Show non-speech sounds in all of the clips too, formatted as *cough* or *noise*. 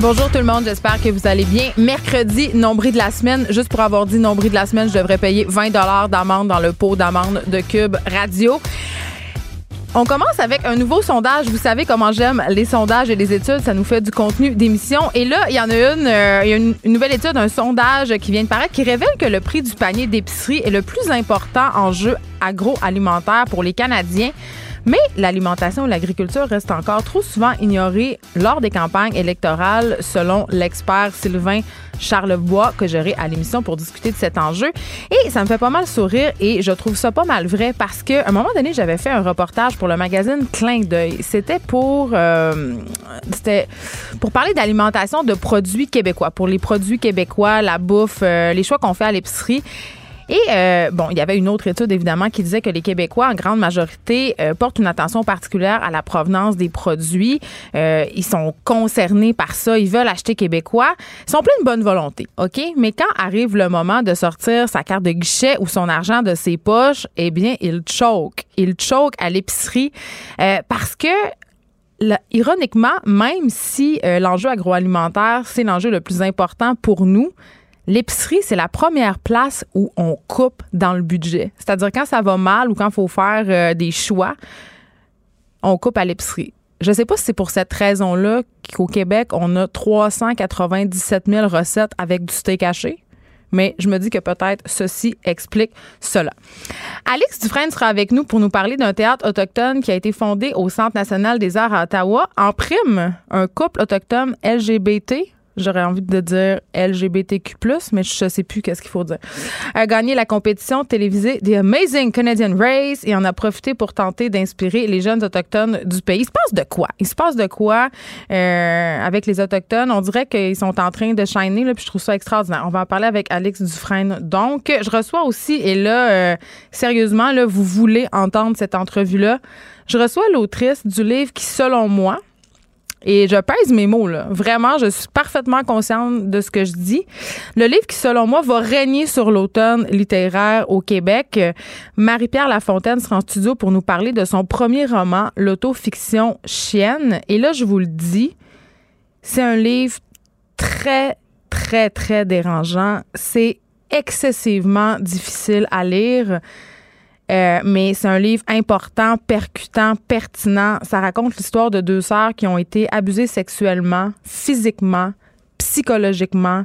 Bonjour tout le monde, j'espère que vous allez bien. Mercredi, nombril de la semaine. Juste pour avoir dit nombril de la semaine, je devrais payer 20 d'amende dans le pot d'amende de Cube Radio. On commence avec un nouveau sondage. Vous savez comment j'aime les sondages et les études. Ça nous fait du contenu d'émission. Et là, il y en a une, euh, y a une, nouvelle étude, un sondage qui vient de paraître qui révèle que le prix du panier d'épicerie est le plus important enjeu agroalimentaire pour les Canadiens. Mais l'alimentation et l'agriculture restent encore trop souvent ignorées lors des campagnes électorales, selon l'expert Sylvain Charlebois, que j'aurai à l'émission pour discuter de cet enjeu. Et ça me fait pas mal sourire et je trouve ça pas mal vrai parce qu'à un moment donné, j'avais fait un reportage pour le magazine Clin d'œil. C'était pour, euh, c'était pour parler d'alimentation de produits québécois, pour les produits québécois, la bouffe, euh, les choix qu'on fait à l'épicerie. Et euh, bon, il y avait une autre étude évidemment qui disait que les Québécois, en grande majorité, euh, portent une attention particulière à la provenance des produits. Euh, ils sont concernés par ça, ils veulent acheter québécois. Ils sont pleins de bonne volonté, ok? Mais quand arrive le moment de sortir sa carte de guichet ou son argent de ses poches, eh bien, ils choke. Ils choke à l'épicerie parce que ironiquement, même si l'enjeu agroalimentaire, c'est l'enjeu le plus important pour nous, L'épicerie, c'est la première place où on coupe dans le budget. C'est-à-dire quand ça va mal ou quand il faut faire euh, des choix, on coupe à l'épicerie. Je ne sais pas si c'est pour cette raison-là qu'au Québec, on a 397 000 recettes avec du steak haché. Mais je me dis que peut-être ceci explique cela. Alex Dufresne sera avec nous pour nous parler d'un théâtre autochtone qui a été fondé au Centre national des arts à Ottawa. En prime, un couple autochtone LGBT J'aurais envie de dire LGBTQ+, mais je sais plus qu'est-ce qu'il faut dire. A gagné la compétition télévisée The Amazing Canadian Race et en a profité pour tenter d'inspirer les jeunes autochtones du pays. Il se passe de quoi? Il se passe de quoi euh, avec les autochtones? On dirait qu'ils sont en train de shiner, là, puis je trouve ça extraordinaire. On va en parler avec Alex Dufresne. Donc, je reçois aussi, et là, euh, sérieusement, là, vous voulez entendre cette entrevue-là, je reçois l'autrice du livre qui, selon moi, et je pèse mes mots, là. Vraiment, je suis parfaitement consciente de ce que je dis. Le livre qui, selon moi, va régner sur l'automne littéraire au Québec. Marie-Pierre Lafontaine sera en studio pour nous parler de son premier roman, l'autofiction Chienne. Et là, je vous le dis, c'est un livre très, très, très dérangeant. C'est excessivement difficile à lire. Euh, mais c'est un livre important, percutant, pertinent. Ça raconte l'histoire de deux sœurs qui ont été abusées sexuellement, physiquement, psychologiquement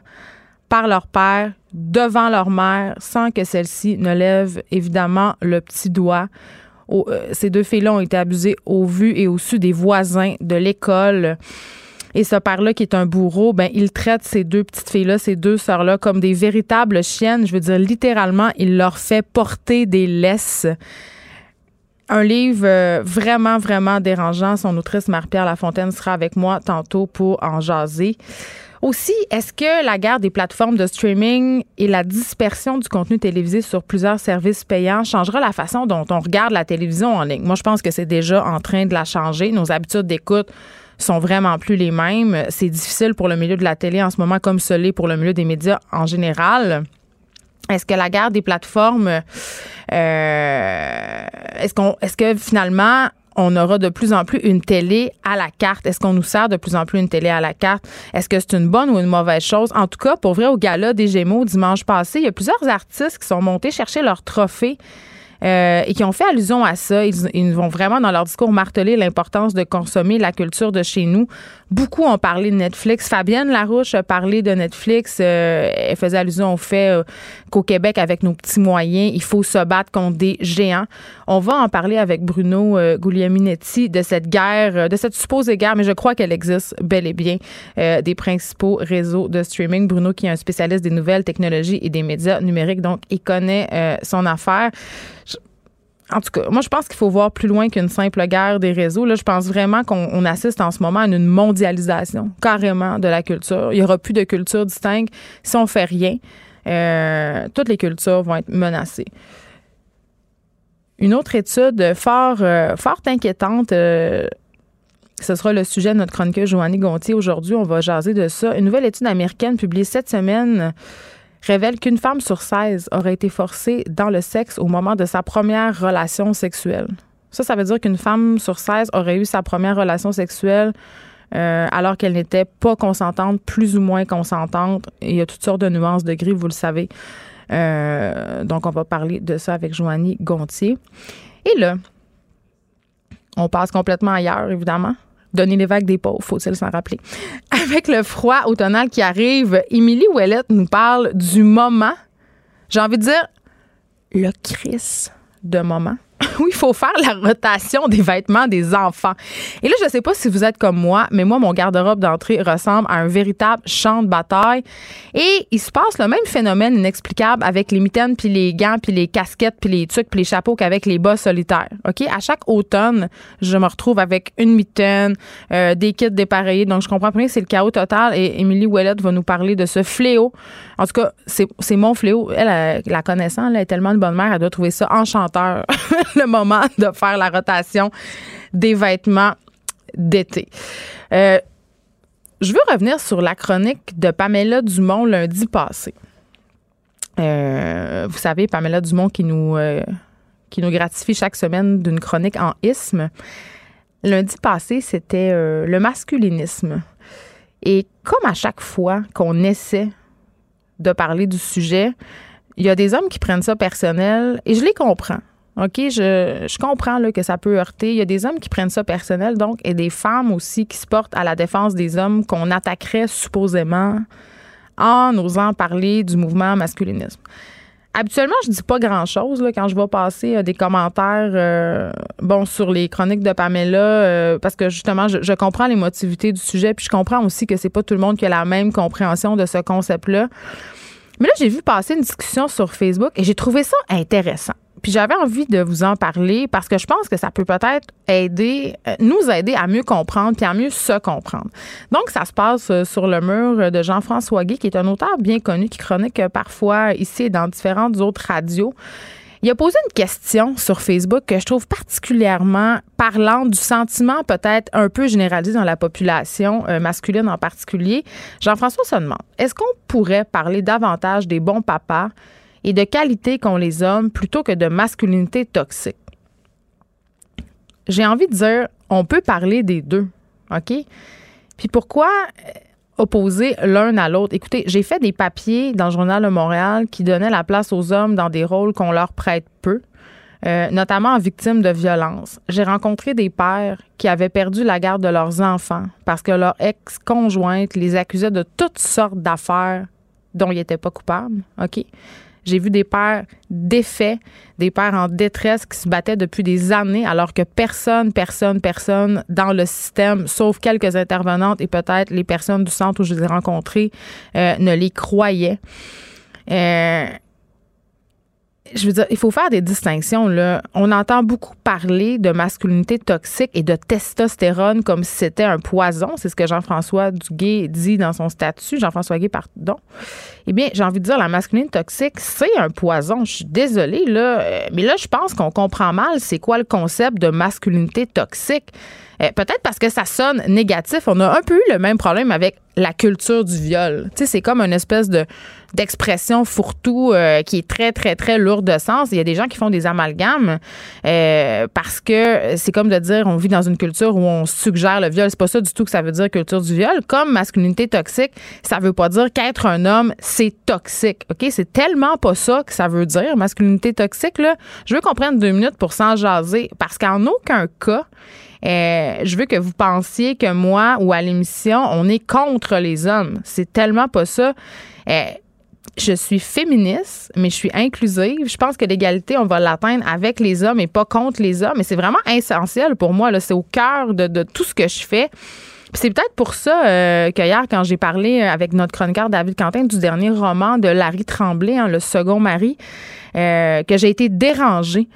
par leur père devant leur mère sans que celle-ci ne lève évidemment le petit doigt. Euh, ces deux filles-là ont été abusées au vu et au su des voisins de l'école. Et ce père-là, qui est un bourreau, ben, il traite ces deux petites filles-là, ces deux sœurs-là, comme des véritables chiennes. Je veux dire, littéralement, il leur fait porter des laisses. Un livre euh, vraiment, vraiment dérangeant. Son autrice, Marie-Pierre Lafontaine, sera avec moi tantôt pour en jaser. Aussi, est-ce que la guerre des plateformes de streaming et la dispersion du contenu télévisé sur plusieurs services payants changera la façon dont on regarde la télévision en ligne? Moi, je pense que c'est déjà en train de la changer. Nos habitudes d'écoute sont vraiment plus les mêmes. C'est difficile pour le milieu de la télé en ce moment, comme ce l'est pour le milieu des médias en général. Est-ce que la guerre des plateformes, euh, est-ce qu'on, est-ce que finalement on aura de plus en plus une télé à la carte? Est-ce qu'on nous sert de plus en plus une télé à la carte? Est-ce que c'est une bonne ou une mauvaise chose? En tout cas, pour vrai, au gala des Gémeaux dimanche passé, il y a plusieurs artistes qui sont montés chercher leur trophée euh, et qui ont fait allusion à ça. Ils, vont vraiment, dans leur discours, marteler l'importance de consommer la culture de chez nous. Beaucoup ont parlé de Netflix. Fabienne Larouche a parlé de Netflix. Euh, elle faisait allusion au fait euh, qu'au Québec, avec nos petits moyens, il faut se battre contre des géants. On va en parler avec Bruno Guglielminetti de cette guerre, de cette supposée guerre, mais je crois qu'elle existe bel et bien, des principaux réseaux de streaming. Bruno, qui est un spécialiste des nouvelles technologies et des médias numériques, donc il connaît son affaire. En tout cas, moi, je pense qu'il faut voir plus loin qu'une simple guerre des réseaux. Là, je pense vraiment qu'on assiste en ce moment à une mondialisation carrément de la culture. Il n'y aura plus de culture distincte si on fait rien. Euh, toutes les cultures vont être menacées. Une autre étude fort, euh, inquiétante. Euh, ce sera le sujet de notre chroniqueur Joanny Gontier. Aujourd'hui, on va jaser de ça. Une nouvelle étude américaine publiée cette semaine révèle qu'une femme sur 16 aurait été forcée dans le sexe au moment de sa première relation sexuelle. Ça, ça veut dire qu'une femme sur 16 aurait eu sa première relation sexuelle euh, alors qu'elle n'était pas consentante, plus ou moins consentante. il y a toutes sortes de nuances de gris, vous le savez. Euh, donc, on va parler de ça avec Joanie Gontier. Et là, on passe complètement ailleurs, évidemment. Donner les vagues des pauvres, faut-il s'en rappeler. *laughs* Avec le froid automnal qui arrive, Émilie Ouellette nous parle du moment, j'ai envie de dire le Chris de moment *laughs* où il faut faire la rotation des vêtements des enfants. Et là, je ne sais pas si vous êtes comme moi, mais moi, mon garde-robe d'entrée ressemble à un véritable champ de bataille. Et il se passe le même phénomène inexplicable avec les mitaines, puis les gants, puis les casquettes, puis les trucs, puis les chapeaux qu'avec les bas solitaires. OK? À chaque automne, je me retrouve avec une mitaine, euh, des kits dépareillés. Donc, je comprends bien que c'est le chaos total. Et Émilie Ouellette va nous parler de ce fléau. En tout cas, c'est mon fléau. Elle, la connaissant, elle est tellement de bonne mère, elle doit trouver ça enchanteur. *laughs* *laughs* le moment de faire la rotation des vêtements d'été. Euh, je veux revenir sur la chronique de Pamela Dumont lundi passé. Euh, vous savez, Pamela Dumont qui nous, euh, qui nous gratifie chaque semaine d'une chronique en isme. Lundi passé, c'était le masculinisme. Et comme à chaque fois qu'on essaie de parler du sujet, il y a des hommes qui prennent ça personnel et je les comprends. OK, je, je comprends là, que ça peut heurter. Il y a des hommes qui prennent ça personnel, donc, et des femmes aussi qui se portent à la défense des hommes qu'on attaquerait supposément en osant parler du mouvement masculinisme. Habituellement, je dis pas grand-chose quand je vais passer euh, des commentaires euh, bon sur les chroniques de Pamela euh, parce que justement, je, je, comprends l'émotivité du sujet puis je comprends aussi que c'est pas tout le monde qui a la même compréhension de ce concept-là. Mais là, j'ai vu passer une discussion sur Facebook et j'ai trouvé ça intéressant. Puis j'avais envie de vous en parler parce que je pense que ça peut peut-être aider, euh, nous aider à mieux comprendre puis à mieux se comprendre. Donc, ça se passe euh, sur le mur de Jean-François Guy, qui est un auteur bien connu, qui chronique euh, parfois ici et dans différentes autres radios. Il a posé une question sur Facebook que je trouve particulièrement parlante du sentiment peut-être un peu généralisé dans la population masculine en particulier. Jean-François se demande, est-ce qu'on pourrait parler davantage des bons papas et de qualité qu'ont les hommes plutôt que de masculinité toxique. J'ai envie de dire, on peut parler des deux, OK? Puis pourquoi euh, opposer l'un à l'autre? Écoutez, j'ai fait des papiers dans le Journal de Montréal qui donnaient la place aux hommes dans des rôles qu'on leur prête peu. Euh, notamment en victimes de violence. J'ai rencontré des pères qui avaient perdu la garde de leurs enfants parce que leur ex-conjointe les accusait de toutes sortes d'affaires dont ils n'étaient pas coupables. OK? J'ai vu des pères défaits, des pères en détresse qui se battaient depuis des années alors que personne, personne, personne dans le système, sauf quelques intervenantes et peut-être les personnes du centre où je les ai rencontrées, euh, ne les croyaient. Euh, je veux dire, il faut faire des distinctions. Là. On entend beaucoup parler de masculinité toxique et de testostérone comme si c'était un poison. C'est ce que Jean-François Duguay dit dans son statut. Jean-François Guay, pardon. Eh bien, j'ai envie de dire, la masculinité toxique, c'est un poison. Je suis désolée, là. Euh, mais là, je pense qu'on comprend mal c'est quoi le concept de masculinité toxique. Euh, peut-être parce que ça sonne négatif. On a un peu eu le même problème avec la culture du viol. Tu sais, c'est comme une espèce de d'expression fourre-tout euh, qui est très, très, très lourde de sens. Il y a des gens qui font des amalgames euh, parce que c'est comme de dire on vit dans une culture où on suggère le viol. C'est pas ça du tout que ça veut dire culture du viol. Comme masculinité toxique, ça veut pas dire qu'être un homme, c'est toxique. OK? C'est tellement pas ça que ça veut dire, masculinité toxique. Là. Je veux qu'on prenne deux minutes pour s'en jaser parce qu'en aucun cas, euh, je veux que vous pensiez que moi ou à l'émission, on est contre les hommes. C'est tellement pas ça. Euh, je suis féministe, mais je suis inclusive. Je pense que l'égalité, on va l'atteindre avec les hommes et pas contre les hommes. Et c'est vraiment essentiel pour moi. C'est au cœur de, tout ce que je fais. C'est peut-être pour ça euh, que hier, quand j'ai parlé avec notre chroniqueur David Quentin du dernier roman de Larry Tremblay, hein, Le second mari, que j'ai été dérangée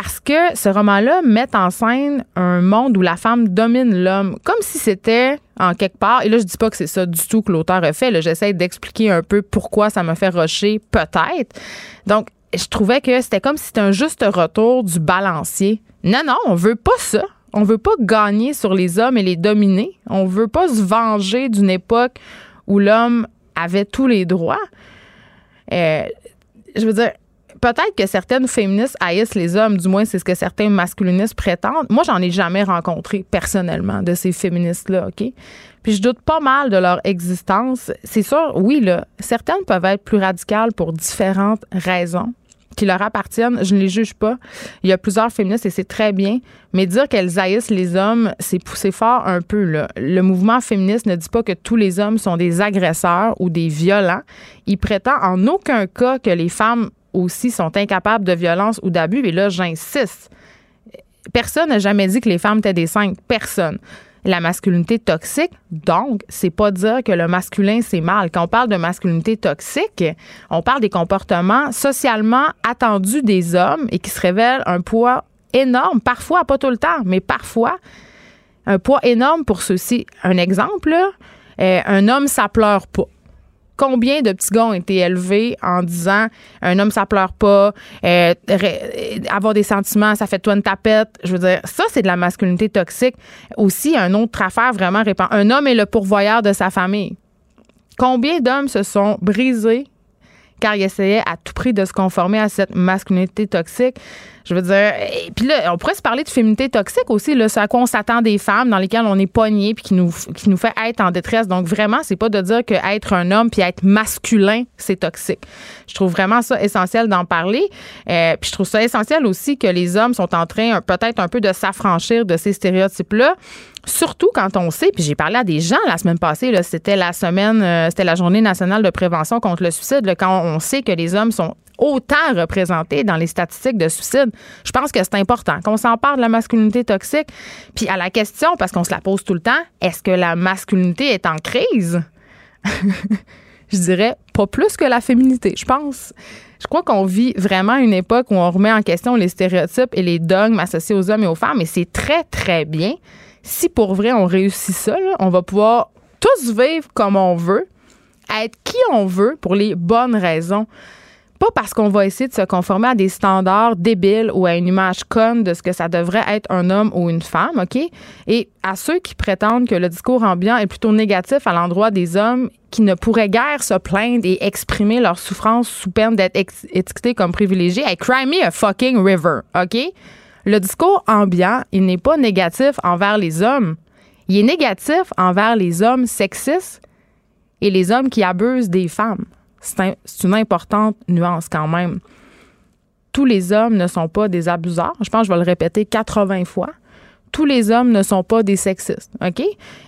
parce que ce roman-là met en scène un monde où la femme domine l'homme, comme si c'était en quelque part, et là je dis pas que c'est ça du tout que l'auteur a fait, j'essaie d'expliquer un peu pourquoi ça me fait rocher, peut-être. Donc, je trouvais que c'était comme si c'était un juste retour du balancier. Non, non, on veut pas ça. On veut pas gagner sur les hommes et les dominer. On veut pas se venger d'une époque où l'homme avait tous les droits. Euh, je veux dire, peut-être que certaines féministes haïssent les hommes, du moins c'est ce que certains masculinistes prétendent. Moi, j'en ai jamais rencontré personnellement de ces féministes-là, OK? Puis je doute pas mal de leur existence. C'est sûr, oui, là, certaines peuvent être plus radicales pour différentes raisons qui leur appartiennent, je ne les juge pas. Il y a plusieurs féministes et c'est très bien. Mais dire qu'elles haïssent les hommes, c'est pousser fort un peu. Là. Le mouvement féministe ne dit pas que tous les hommes sont des agresseurs ou des violents. Il prétend en aucun cas que les femmes aussi sont incapables de violence ou d'abus. Et là, j'insiste. Personne n'a jamais dit que les femmes étaient des saintes. Personne la masculinité toxique. Donc, c'est pas dire que le masculin c'est mal. Quand on parle de masculinité toxique, on parle des comportements socialement attendus des hommes et qui se révèlent un poids énorme, parfois pas tout le temps, mais parfois un poids énorme pour ceux-ci. Un exemple, euh, un homme ça pleure pas combien de petits gars ont été élevés en disant un homme ça pleure pas, euh, avoir des sentiments ça fait toi une tapette. Je veux dire ça c'est de la masculinité toxique. Aussi un autre affaire vraiment répand. Un homme est le pourvoyeur de sa famille. Combien d'hommes se sont brisés car ils essayaient à tout prix de se conformer à cette masculinité toxique? Je veux dire, et puis là, on pourrait se parler de féminité toxique aussi, là, à quoi on s'attend des femmes dans lesquelles on est pogné puis qui nous, qui nous fait être en détresse. Donc vraiment, c'est pas de dire que être un homme puis être masculin, c'est toxique. Je trouve vraiment ça essentiel d'en parler. Euh, puis je trouve ça essentiel aussi que les hommes sont en train peut-être un peu de s'affranchir de ces stéréotypes-là. Surtout quand on sait, puis j'ai parlé à des gens la semaine passée, c'était la semaine, euh, c'était la journée nationale de prévention contre le suicide, quand on sait que les hommes sont autant représentés dans les statistiques de suicide. Je pense que c'est important qu'on s'en parle de la masculinité toxique. Puis à la question, parce qu'on se la pose tout le temps, est-ce que la masculinité est en crise? *laughs* je dirais pas plus que la féminité. Je pense. Je crois qu'on vit vraiment une époque où on remet en question les stéréotypes et les dogmes associés aux hommes et aux femmes, et c'est très, très bien si pour vrai on réussit ça, on va pouvoir tous vivre comme on veut, être qui on veut pour les bonnes raisons. Pas parce qu'on va essayer de se conformer à des standards débiles ou à une image conne de ce que ça devrait être un homme ou une femme, OK? Et à ceux qui prétendent que le discours ambiant est plutôt négatif à l'endroit des hommes qui ne pourraient guère se plaindre et exprimer leur souffrance sous peine d'être étiquetés comme privilégiés, hey, cry me a fucking river, OK? Le discours ambiant, il n'est pas négatif envers les hommes. Il est négatif envers les hommes sexistes et les hommes qui abusent des femmes. C'est une importante nuance quand même. Tous les hommes ne sont pas des abuseurs. Je pense que je vais le répéter 80 fois tous les hommes ne sont pas des sexistes, OK?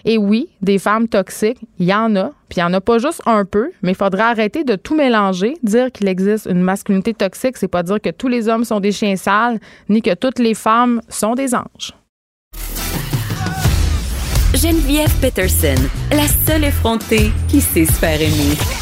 Et oui, des femmes toxiques, il y en a, puis il n'y en a pas juste un peu, mais il faudra arrêter de tout mélanger. Dire qu'il existe une masculinité toxique, c'est pas dire que tous les hommes sont des chiens sales, ni que toutes les femmes sont des anges. Geneviève Peterson, la seule effrontée qui sait se faire aimer.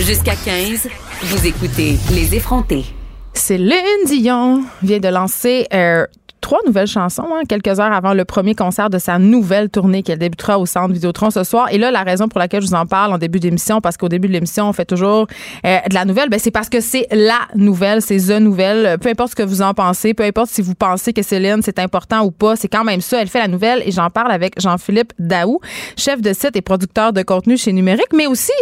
Jusqu'à 15, vous écoutez Les effrontés. Céline Dion vient de lancer euh, trois nouvelles chansons, hein, quelques heures avant le premier concert de sa nouvelle tournée qu'elle débutera au Centre Vidéotron ce soir. Et là, la raison pour laquelle je vous en parle en début d'émission, parce qu'au début de l'émission, on fait toujours euh, de la nouvelle, ben, c'est parce que c'est la nouvelle, c'est the nouvelle. Peu importe ce que vous en pensez, peu importe si vous pensez que Céline, c'est important ou pas, c'est quand même ça. Elle fait la nouvelle et j'en parle avec Jean-Philippe Daou, chef de site et producteur de contenu chez Numérique, mais aussi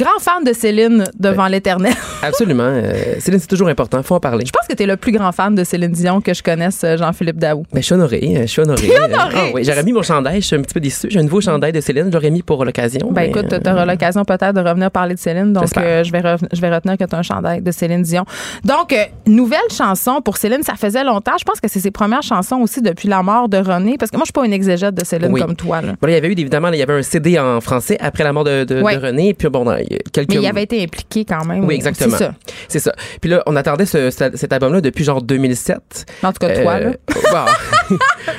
grand fan de Céline devant ben, l'éternel. Absolument. Euh, Céline, c'est toujours important. faut en parler. Je pense que tu es le plus grand fan de Céline Dion que je connaisse, euh, Jean-Philippe Daou. Ben, je suis honoré. Euh, je suis honoré. Ah, oui, J'aurais mis mon chandail. Je suis un petit peu déçu. J'ai un nouveau chandail de Céline. J'aurais mis pour l'occasion. Ben, écoute, tu auras l'occasion peut-être de revenir parler de Céline. Donc, je, vais je vais retenir que tu as un chandail de Céline Dion. Donc, nouvelle chanson pour Céline. Ça faisait longtemps. Je pense que c'est ses premières chansons aussi depuis la mort de René. Parce que moi, je suis pas une exégète de Céline comme toi. Là. il y avait eu, évidemment, il y avait un CD en français après la mort de, de, René. Puis bon, quelques... Mais il y avait impliqué quand même. Oui, exactement. C'est ça. C'est ça. Puis là, on attendait ce, cet album-là depuis genre 2007. En tout cas, toi, là. *laughs* Euh,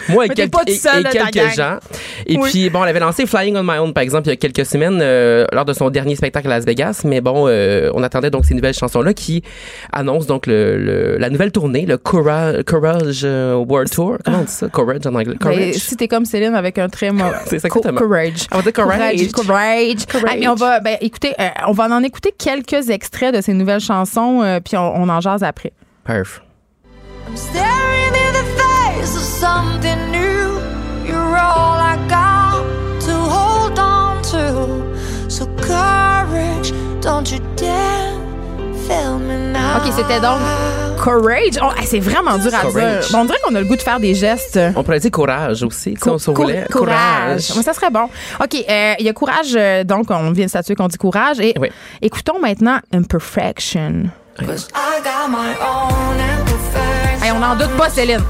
Moi et, Mais quelques, et- seul et quelques gens. Et Oui. puis, bon, elle avait lancé Flying on My Own, par exemple, il y a quelques semaines, euh, lors de son dernier spectacle à Las Vegas. Mais bon, euh, on attendait donc ces nouvelles chansons-là qui annoncent donc le, le- la nouvelle tournée, le Courage, Courage euh, World Tour. Comment on dit ça? Courage en anglais. Mais Courage? si t'es comme Céline avec un très mauvais. *laughs* C'est ça, exactement. Courage. On va dire courage. Courage. Courage. Ah, mais on va, ben, écoutez, euh, on va en écouter quelques extraits de ces nouvelles chansons, euh, puis on, on en jase après. Perf. I'm staring in face of something new. You're all I got to hold on to. So courage, don't you dare fail me now. OK, c'était donc Courage. Oh, c'est vraiment dur à Courage. dire. Bon, on dirait qu'on a le goût de faire des gestes. On pourrait dire courage aussi, si on Cour- voulait. courage. Ouais, ça serait bon. OK, euh, il y a courage, euh, donc on vient de statuer qu'on dit courage. Et Oui. écoutons maintenant Imperfection. 'Cause on n'en doute pas, Céline.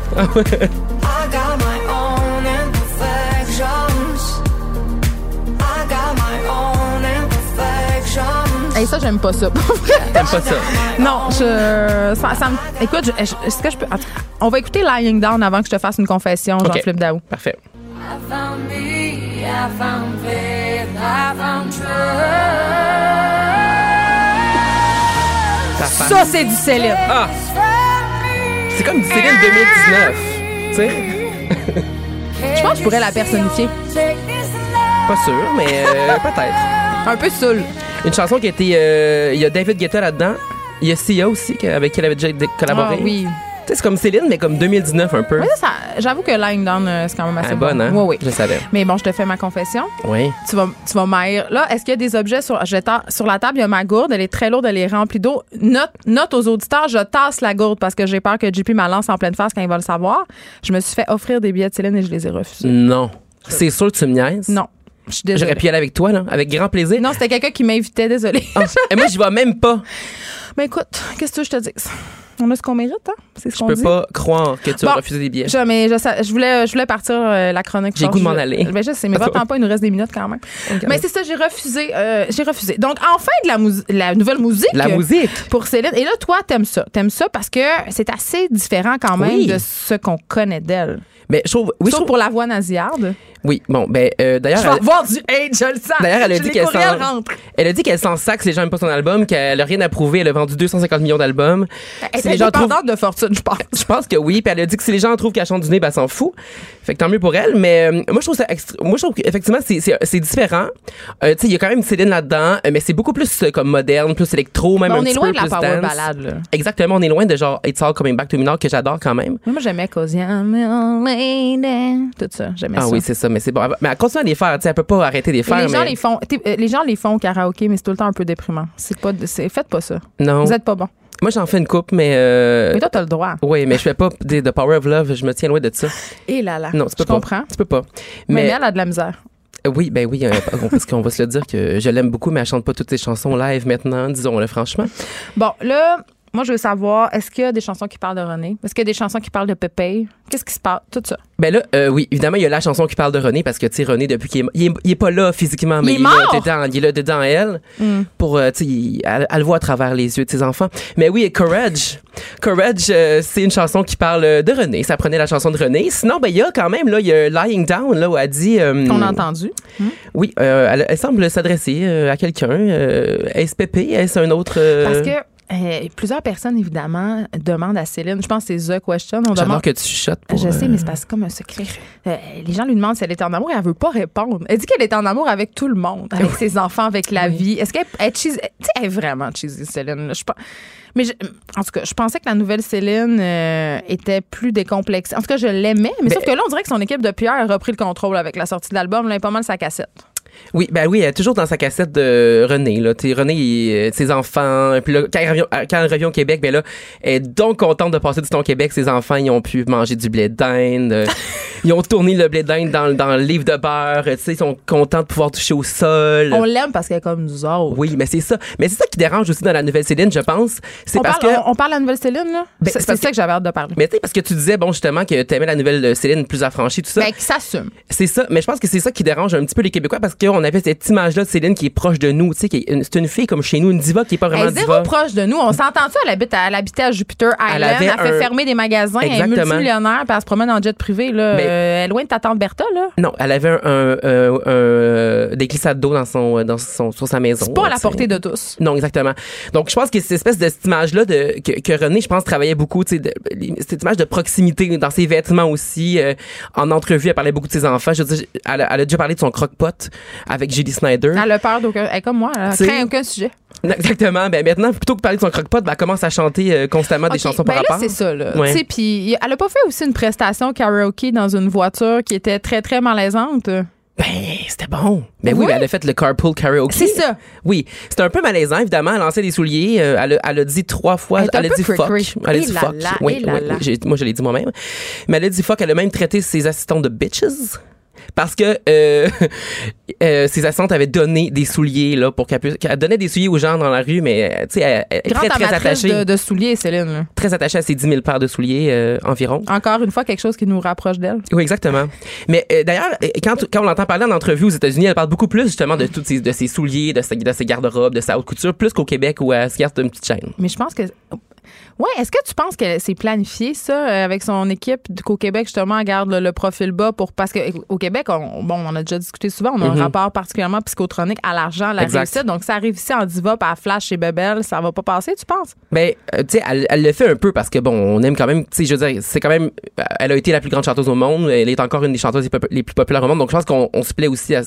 Hey, ça, j'aime pas ça. *laughs* T'aimes pas ça? non, je. Ça, ça me- écoute, je- je- est-ce que je peux. On va écouter Lying Down avant que je te fasse une confession, OK. Jean-Philippe Daou. Parfait. Ça, c'est du Céline. Ah! C'est comme du Céline 2019. Tu sais? Je pense que je pourrais la personnifier. Pas sûr, mais euh, peut-être. Un peu saoul. Une chanson qui a été. euh, Il y a David Guetta là-dedans. Il y a Sia aussi, avec qui elle avait déjà dé- collaboré. Ah, oui. Tu sais, c'est comme Céline, mais comme 2019 un peu. Mais ça, j'avoue que Lying Down, euh, c'est quand même assez Ah, bon. bonne, hein? Oui, oui. Je savais. Mais bon, je te fais ma confession. Oui. Tu vas, tu vas. Là, est-ce qu'il y a des objets sur, je ta- sur la table? Il y a ma gourde. Elle est très lourde. Elle est remplie d'eau. Note, note aux auditeurs, je tasse la gourde parce que j'ai peur que JP me la lance en pleine face quand il va le savoir. Je me suis fait offrir des billets de Céline et je les ai refusés. Non. C'est sûr que tu me niaises? Non. Je. J'aurais pu y aller avec toi, là, avec grand plaisir. Non, c'était quelqu'un qui m'invitait, désolée. Ah, et moi, j'y vais même pas. *laughs* Mais écoute, qu'est-ce que je te dis? On a ce qu'on mérite, hein? C'est ce Je qu'on peux dit. pas croire que tu Bon. as refusé des billets. Je, mais je, je voulais, je voulais partir euh, la chronique. J'ai goût de Je- m'en aller. Ben, je sais, mais va-t'en pas, il nous reste des minutes quand même. Mais c'est ça, j'ai refusé. euh, j'ai refusé. Donc, enfin, de la, la nouvelle musique. La musique. Pour Céline. Et là, toi, t'aimes ça. T'aimes ça parce que c'est assez différent quand même Oui. de ce qu'on connaît d'elle. Mais je trouve. Oui, je Sauf trouve- pour la voix nasillarde. Oui, bon, ben, euh, d'ailleurs. Je vais elle- avoir du hate, je le sens. D'ailleurs, elle a Je- dit qu'elle s'en-. Elle a dit qu'elle s'en sac si les gens n'aiment pas son album, qu'elle a rien à prouver. Elle a vendu 250 millions d'albums. Si les gens trouvent- de fortune, je pense. Je pense que oui. Puis elle a dit que si les gens trouvent qu'elle chante du nez, ben, elle s'en fout. Fait que tant mieux pour elle. Mais euh, moi, je trouve ça extra- Moi, je trouve qu'effectivement, c'est, différent. Euh, tu sais, il y a quand même Céline là-dedans, euh, mais c'est beaucoup plus comme moderne, plus électro, même un on est petit loin peu de la power dance. ballade, là. Exactement. On est loin de genre It's All Coming Back to Me Now, que j'adore quand même. Moi, j'aimais lady. Tout ça, j'aimais Ah ça. oui, c'est ça. Mais c'est bon. Mais elle continue à les faire. Tu sais, elle peut pas arrêter de les Et faire. les gens les font, les gens les font au karaoké, mais c'est tout le temps un peu déprimant. C'est pas, faites pas ça. Non. Vous êtes pas bon. Moi, j'en fais une coupe, mais. Euh... Mais toi, t'as le droit. Oui, mais je fais pas des The Power of Love. Je me tiens loin de ça. Et là là. Non, tu peux Je pas. comprends. Tu peux pas. Mais, Mais, elle a de la misère. euh, oui, ben oui, euh, parce qu'on va se le dire que je l'aime beaucoup, mais elle chante pas toutes ses chansons live maintenant, disons-le franchement. Bon, là, moi, je veux savoir, est-ce qu'il y a des chansons qui parlent de René? Est-ce qu'il y a des chansons qui parlent de Pépé? Qu'est-ce qui se passe? Tout ça. Ben là, euh, oui, évidemment, il y a la chanson qui parle de René parce que, tu sais, René, depuis qu'il est, il est, il est pas là physiquement, mais Il est il, mort! est là dedans, il est là dedans elle, pour, euh, tu sais, elle, elle le voit à travers les yeux de ses enfants. Mais oui, Courage. Courage, euh, c'est une chanson qui parle euh, de René. Ça prenait la chanson de René. Sinon, ben, il y a quand même, là, il y a Lying Down, là, où elle dit... euh, Qu'on a entendu. Oui, euh, elle, elle semble s'adresser à quelqu'un. Est-ce Pépé? Est-ce un autre... Parce que euh, plusieurs personnes, évidemment, demandent à Céline, je pense que c'est The Question, on J'adore demande... que tu chuchotes pour... Je sais, euh, mais c'est parce que c'est comme un secret. Euh, les gens lui demandent si elle est en amour et elle veut pas répondre. Elle dit qu'elle est en amour avec tout le monde, avec ses enfants, avec la vie. Est-ce qu'elle elle est cheesy? Elle est vraiment cheesy, Céline. là. Je pense- Mais je- en tout cas, je pensais que la nouvelle Céline euh, était plus décomplexée. En tout cas, je l'aimais, mais Ben- sauf que là, on dirait que son équipe de PR a repris le contrôle avec la sortie de l'album. Là, elle est pas mal sa cassette. Oui, ben oui, elle est toujours dans sa cassette de René. Là. Tu René, il, euh, ses enfants. Puis là, quand elle, revient, euh, quand elle revient au Québec, ben là, elle est donc contente de passer du temps au Québec. Ses enfants, ils ont pu manger du blé d'Inde. euh, *laughs* ils ont tourné le blé d'Inde dans, dans le livre de beurre. Tu ils sont contents de pouvoir toucher au sol. On l'aime parce qu'elle est comme nous autres. Oui, mais c'est ça. Mais c'est ça qui dérange aussi dans la nouvelle Céline, je pense. C'est On parce parle, que. on, on parle de la nouvelle Céline, là? Ben, c'est ça que j'avais hâte de parler. Mais tu sais, parce que tu disais, bon, justement, que t'aimais la nouvelle Céline plus affranchie, tout ça. Ben, qui s'assume. C'est ça, mais je pense que c'est ça qui dérange un petit peu les Québécois parce qu'on avait cette image-là de Céline qui est proche de nous, tu sais, c'est une fille comme chez nous, une diva qui est pas vraiment Elle est zéro diva. proche de nous. On s'entend-tu? Elle, habite à, elle habitait à Jupiter Island. Elle Elle, avait fait un- fermer des magasins. Elle est Exactement. multimillionnaire. Puis elle se promène en jet privé. Là. Mais- Euh, elle est loin de ta tante Bertha. Là. Non, elle avait un, un- un- un- des glissades d'eau dans son, dans son, sur sa maison. C'est pas à la portée de tous. Non, exactement. Donc, je pense que cette espèce de cette image-là de que, que René, je pense, travaillait beaucoup, tu sais, de- cette image de proximité dans ses vêtements aussi. euh, en entrevue, elle parlait beaucoup de ses enfants. Je veux dire, elle, a- elle a déjà parlé de son croque-pot avec Julie Snyder. Elle a peur d'aucun. Elle est comme moi. Elle craint aucun sujet. Exactement. Ben maintenant, plutôt que de parler de son croque-pot, ben, elle commence à chanter euh, constamment des chansons par ben rapport. là, c'est ça, là. Ouais. Puis elle a pas fait aussi une prestation karaoke dans une voiture qui était très, très malaisante? Ben, c'était bon. Ben oui, Oui. ben, elle a fait le carpool karaoke. C'est ça. Oui, c'était un peu malaisant, évidemment. Elle lancé des souliers. euh, elle, a, elle a dit trois fois. Elle Elle a dit fuck. Elle a dit fuck. oui, moi, je l'ai dit moi-même. Mais elle a dit fuck. Elle a même traité ses assistants de bitches. Parce que euh, *laughs* euh, ses assistantes avaient donné des souliers là pour qu'elle puisse. Elle donnait des souliers aux gens dans la rue, mais euh, tu sais, elle, elle est Grande très très attachée, de, de souliers, Céline. là. très attachée à ses 10 000 paires de souliers euh, environ. Encore une fois, quelque chose qui nous rapproche d'elle. Oui, exactement. Mais euh, d'ailleurs, quand, quand on l'entend parler en entrevue aux États-Unis, elle parle beaucoup plus justement de toutes ses, de ses souliers, de ses, de ses garde-robes, de sa haute couture, plus qu'au Québec où elle se garde une petite chaîne. Mais je pense que. Ouais, est-ce que tu penses que c'est planifié, ça, avec son équipe, qu'au Québec, justement, elle garde le, le profil bas pour. Parce qu'au Québec, on, bon, on en a déjà discuté souvent, on a Mhm. un rapport particulièrement psychotronique à l'argent, à la réussite. Donc, ça arrive ici en diva, à flash chez Bebel, ça va pas passer, tu penses? Ben, euh, tu sais, elle, elle le fait un peu parce que bon, on aime quand même, tu sais, je veux dire, c'est quand même, euh, elle a été la plus grande chanteuse au monde, elle est encore une des chanteuses les, plus populaires au monde, donc je pense qu'on on se plaît aussi à,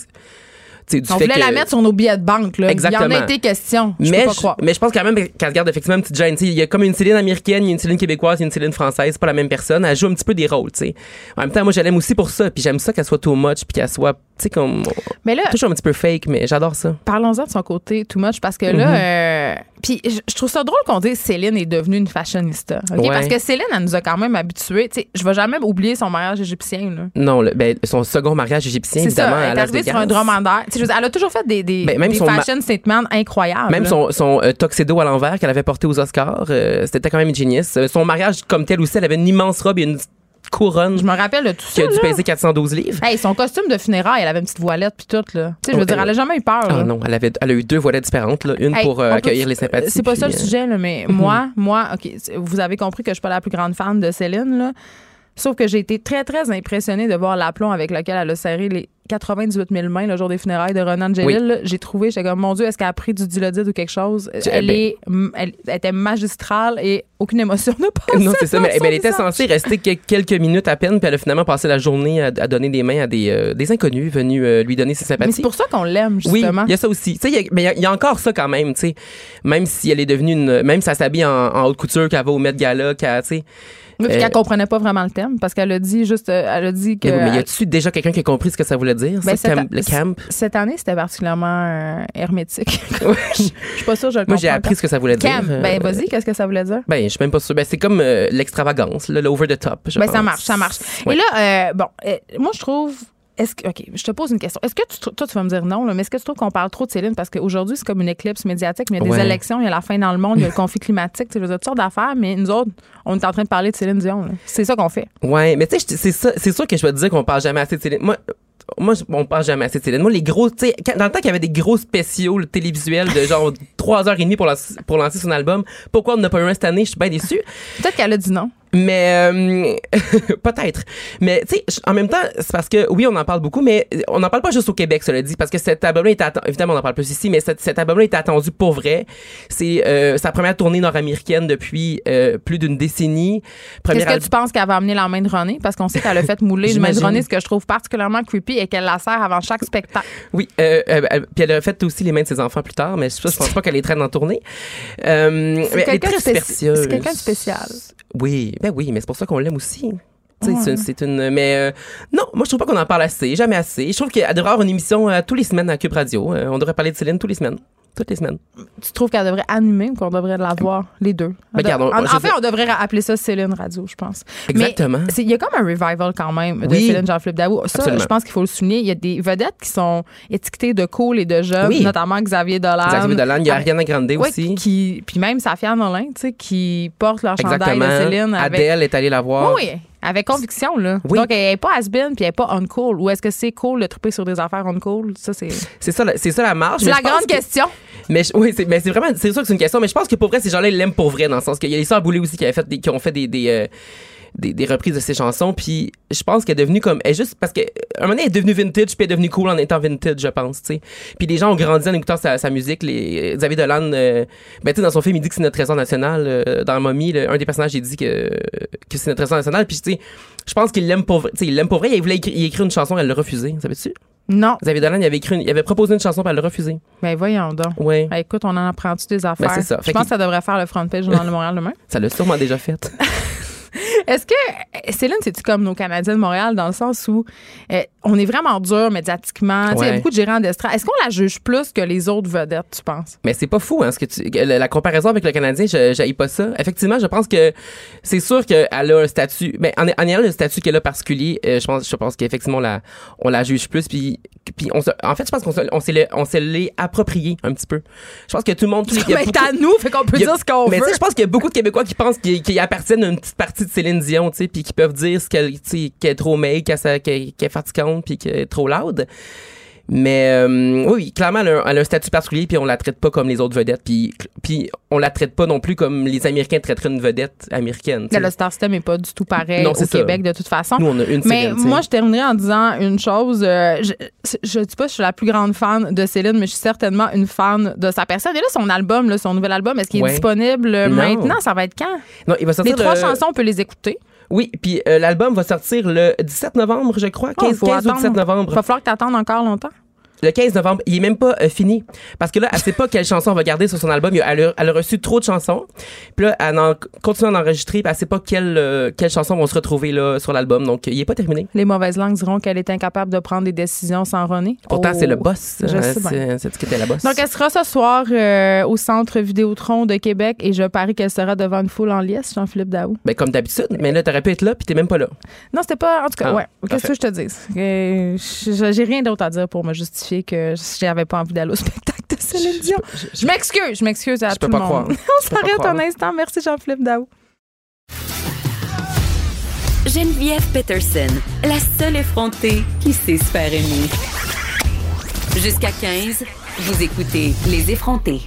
du On fait voulait que- la mettre sur nos billets de banque, là. Il y en Exactement. a été question. Je mais, peux pas je, croire. mais je pense quand même qu'elle se garde effectivement une petite gêne. Tu sais, Il y a comme une Céline américaine, il y a une Céline québécoise, il y a une Céline française. C'est pas la même personne. Elle joue un petit peu des rôles. tu sais. En même temps, moi, je l'aime aussi pour ça. Puis j'aime ça qu'elle soit too much, puis qu'elle soit, tu sais, comme Mais là, toujours un petit peu fake. Mais j'adore ça. parlons-en de son côté too much parce que là, euh, puis je trouve ça drôle qu'on dise Céline est devenue une fashionista. Ouais. Parce que Céline, elle nous a quand même habitués. Tu sais, je vais jamais oublier son mariage égyptien. Là. Non, le- ben, son second mariage égyptien, évidemment, ça. Elle est arrivée sur un dromadaire. Elle a toujours fait des, des, Ben, même des son ma- fashion statements incroyables. Même là. son, son euh, tuxedo à l'envers qu'elle avait porté aux Oscars, euh, c'était quand même une genius. Euh, son mariage comme tel aussi, elle avait une immense robe et une couronne Je me rappelle de tout qui ça. a dû là. peser 412 livres. Hey, son costume de funérailles, elle avait une petite voilette puis tout là. Tu sais, je veux Oh, dire, elle a jamais eu peur. Ah là. non, elle avait, elle a eu deux voilettes différentes, là. une Hey, pour euh, accueillir les sympathies. C'est pas ça le euh, sujet, là, mais *laughs* moi, moi, OK, vous avez compris que je suis pas la plus grande fan de Céline, là. Sauf que j'ai été très, très impressionnée de voir l'aplomb avec lequel elle a serré les 98 000 mains le jour des funérailles de Renan Angelil. Oui. J'ai trouvé, j'étais comme, mon Dieu, est-ce qu'elle a pris du dilodide ou quelque chose? Tu- Elle, ben- est, elle, elle était magistrale et aucune émotion n'a passé Non, c'est ça. Mais, elle était censée rester que- quelques minutes à peine, puis elle a finalement passé la journée à, à donner des mains à des, euh, des inconnus venus euh, lui donner ses Mais sympathies. c'est pour ça qu'on l'aime, Oui, justement. il y a ça aussi. Y a- mais il y a- il y, a encore ça quand même, tu sais. Même si elle est devenue une, même si elle s'habille en, en haute couture, qu'elle va au Met Gala, qu'elle, tu sais. Oui, puis Euh, qu'elle comprenait pas vraiment le thème parce qu'elle a dit juste, euh, elle a dit que. Mais, mais y a-tu déjà quelqu'un qui a compris ce que ça voulait dire, Ben, ça, cette- le camp? Cette année, c'était particulièrement euh, hermétique. *laughs* je suis pas sûre, que je le Moi, j'ai appris ce que ça voulait dire. Camp. Euh, Ben, vas-y, qu'est-ce que ça voulait dire? Ben, je suis même pas sûre. Ben, c'est comme euh, l'extravagance, là, le over the top. je Ben, ça marche, ça marche. Ouais. Et là, euh, bon, moi, je trouve. Est-ce que, OK, je te pose une question. Est-ce que tu, toi, tu vas me dire non, là, mais est-ce que tu trouves qu'on parle trop de Céline? Parce qu'aujourd'hui, c'est comme une éclipse médiatique, mais il y a des élections, il y a la fin dans le monde, il y a le *laughs* conflit climatique, tu sais, toutes sortes d'affaires, mais nous autres, on est en train de parler de Céline Dion. C'est ça qu'on fait. Ouais, mais tu sais, c'est ça, c'est sûr que je vais te dire qu'on parle jamais assez de Céline. Moi, moi, on parle jamais assez de Céline. Moi, les gros, tu sais, dans le temps qu'il y avait des gros spéciaux télévisuels de genre *laughs* 3h30 pour, pour lancer son album, pourquoi on n'a pas eu un cette année? Je suis bien déçue. Peut-être qu'elle a dit non. Mais euh, *laughs* peut-être. Mais tu sais, je- en même temps, c'est parce que oui, on en parle beaucoup, mais on n'en parle pas juste au Québec, cela dit, parce que cet album-là est attendu. Évidemment, on en parle plus ici, mais cet, cet album-là est attendu pour vrai. C'est euh, sa première tournée nord-américaine depuis euh, plus d'une décennie. Premier Qu'est-ce que tu penses qu'elle va amener la main de René? Parce qu'on sait qu'elle a fait mouler une main de. René, ce que je trouve particulièrement creepy et qu'elle la sert avant chaque spectacle. Oui, euh, euh, elle- puis elle a fait aussi les mains de ses enfants plus tard, mais ça, je pense pas qu'elle les traîne en tournée. Euh, c'est quelqu'un de spécial. Oui, ben oui, mais c'est pour ça qu'on l'aime aussi. Ouais. c'est- une. Mais euh, non, moi je trouve pas qu'on en parle assez, jamais assez. Je trouve qu'elle devrait avoir une émission euh, tous les semaines à Cube Radio. Euh, on devrait parler de Céline tous les semaines. Toutes les semaines. Tu trouves qu'elle devrait animer ou qu'on devrait la voir, les deux? Ben, on- en, fait, on devrait appeler ça Céline Radio, je pense. Exactement. Il y a comme un revival quand même de Oui. Céline Jean-Philippe Daou. Ça, Absolument. je pense qu'il faut le souligner. Il y a des vedettes qui sont étiquetées de cool et de jeunes, Oui. notamment Xavier Dolan. Xavier Dolan, il y a Ah, Ariana Grande aussi. Qui, puis même Safia Nolin, tu sais, qui porte leur chandail de Exactement. Céline avec. Adèle est allée la voir. Oui, oui. Avec conviction, là. Oui. Donc, elle est pas has-been puis elle est pas uncool. Ou est-ce que c'est cool de triper sur des affaires uncool? Ça, c'est. C'est ça, c'est ça la marche. C'est la grande que- question. Mais je- oui, c'est mais c'est vraiment c'est sûr que c'est une question mais je pense que pour vrai ces gens-là ils l'aiment pour vrai dans le sens qu'il y a les sœurs Boulay aussi qui avaient fait des, qui ont fait des des, euh, des des reprises de ses chansons puis je pense qu'elle est devenue comme elle est juste parce que euh, un moment donné elle est devenue vintage puis elle est devenue cool en étant vintage je pense tu sais puis les gens ont grandi en écoutant sa, sa musique les Xavier Dolan euh, ben tu sais dans son film il dit que c'est notre trésor national euh, dans Mommy le- un des personnages il dit que que c'est notre trésor national puis tu sais je pense qu'il l'aime pour vrai il l'aime pour vrai il voulait écrire, il écrire une chanson elle l'a refusé savais-tu Non. Xavier Dolan il avait écrit une- il avait proposé une chanson puis elle l'a refusé Ben, voyons donc. ouais Ben, écoute, on en apprend-tu des affaires? Ben, c'est ça. Je pense que ça devrait faire le front page du Journal de Montréal demain. ça l'a sûrement déjà fait *laughs* Est-ce que, Céline, c'est-tu comme nos Canadiens de Montréal dans le sens où euh, on est vraiment dur médiatiquement? Tu sais, Il y a beaucoup de gérants d'estrade. Est-ce qu'on la juge plus que les autres vedettes, tu penses? Mais c'est pas fou, hein, ce que tu, la, la comparaison avec le Canadien, je pas ça. Effectivement, je pense que c'est sûr qu'elle a un statut, mais en, en ayant le statut qu'elle a particulier, euh, je pense, je pense qu'effectivement, la, on la juge plus, puis, puis on se, en fait, je pense qu'on on s'est on s'est l'est approprié un petit peu. Je pense que tout le monde, *laughs* a Ben, beaucoup- c'est à nous, fait qu'on peut a- dire ce qu'on mais veut. tu sais, je pense qu'il y a beaucoup de Québécois qui pensent qu'ils appartiennent à une petite partie de Céline Dion, tu puis qui peuvent dire ce qu'elle, est trop make, qu'elle, qu'elle est fatigante, puis qu'elle est trop loud. Mais euh, oui, clairement, elle a, un, elle a un statut particulier, puis on la traite pas comme les autres vedettes, puis puis on la traite pas non plus comme les Américains traiteraient une vedette américaine. Le star system n'est pas du tout pareil Non, au ça. Québec de toute façon. Nous, on a une Mais moi, je terminerai en disant une chose. euh, je, je dis pas que je suis la plus grande fan de Céline, mais je suis certainement une fan de sa personne. Et là, son album, là, son nouvel album, est-ce qu'il est disponible Non. maintenant? Ça va être quand? non, il va Les sortir trois le- chansons, on peut les écouter. Oui, puis euh, l'album va sortir le 17 novembre, je crois, 15, Oh, faut 15 ou attendre. 17 novembre. Il va falloir que tu attendes encore longtemps. Le 15 novembre, il est même pas euh, fini. Parce que là, elle sait pas quelle chanson on va garder sur son album. Elle a, elle a reçu trop de chansons. Puis là, elle en, continue d'en enregistrer. Puis elle sait pas quelles euh, quelles chansons vont se retrouver là sur l'album. Donc, il est pas terminé. Les mauvaises langues diront qu'elle est incapable de prendre des décisions sans René. Pourtant, Oh. c'est le boss. Je hein, sais bien. c'est ce qui était la boss. Donc, elle sera ce soir euh, au Centre Vidéotron de Québec et je parie qu'elle sera devant une foule en liesse, Jean-Philippe Daou. ben, comme d'habitude. Mais là, t'aurais pu être là, puis t'es même pas là. Non, c'était pas. En tout cas, Ah, ouais. Qu'est-ce que je te dis? Euh, J'ai rien d'autre à dire pour me justifier que j'avais pas envie d'aller au *laughs* spectacle de Céline Dion. Je m'excuse, je m'excuse à Je tout peux le pas monde. croire. *laughs* On s'arrête un instant. Merci Jean-Philippe Daou. Geneviève Peterson, la seule effrontée qui sait se faire aimer. Jusqu'à 15, vous écoutez Les effrontés.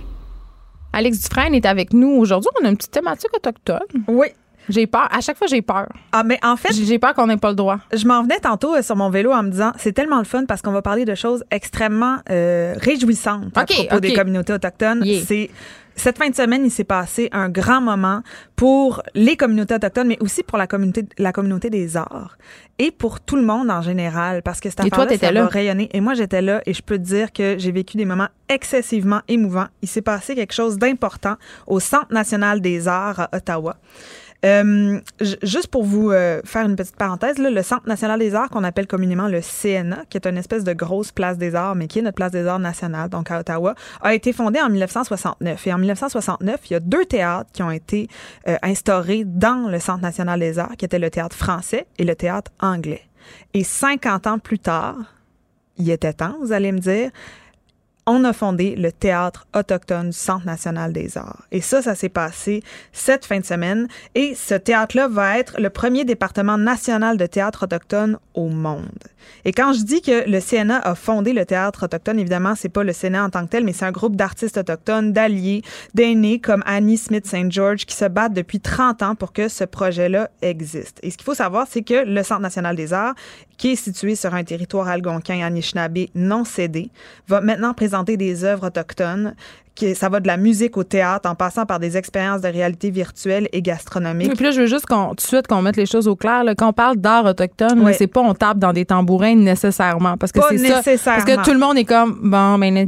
Alex Dufresne est avec nous aujourd'hui. On a une petite thématique autochtone. Oui. J'ai peur. À chaque fois, j'ai peur. Ah, mais en fait, J'ai peur qu'on n'ait pas le droit. je m'en venais tantôt euh, sur mon vélo en me disant c'est tellement le fun parce qu'on va parler de choses extrêmement euh, réjouissantes à propos des communautés autochtones. Yeah. C'est cette fin de semaine, il s'est passé un grand moment pour les communautés autochtones, mais aussi pour la communauté, la communauté des arts et pour tout le monde en général, parce que cette affaire-là, ça là? va rayonner. Et moi, j'étais là et je peux te dire que j'ai vécu des moments excessivement émouvants. Il s'est passé quelque chose d'important au Centre national des arts à Ottawa. Euh, juste pour vous euh, faire une petite parenthèse, là, le Centre national des arts, qu'on appelle communément le CNA, qui est une espèce de grosse place des arts, mais qui est notre place des arts nationale, donc à Ottawa, a été fondé en 1969. Et en 1969, il y a deux théâtres qui ont été euh, instaurés dans le Centre national des arts, qui étaient le théâtre français et le théâtre anglais. Et 50 ans plus tard, il était temps, vous allez me dire, on a fondé le théâtre autochtone du Centre national des arts. Et ça, ça s'est passé cette fin de semaine. Et ce théâtre-là va être le premier département national de théâtre autochtone au monde. Et quand je dis que le CNA a fondé le théâtre autochtone, évidemment, c'est pas le CNA en tant que tel, mais c'est un groupe d'artistes autochtones, d'alliés, d'aînés comme Annie Smith St. George qui se battent depuis 30 ans pour que ce projet-là existe. Et ce qu'il faut savoir, c'est que le Centre national des arts, qui est situé sur un territoire algonquin anishinaabe non cédé, va maintenant présenter des œuvres autochtones. Qui, ça va de la musique au théâtre en passant par des expériences de réalité virtuelle et gastronomique. Et puis là, je veux juste qu'on, tout de suite qu'on mette les choses au clair. là. Quand on parle d'art autochtone, c'est pas on tape dans des tambourins nécessairement. Parce que c'est ça. Parce que tout le monde est comme, bon, ben,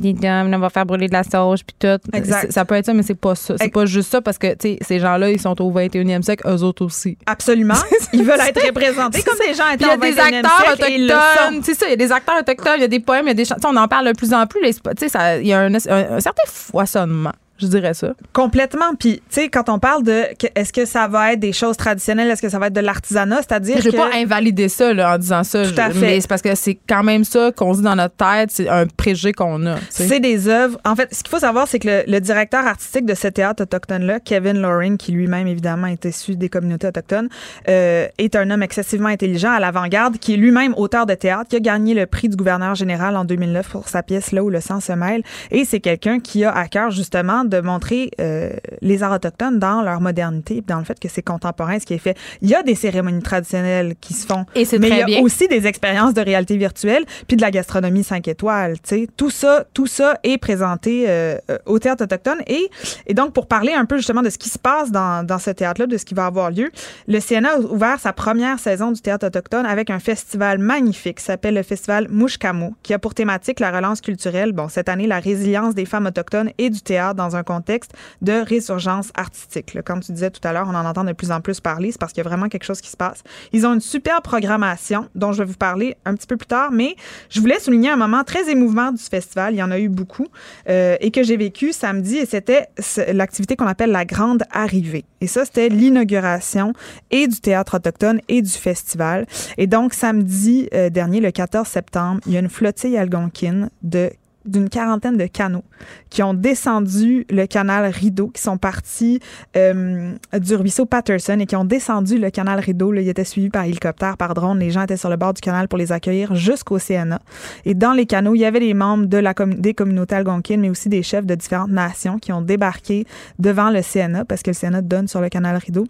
on va faire brûler de la sauge, puis tout. Exact. Ça peut être ça, mais c'est pas ça. C'est pas juste ça parce que, tu sais, ces gens-là, ils sont au 21e siècle, eux autres aussi. Absolument. *laughs* Ils veulent être représentés comme des gens il y a des 21e acteurs autochtones. C'est ça, il y a des acteurs autochtones, il y a des poèmes, il y a des chansons. On en parle de plus en plus. Tu sais, il y a un, un- un certain foisonnement Je dirais ça. Complètement. Puis, tu sais, quand on parle de est-ce que ça va être des choses traditionnelles, est-ce que ça va être de l'artisanat, c'est-à-dire Je que vais pas invalider ça là, en disant ça. Tout à Je- fait. Mais c'est parce que c'est quand même ça qu'on se dit dans notre tête. C'est un préjugé qu'on a. c'est des œuvres. En fait, ce qu'il faut savoir, c'est que le, le directeur artistique de ce théâtre autochtone-là, Kevin Loring, qui lui-même, évidemment, est issu des communautés autochtones, euh, est un homme excessivement intelligent, à l'avant-garde, qui est lui-même auteur de théâtre, qui a gagné le prix du gouverneur général en 2009 pour sa pièce Là où le sang se mêle. Et c'est quelqu'un qui a à cœur, justement, de montrer euh, les arts autochtones dans leur modernité, dans le fait que c'est contemporain, ce qui est fait. Il y a des cérémonies traditionnelles qui se font. Et mais il y a bien. aussi des expériences de réalité virtuelle, puis de la gastronomie 5 étoiles. tu sais. Tout ça, tout ça est présenté euh, euh, au théâtre autochtone. Et, et donc, pour parler un peu justement de ce qui se passe dans, dans ce théâtre-là, de ce qui va avoir lieu, le CNA a ouvert sa première saison du théâtre autochtone avec un festival magnifique qui s'appelle le festival Mouchkamo, qui a pour thématique la relance culturelle. Bon, cette année, la résilience des femmes autochtones et du théâtre dans un contexte de résurgence artistique. là. Comme tu disais tout à l'heure, on en entend de plus en plus parler. C'est parce qu'il y a vraiment quelque chose qui se passe. Ils ont une super programmation dont je vais vous parler un petit peu plus tard, mais je voulais souligner un moment très émouvant du festival. Il y en a eu beaucoup euh, et que j'ai vécu samedi et c'était l'activité qu'on appelle la grande arrivée. Et ça, c'était l'inauguration et du théâtre autochtone et du festival. Et donc, samedi euh, dernier, le 14 septembre, il y a une flottille algonquine de d'une quarantaine de canaux qui ont descendu le canal Rideau, qui sont partis euh, du ruisseau Patterson et qui ont descendu le canal Rideau. Ils étaient suivis par hélicoptère, par drone. Les gens étaient sur le bord du canal pour les accueillir jusqu'au CNA. Et dans les canaux, il y avait des membres des communautés algonquines, mais aussi des chefs de différentes nations qui ont débarqué devant le CNA parce que le CNA donne sur le canal Rideau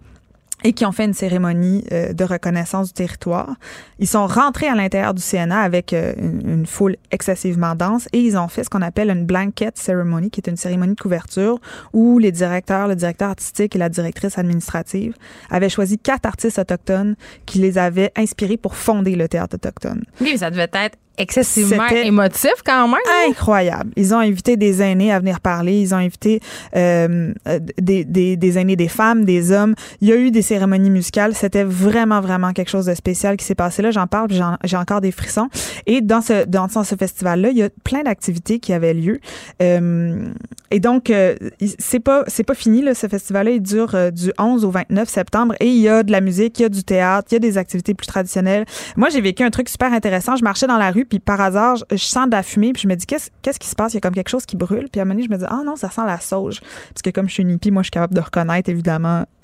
et qui ont fait une cérémonie euh, de reconnaissance du territoire. Ils sont rentrés à l'intérieur du CNA avec euh, une, une foule excessivement dense et ils ont fait ce qu'on appelle une blanket ceremony, qui est une cérémonie de couverture où les directeurs, le directeur artistique et la directrice administrative avaient choisi quatre artistes autochtones qui les avaient inspirés pour fonder le théâtre autochtone. Oui, ça devait être excessivement émotif quand même. incroyable. Ils ont invité des aînés à venir parler. Ils ont invité euh, euh, des, des, des aînés, des femmes, des hommes. Il y a eu des cérémonies musicales. C'était vraiment, vraiment quelque chose de spécial qui s'est passé là. J'en parle, j'ai encore des frissons. Et dans ce, dans, ce festival-là, il y a plein d'activités qui avaient lieu. Euh, et donc, euh, c'est pas, c'est pas fini, là, ce festival-là. Il dure euh, du 11 au 29 septembre et il y a de la musique, il y a du théâtre, il y a des activités plus traditionnelles. Moi, j'ai vécu un truc super intéressant. Je marchais dans la rue, puis par hasard, je, je sens de la fumée, puis je me dis, qu'est-ce, qu'est-ce qui se passe? Il y a comme quelque chose qui brûle. Puis à un moment donné, je me dis, ah non, ça sent la sauge. Parce que comme je suis une hippie, moi, je suis capable de reconnaître, évidemment, *laughs*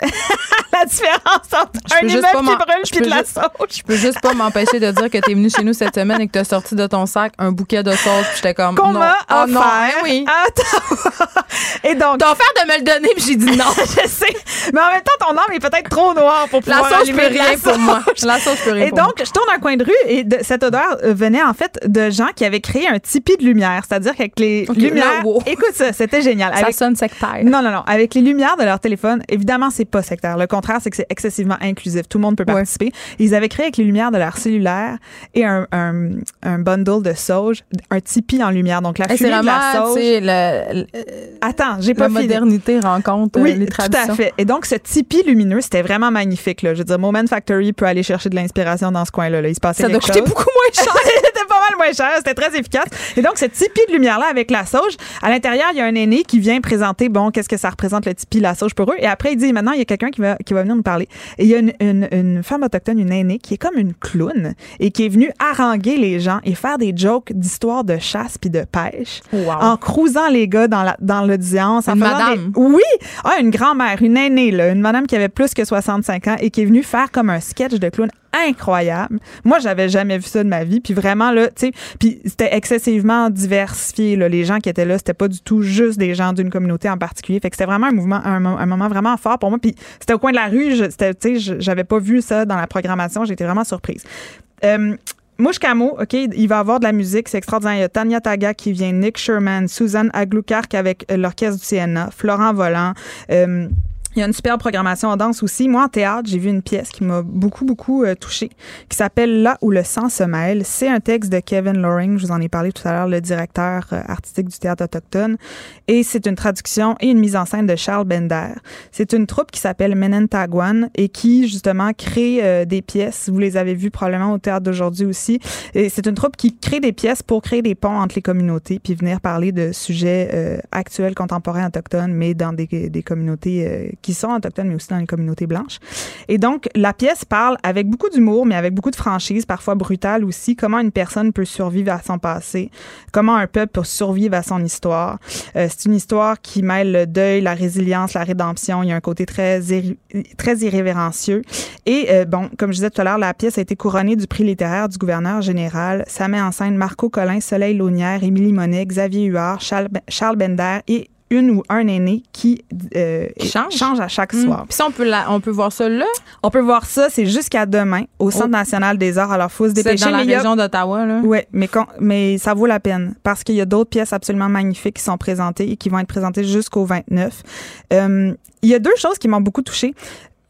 la différence entre Je un immeuble qui brûle je puis de la juste- sauge. Je peux juste pas m'empêcher de dire que t'es venu chez nous cette semaine et que t'as sorti de ton sac un bouquet de sauce. Puis j'étais comme. Qu'on non. Oh non, hein, oui. Attends. *laughs* Et donc, T'as offert de me le donner, puis j'ai dit non. *laughs* je sais. Mais en même temps, ton âme est peut-être trop noire pour La pouvoir sauce, je peux allumer de la rien pour sauge. moi. La sauce, je peux rien Et donc, je tourne un coin de rue et de- cette odeur euh, venait en fait de gens qui avaient créé un tipi de lumière. C'est-à-dire qu'avec les lumières. là, wow. *laughs* Écoute ça, c'était génial. Ça Avec- sonne sectaire. non, non, non. Avec les lumières de leur téléphone, évidemment, c'est pas sectaire. Le contraire, c'est que c'est excessivement inclusif. Tout le monde peut Ouais. participer. Ils avaient créé avec les lumières de leur cellulaire et un, un, un bundle de sauge, un tipi en lumière. Donc, la fumée de la sauge. le- le- Attends, j'ai la pas fini. modernité rencontre euh, Oui, les tout à fait. Et donc, ce tipi lumineux, c'était vraiment magnifique. Là. Je veux dire, Moment Factory peut aller chercher de l'inspiration dans ce coin-là. là. Il se passait Ça doit coûter beaucoup moins cher. *laughs* moins cher, c'était très efficace. Et donc, ce tipi de lumière-là avec la sauge, à l'intérieur, il y a un aîné qui vient présenter, bon, qu'est-ce que ça représente le tipi, la sauge pour eux. Et après, il dit, maintenant, il y a quelqu'un qui va, qui va venir nous parler. Et il y a une, une, une femme autochtone, une aînée, qui est comme une clown et qui est venue haranguer les gens et faire des jokes d'histoire de chasse puis de pêche Wow. en crousant les gars dans la dans l'audience. en Une madame. des- Oui! Ah, une grand-mère, une aînée, là, une madame qui avait plus que 65 ans et qui est venue faire comme un sketch de clown incroyable. Moi, j'avais jamais vu ça de ma vie. Puis vraiment, là, tu sais, puis c'était excessivement diversifié. Là. Les gens qui étaient là, c'était pas du tout juste des gens d'une communauté en particulier. Fait que c'était vraiment un mouvement, un, mo- un moment vraiment fort pour moi. Puis c'était au coin de la rue. Tu sais, j'avais pas vu ça dans la programmation. J'étais vraiment surprise. Euh, Mouche Camo, OK, il va avoir de la musique, c'est extraordinaire. Il y a Tanya Taga qui vient, Nick Sherman, Suzanne Aglukark avec euh, l'orchestre du CNA, Florent Volant. euh, Il y a une super programmation en danse aussi. Moi, en théâtre, j'ai vu une pièce qui m'a beaucoup, beaucoup euh, touchée, qui s'appelle Là où le sang se mêle. C'est un texte de Kevin Loring, je vous en ai parlé tout à l'heure, le directeur euh, artistique du théâtre autochtone. Et c'est une traduction et une mise en scène de Charles Bender. C'est une troupe qui s'appelle Menentagwan et qui, justement, crée euh, des pièces. Vous les avez vues probablement au théâtre d'aujourd'hui aussi. Et c'est une troupe qui crée des pièces pour créer des ponts entre les communautés puis venir parler de sujets actuels, contemporains, autochtones, mais dans des, des communautés qui sont autochtones, mais aussi dans les communautés blanches. Et donc, la pièce parle avec beaucoup d'humour, mais avec beaucoup de franchise, parfois brutale aussi, comment une personne peut survivre à son passé, comment un peuple peut survivre à son histoire. Euh, c'est une histoire qui mêle le deuil, la résilience, la rédemption. Il y a un côté très, très irrévérencieux. Et euh, bon, comme je disais tout à l'heure, la pièce a été couronnée du prix littéraire du gouverneur général. Ça met en scène Marco Collin, Soleil Launière, Émilie Monet, Xavier Huard, Charles, Charles Bender et une ou un aîné qui, euh, Qui change. à chaque Hmm. soir. Puis ça, on peut, la- on peut voir ça là? On peut voir ça, c'est jusqu'à demain au Centre Oh. national des arts. Alors, faut se C'est dépêcher. dans la mais a- région d'Ottawa, là. Oui, mais, mais ça vaut la peine parce qu'il y a d'autres pièces absolument magnifiques qui sont présentées et qui vont être présentées jusqu'au 29. Euh, il y a deux choses qui m'ont beaucoup touchée.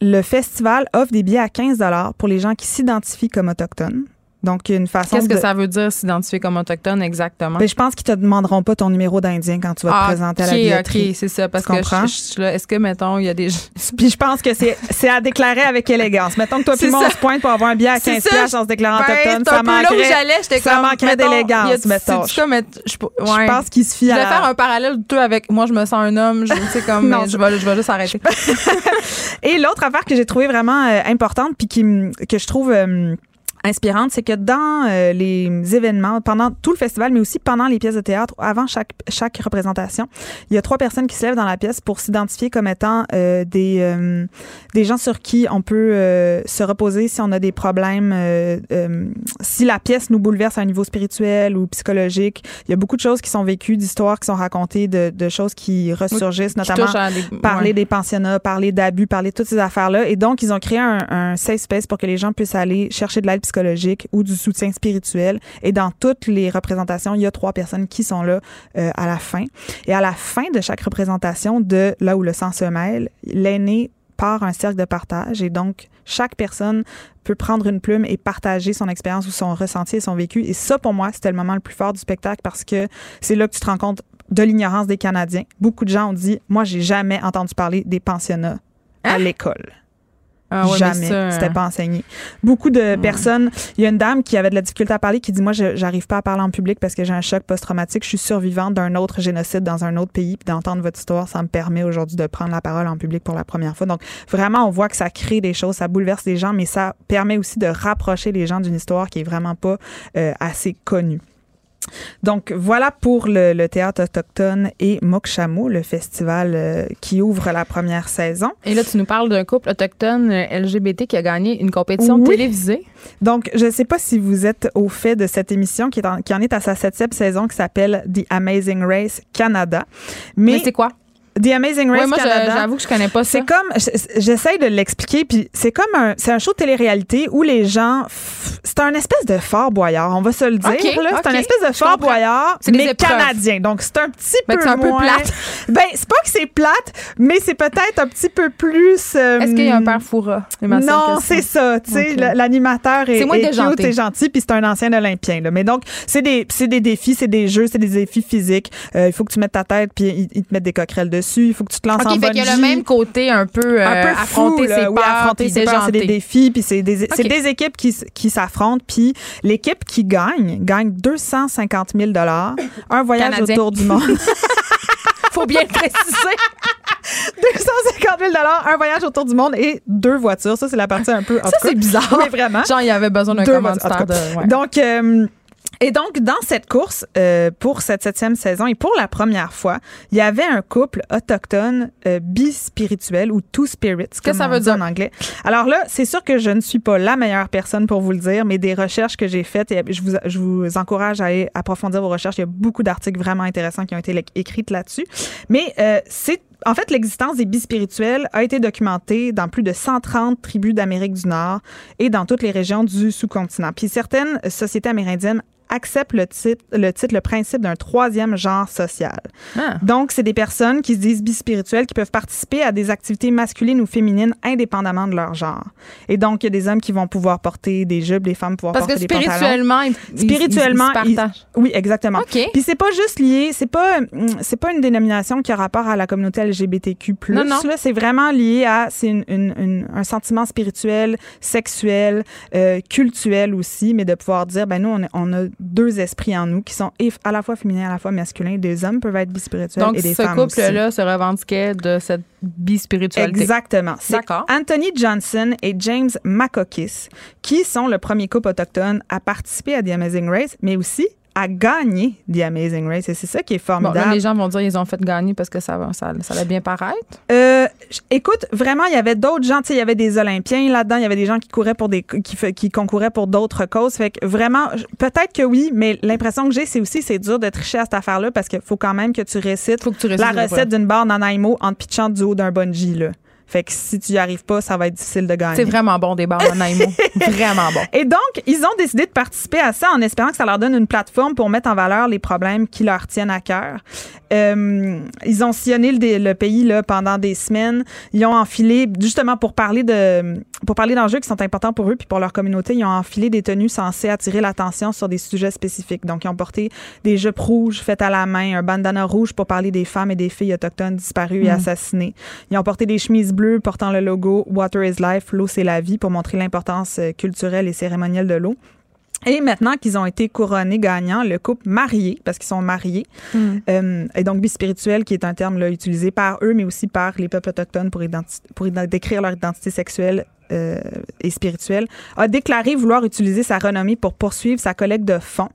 Le festival offre des billets à 15 pour les gens qui s'identifient comme autochtones. Donc, il y a une façon Qu'est-ce de... que ça veut dire s'identifier comme autochtone exactement? Ben, je pense qu'ils te demanderont pas ton numéro d'Indien quand tu vas te présenter à la billetterie. ok, c'est ça. Parce Tu que comprends? je, je est-ce que, mettons, il y a des. *laughs* Puis je pense que c'est à déclarer avec élégance. Mettons que toi puis moi, on se pointe pour avoir un billet à C'est 15 ça. piastres en se déclarant Ben, autochtone. Ça peu là où manquerait, j'allais, ça manquerait d'élégance, mettons. c'est ça, mais je, Je pense qu'il se fie Je à vais la- faire un parallèle tout avec moi, je me sens un homme, je sais comme *laughs* Non, je vais je vais juste arrêter. *laughs* Et l'autre affaire que j'ai trouvée vraiment euh, importante puis que je trouve euh, inspirante, c'est que dans euh, les événements, pendant tout le festival, mais aussi pendant les pièces de théâtre, avant chaque, chaque représentation, il y a trois personnes qui se lèvent dans la pièce pour s'identifier comme étant euh, des, euh, des gens sur qui on peut se reposer si on a des problèmes, si la pièce nous bouleverse à un niveau spirituel ou psychologique. Il y a beaucoup de choses qui sont vécues, d'histoires qui sont racontées, de, de choses qui ressurgissent, Qui notamment des- parler ouais. des pensionnats, parler d'abus, parler de toutes ces affaires-là. Et donc, ils ont créé un, un safe space pour que les gens puissent aller chercher de l'aide psychologique ou du soutien spirituel. Et dans toutes les représentations, il y a trois personnes qui sont là euh, à la fin. Et à la fin de chaque représentation de là où le sang se mêle, l'aîné part un cercle de partage et donc chaque personne peut prendre une plume et partager son expérience ou son ressenti et son vécu. Et ça, pour moi, c'était le moment le plus fort du spectacle parce que c'est là que tu te rends compte de l'ignorance des Canadiens. Beaucoup de gens ont dit, moi, j'ai jamais entendu parler des pensionnats à l'école. Ah ouais, mais Jamais. ça, C'était pas enseigné. Beaucoup de personnes. Il y a une dame qui avait de la difficulté à parler qui dit Moi, j'arrive pas à parler en public parce que j'ai un choc post-traumatique. Je suis survivante d'un autre génocide dans un autre pays. Puis d'entendre votre histoire, ça me permet aujourd'hui de prendre la parole en public pour la première fois. Donc, vraiment, on voit que ça crée des choses, ça bouleverse les gens, mais ça permet aussi de rapprocher les gens d'une histoire qui est vraiment pas euh, assez connue. Donc voilà pour le, le théâtre autochtone et Mokshamo, le festival euh, qui ouvre la première saison. Et là, tu nous parles d'un couple autochtone euh, LGBT qui a gagné une compétition Oui. télévisée. Donc, je ne sais pas si vous êtes au fait de cette émission qui, est en, qui en est à sa septième saison qui s'appelle The Amazing Race Canada. Mais, Mais, c'est quoi? The Amazing Race moi, Canada. j'avoue que je connais pas ça. C'est comme, j'essaye de l'expliquer, puis c'est comme un, c'est un show de télé-réalité où les gens, c'est un espèce de Fort Boyard, on va se le dire, Ok, là. C'est un espèce de Fort. Boyard, mais canadien. Donc, c'est un petit Ben, peu c'est un peu plate. *laughs* Ben, c'est pas que c'est plate, mais c'est peut-être un petit peu plus... euh, Est-ce qu'il y a un père seule non, c'est ça. Tu sais, l'animateur est, moins est déjanté. cute et gentil, puis c'est un ancien olympien. Là. Mais donc, c'est des, c'est des défis, c'est des jeux, c'est des défis physiques. Euh, il faut que tu mettes ta tête, puis ils, ils te mettent des coquerelles dessus. Il faut que tu te lances OK, en fait qu'il y a le bungee. même côté un peu, euh, un peu affronter là. ses Oui, peurs, affronter ses peurs, c'est des défis, puis c'est des, c'est Ok. des équipes qui, qui s'affrontent, puis l'équipe qui gagne gagne 250 000 un voyage Canadien. autour du monde. *laughs* *laughs* Faut bien le préciser. 250 000 un voyage autour du monde et deux voitures. Ça, c'est la partie un peu. Ça, c'est bizarre. Oui, vraiment. Genre, il y avait besoin d'un de. ouais. Donc, euh, et donc, dans cette course, euh, pour cette septième saison et pour la première fois, il y avait un couple autochtone euh, bispirituel ou two spirits. que comme ça veut dire? en anglais. Alors là, c'est sûr que je ne suis pas la meilleure personne pour vous le dire, mais des recherches que j'ai faites, et je vous, je vous encourage à aller approfondir vos recherches. Il y a beaucoup d'articles vraiment intéressants qui ont été écrits là-dessus. Mais euh, c'est en fait, l'existence des bispirituels a été documentée dans plus de 130 tribus d'Amérique du Nord et dans toutes les régions du sous-continent. Puis certaines sociétés amérindiennes acceptent le titre, le titre, le principe d'un troisième genre social. Ah. Donc, c'est des personnes qui se disent bispirituelles qui peuvent participer à des activités masculines ou féminines indépendamment de leur genre. Et donc, il y a des hommes qui vont pouvoir porter des jupes, des femmes pouvoir Parce que porter des pantalons. spirituellement, ils- ils- Spirituellement, ils, se ils- partagent. Oui, exactement. OK. Puis c'est pas juste lié, c'est pas hum, c'est pas une dénomination qui a rapport à la communauté LGBTQ+. Non, non. Là, c'est vraiment lié à c'est une- une- une- un sentiment spirituel, sexuel, euh, cultuel aussi, mais de pouvoir dire ben nous on on a deux esprits en nous qui sont à la fois féminins, à la fois masculins. Des hommes peuvent être bispirituels Donc, et des ce femmes aussi. couple-là se revendiquait de cette bispiritualité. Exactement. C'est D'accord. Anthony Johnson et James Makokis, qui sont le premier couple autochtone à participer à The Amazing Race, mais aussi à gagner The Amazing Race. Et c'est ça qui est Bon, formidable. là, les gens vont dire ils ont fait gagner parce que ça va, ça, ça allait bien paraître. Euh, écoute, vraiment, il y avait d'autres gens. Il y avait des Olympiens là-dedans. Il y avait des gens qui couraient pour des, qui, concouraient pour d'autres causes. Fait que vraiment, peut-être que oui, mais l'impression que j'ai, c'est aussi, c'est dur de tricher à cette affaire-là parce qu'il faut quand même que tu récites Faut que tu récites la recette d'une barre Nanaimo en te pitchant du haut d'un bungee, là. Fait que si tu y arrives pas, ça va être difficile de gagner. C'est vraiment bon des Naïmo. *laughs* vraiment bon. Et donc, ils ont décidé de participer à ça en espérant que ça leur donne une plateforme pour mettre en valeur les problèmes qui leur tiennent à cœur. Euh, ils ont sillonné le, pays là, pendant des semaines. Ils ont enfilé, justement pour parler de pour parler d'enjeux qui sont importants pour eux puis pour leur communauté, ils ont enfilé des tenues censées attirer l'attention sur des sujets spécifiques. Donc, ils ont porté des jupes rouges faites à la main, un bandana rouge pour parler des femmes et des filles autochtones disparues et assassinées. Ils ont porté des chemises bleues portant le logo Water is Life, l'eau c'est la vie, pour montrer l'importance euh, culturelle et cérémonielle de l'eau. Et maintenant qu'ils ont été couronnés gagnants, le couple marié, parce qu'ils sont mariés, euh, et donc bispirituel, qui est un terme là, utilisé par eux, mais aussi par les peuples autochtones pour, décrire leur identité sexuelle euh, et spirituelle, a déclaré vouloir utiliser sa renommée pour poursuivre sa collecte de fonds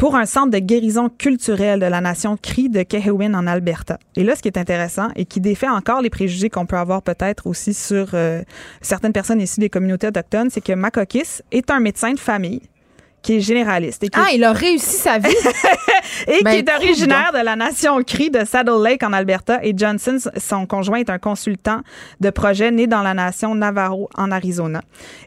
pour un centre de guérison culturelle de la nation Cree de Kehewin en Alberta. Et là, ce qui est intéressant et qui défait encore les préjugés qu'on peut avoir peut-être aussi sur euh, certaines personnes issues des communautés autochtones, c'est que Makokis est un médecin de famille qui est généraliste et qui, Ah, il a réussi sa vie. *laughs* et ben, qui est coudonc. originaire de la nation Cree de Saddle Lake en Alberta. Et Johnson, son conjoint, est un consultant de projet né dans la nation Navarro en Arizona.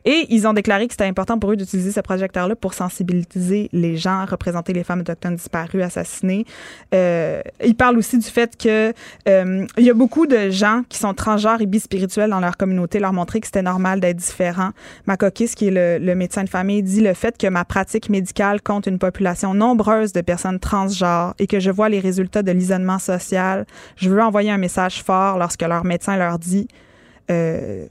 Et ils ont déclaré que c'était important pour eux d'utiliser ce projecteur-là pour sensibiliser les gens, représenter les femmes autochtones disparues, assassinées. Euh, ils parlent aussi du fait que euh, il y a beaucoup de gens qui sont transgenres et bispirituels dans leur communauté, leur montrer que c'était normal d'être différent. Makokis, qui est le, le médecin de famille, dit le fait que ma pratique médicale compte une population nombreuse de personnes transgenres et que je vois les résultats de l'isolement social. Je veux envoyer un message fort lorsque leur médecin leur dit euh,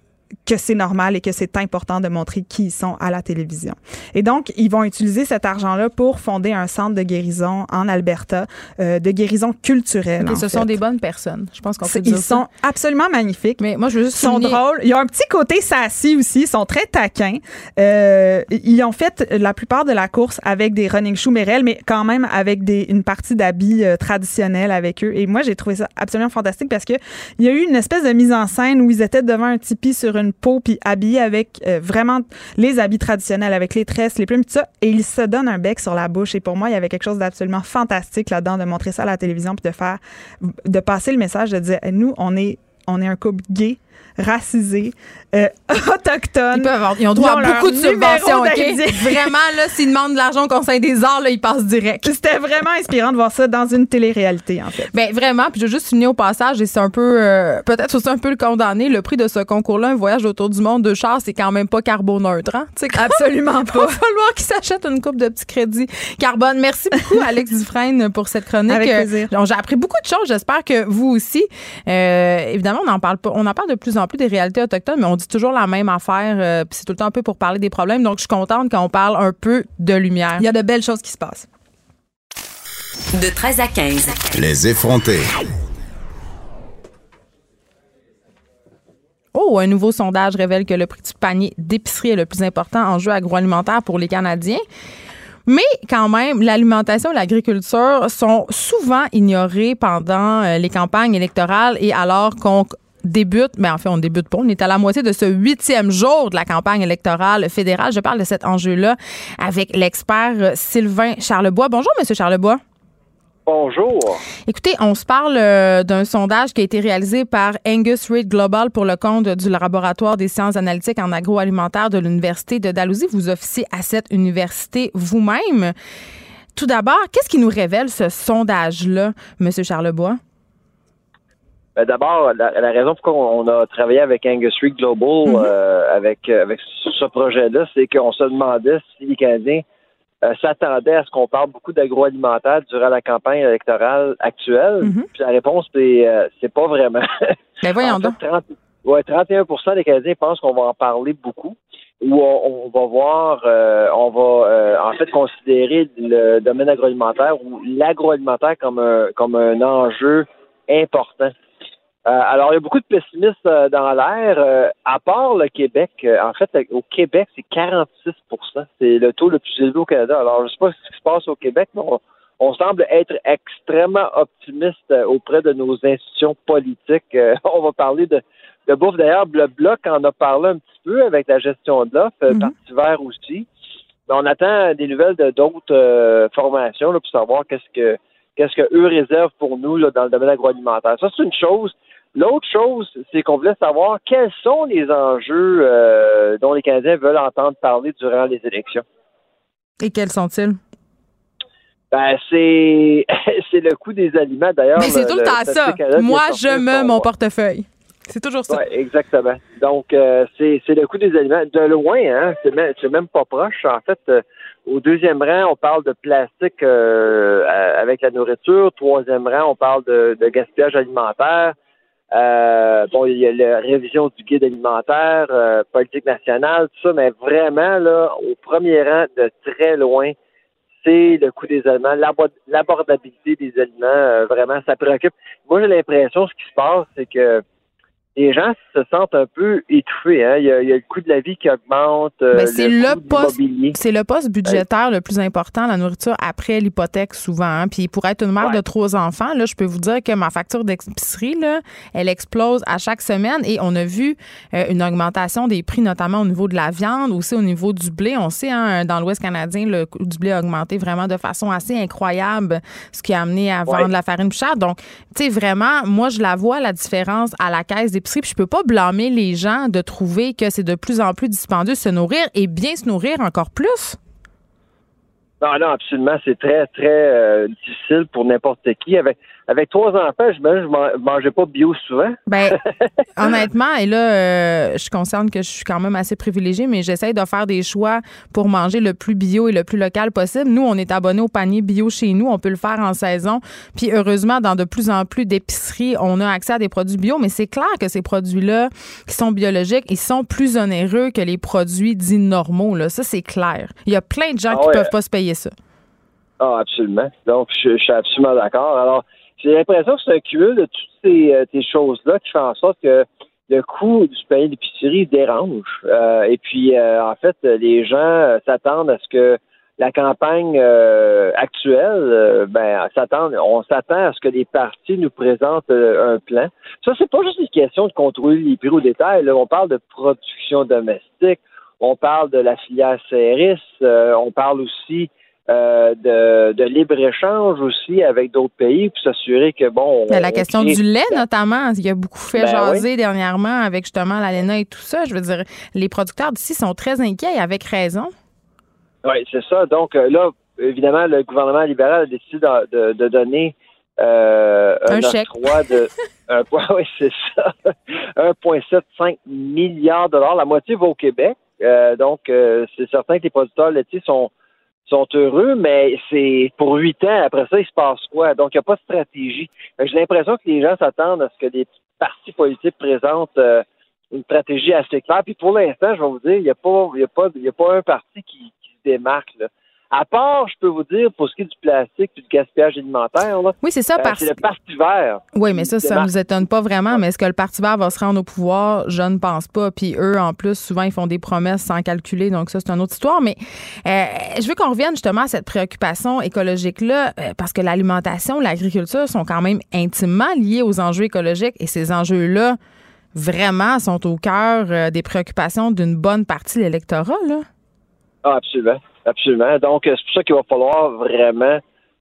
que c'est normal et que c'est important de montrer qui ils sont à la télévision. Et donc, ils vont utiliser cet argent-là pour fonder un centre de guérison en Alberta, euh, de guérison culturelle. Et ce fait. sont des bonnes personnes. Je pense qu'on peut dire Ils ça. sont absolument magnifiques. Mais moi, je veux juste Ils sont souligner- drôles. Ils ont un petit côté sassy aussi. Ils sont très taquins. Euh, ils ont fait la plupart de la course avec des running shoes Merrell, mais quand même avec des, une partie d'habits euh, traditionnels avec eux. Et moi, j'ai trouvé ça absolument fantastique parce que il y a eu une espèce de mise en scène où ils étaient devant un tipi sur une peau puis habillés avec euh, vraiment les habits traditionnels, avec les tresses, les plumes, tout ça. Et ils se donnent un bec sur la bouche. Et pour moi, il y avait quelque chose d'absolument fantastique là-dedans de montrer ça à la télévision puis de faire, de passer le message de dire, nous, on est on est un couple gay, racisé, euh, *laughs* autochtone. Ils, peuvent avoir- ils ont droit Ils ont à beaucoup de subventions. *laughs* Vraiment, là, s'ils demandent de l'argent au Conseil des arts, là, ils passent direct. C'était vraiment inspirant de voir ça dans une télé-réalité, en fait. Ben vraiment, puis je veux juste souligner au passage, et c'est un peu, euh, peut-être aussi un peu le condamné, le prix de ce concours-là, un voyage autour du monde de char, c'est quand même pas carboneutre, hein? Tu sais, Absolument *laughs* Il va falloir qu'ils s'achètent une coupe de petits crédits carbone. Merci beaucoup, Alex Dufresne, pour cette chronique. Avec Euh, plaisir. J'ai appris beaucoup de choses. J'espère que vous aussi. Euh, évidemment, on en parle pas. On en parle de plus en plus des réalités autochtones, mais on dit toujours la même affaire. euh, puis c'est tout le temps un peu pour parler des problèmes. Donc, je suis contente quand on parle un peu de lumière. Il y a de belles choses qui se passent. De 13 à 15. Les effrontés. Oh, un nouveau sondage révèle que le prix du panier d'épicerie est le plus important enjeu agroalimentaire pour les Canadiens. Mais quand même, l'alimentation et l'agriculture sont souvent ignorées pendant euh, les campagnes électorales et alors qu'on débute, mais en fait, on débute pas. On est à la moitié de ce huitième jour de la campagne électorale fédérale. Je parle de cet enjeu-là avec l'expert Sylvain Charlebois. Bonjour, Monsieur Charlebois. Bonjour. Écoutez, on se parle euh, d'un sondage qui a été réalisé par Angus Reid Global pour le compte du laboratoire des sciences analytiques en agroalimentaire de l'Université de Dalhousie. Vous officiez à cette université vous-même. Tout d'abord, qu'est-ce qui nous révèle ce sondage-là, M. Charlebois? Ben, D'abord, la, la raison pour laquelle on a travaillé avec Angus Reid Global, Mhm. euh, avec, avec ce projet-là, c'est qu'on se demandait si les Canadiens euh, s'attendaient à ce qu'on parle beaucoup d'agroalimentaire durant la campagne électorale actuelle. Mhm. Puis la réponse, c'est euh, c'est pas vraiment. *laughs* Ben voyons En fait, donc. 30 ouais, 31 des Canadiens pensent qu'on va en parler beaucoup ou on, on va voir, euh, on va euh, en fait considérer le domaine agroalimentaire ou l'agroalimentaire comme un, comme un enjeu important. Euh, alors, il y a beaucoup de pessimistes euh, dans l'air. Euh, à part le Québec, euh, en fait, au Québec, c'est 46% C'est le taux le plus élevé au Canada. Alors, je ne sais pas ce qui se passe au Québec, mais on, on semble être extrêmement optimiste euh, auprès de nos institutions politiques. Euh, *laughs* on va parler de, de bouffe. D'ailleurs, le Bloc en a parlé un petit peu avec la gestion de l'offre, euh, Mhm. Parti vert aussi. Mais on attend des nouvelles de d'autres euh, formations là, pour savoir qu'est-ce que qu'est-ce que eux réservent pour nous là, dans le domaine agroalimentaire. Ça, c'est une chose. L'autre chose, c'est qu'on voulait savoir quels sont les enjeux euh, dont les Canadiens veulent entendre parler durant les élections. Et quels sont-ils? Ben, c'est *laughs* c'est le coût des aliments. D'ailleurs, Mais c'est tout le temps ça. Moi, je me mon portefeuille. C'est toujours ça. Ouais, exactement. Donc, euh, c'est c'est le coût des aliments. De loin, hein, c'est même, c'est même pas proche. En fait, euh, au deuxième rang, on parle de plastique euh, avec la nourriture. Troisième rang, on parle de, de gaspillage alimentaire. Euh, bon, il y a la révision du guide alimentaire, euh, politique nationale, tout ça, mais vraiment, là, au premier rang, de très loin, c'est le coût des aliments, l'abo- l'abordabilité des aliments, euh, vraiment, ça préoccupe. Moi, j'ai l'impression, ce qui se passe, c'est que les gens se sentent un peu étouffés. Hein? Il, y a, il y a le coût de la vie qui augmente, euh, Ben, c'est le poste-. C'est le poste budgétaire le plus important, la nourriture, après l'hypothèque, souvent. hein. Puis pour être une mère Ouais. de trois enfants, là, je peux vous dire que ma facture d'épicerie, là, elle explose à chaque semaine. Et on a vu euh, une augmentation des prix, notamment au niveau de la viande, aussi au niveau du blé. On sait, hein, dans l'Ouest canadien, le coût du blé a augmenté vraiment de façon assez incroyable, ce qui a amené à vendre Ouais. la farine plus chère. Donc, tu sais, vraiment, moi, je la vois, la différence à la caisse d'épicerie. Puis je peux pas blâmer les gens de trouver que c'est de plus en plus dispendieux de se nourrir et bien se nourrir encore plus? Non, non, absolument. C'est très, très euh, difficile pour n'importe qui. Avec, avec trois enfants, je ne man- mangeais pas bio souvent. Ben, *laughs* honnêtement, et là, euh, je consciente que je suis quand même assez privilégiée, mais j'essaie de faire des choix pour manger le plus bio et le plus local possible. Nous, on est abonnés au panier bio chez nous. On peut le faire en saison. Puis, heureusement, dans de plus en plus d'épiceries, on a accès à des produits bio, mais c'est clair que ces produits-là, qui sont biologiques, ils sont plus onéreux que les produits dits normaux. Là. Ça, c'est clair. Il y a plein de gens Ah qui ouais. peuvent pas se payer ça. Ah, absolument. Donc, je, je suis absolument d'accord. Alors, j'ai l'impression que c'est un cumul de toutes ces, euh, ces choses-là qui fait en sorte que le coût du panier d'épicerie dérange. Euh, et puis, euh, en fait, les gens euh, s'attendent à ce que la campagne euh, actuelle, euh, ben, on s'attend à ce que les partis nous présentent un plan. Ça, c'est pas juste une question de contrôler les prix au détail. là. On parle de production domestique, on parle de la filière CRS, on parle aussi euh, de, de libre-échange aussi avec d'autres pays pour s'assurer que, bon... Mais la on question du lait, notamment, il y a beaucoup fait Ben jaser dernièrement avec justement l'ALENA et tout ça. Je veux dire, les producteurs d'ici sont très inquiets et avec raison. Oui, c'est ça. Donc euh, là, évidemment, le gouvernement libéral a décidé de, de- de donner euh, Un un, chèque. de *laughs* un point, oui, c'est ça, *laughs* 1,75 milliard de dollars. La moitié va au Québec. Euh, donc, euh, c'est certain que les producteurs laitiers sont sont heureux, mais c'est pour huit ans. Après ça, il se passe quoi? Donc, il n'y a pas de stratégie. J'ai l'impression que les gens s'attendent à ce que des partis politiques présentent euh, une stratégie assez claire. Puis pour l'instant, je vais vous dire, il n'y a pas, a pas, a pas un parti qui, qui se démarque. Là. À part, je peux vous dire, pour ce qui est du plastique et du gaspillage alimentaire, là, Oui, c'est ça, euh, parce c'est le Parti vert. Oui, mais ça, ça démarque. nous étonne pas vraiment. Mais est-ce que le Parti vert va se rendre au pouvoir? Je ne pense pas. Puis eux, en plus, souvent, ils font des promesses sans calculer. Donc, ça, c'est une autre histoire. Mais euh, je veux qu'on revienne justement à cette préoccupation écologique-là, euh, parce que l'alimentation, l'agriculture sont quand même intimement liés aux enjeux écologiques. Et ces enjeux-là, vraiment, sont au cœur euh, des préoccupations d'une bonne partie de l'électorat. Là. Ah, absolument. Absolument. Donc, euh, c'est pour ça qu'il va falloir vraiment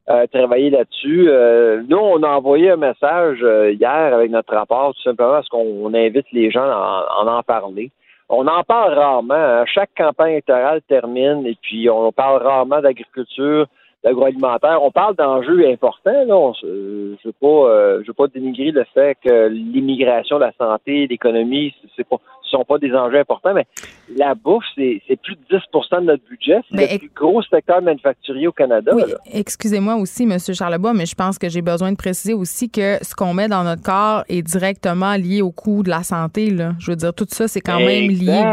euh, travailler là-dessus. Euh, nous, on a envoyé un message euh, hier avec notre rapport, tout simplement parce qu'on invite les gens à en, en parler. On en parle rarement. hein. Chaque campagne électorale termine et puis on parle rarement d'agriculture, d'agroalimentaire. On parle d'enjeux importants. Là. Euh, je veux pas, euh, je veux pas dénigrer le fait que l'immigration, la santé, l'économie, c'est pas, sont pas des enjeux importants, mais la bouffe, c'est c'est plus de 10% de notre budget. C'est Mais le plus gros secteur manufacturier au Canada. Oui, excusez-moi aussi, M. Charlebois, mais je pense que j'ai besoin de préciser aussi que ce qu'on met dans notre corps est directement lié au coût de la santé. Là. Je veux dire, tout ça, c'est quand même lié.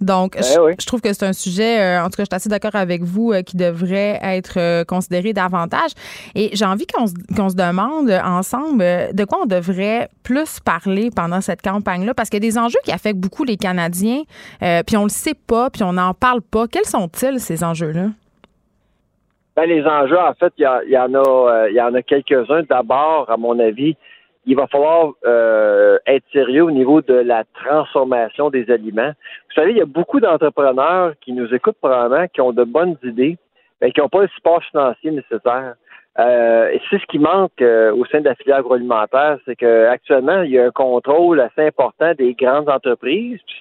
Donc, Ben je, oui. je trouve que c'est un sujet, euh, en tout cas, je suis assez d'accord avec vous, euh, qui devrait être euh, considéré davantage. Et j'ai envie qu'on se, qu'on se demande ensemble de quoi on devrait plus parler pendant cette campagne-là, parce qu'il y a des enjeux qui affectent beaucoup les Canadiens, euh, puis on le sait pas, puis on n'en parle pas. Quels sont-ils, ces enjeux-là? Ben, les enjeux, en fait, il y, en a, euh, a quelques-uns. D'abord, à mon avis, il va falloir euh, être sérieux au niveau de la transformation des aliments. Vous savez, il y a beaucoup d'entrepreneurs qui nous écoutent probablement, qui ont de bonnes idées, mais qui n'ont pas le support financier nécessaire. Euh, c'est ce qui manque euh, au sein de la filière agroalimentaire, c'est qu'actuellement, il y a un contrôle assez important des grandes entreprises, puis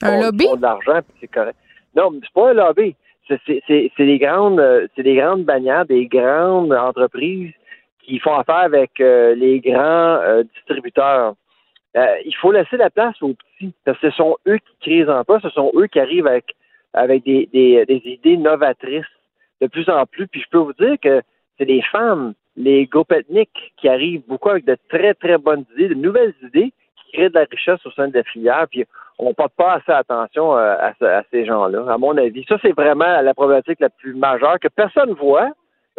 c'est Un lobby? font de l'argent, puis c'est correct. Non, mais c'est pas un lobby. C'est- des grandes, euh, c'est des grandes bannières, des grandes entreprises qui font affaire avec euh, les grands distributeurs. Il faut laisser la place aux petits, parce que ce sont eux qui créent les emplois, ce sont eux qui arrivent avec, avec des, des, des idées novatrices de plus en plus. Puis je peux vous dire que c'est les femmes, les groupes ethniques qui arrivent beaucoup avec de très, très bonnes idées, de nouvelles idées qui créent de la richesse au sein de la filière. Puis on ne porte pas assez attention euh, à, à ces gens-là, à mon avis. Ça, c'est vraiment la problématique la plus majeure que personne voit.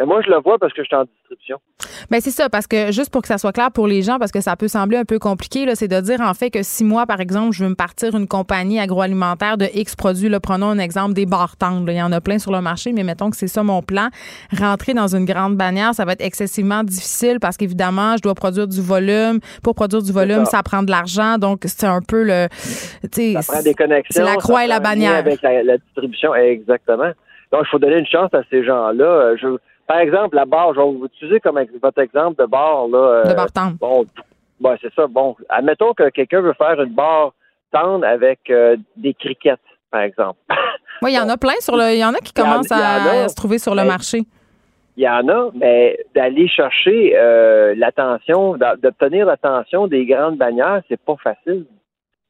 Mais moi, je le vois parce que je suis en distribution. Ben c'est ça, parce que juste pour que ça soit clair pour les gens, parce que ça peut sembler un peu compliqué, là, c'est de dire en fait que si moi, par exemple, je veux me partir une compagnie agroalimentaire de X produits, là, prenons un exemple des barres tendres, là, il y en a plein sur le marché, mais mettons que c'est ça mon plan. Rentrer dans une grande bannière, ça va être excessivement difficile parce qu'évidemment, je dois produire du volume. Pour produire du volume, ça. ça. prend de l'argent, donc c'est un peu le. tu sais, Ça prend des connexions. C'est la croix et la bannière. Avec la, la distribution, exactement. Donc, il faut donner une chance à ces gens-là. Euh, Je, par exemple, la barre, je vais vous utiliser comme votre exemple de barre. Là, euh, de barre tendre. Bon, bon c'est ça. Bon, admettons que quelqu'un veut faire une barre tendre avec euh, des criquettes, par exemple. Oui, il y en a plein sur le. Il y en a qui commencent à, se trouver sur le marché. Il y en a, mais d'aller chercher euh, l'attention, d'obtenir l'attention des grandes bannières, c'est pas facile.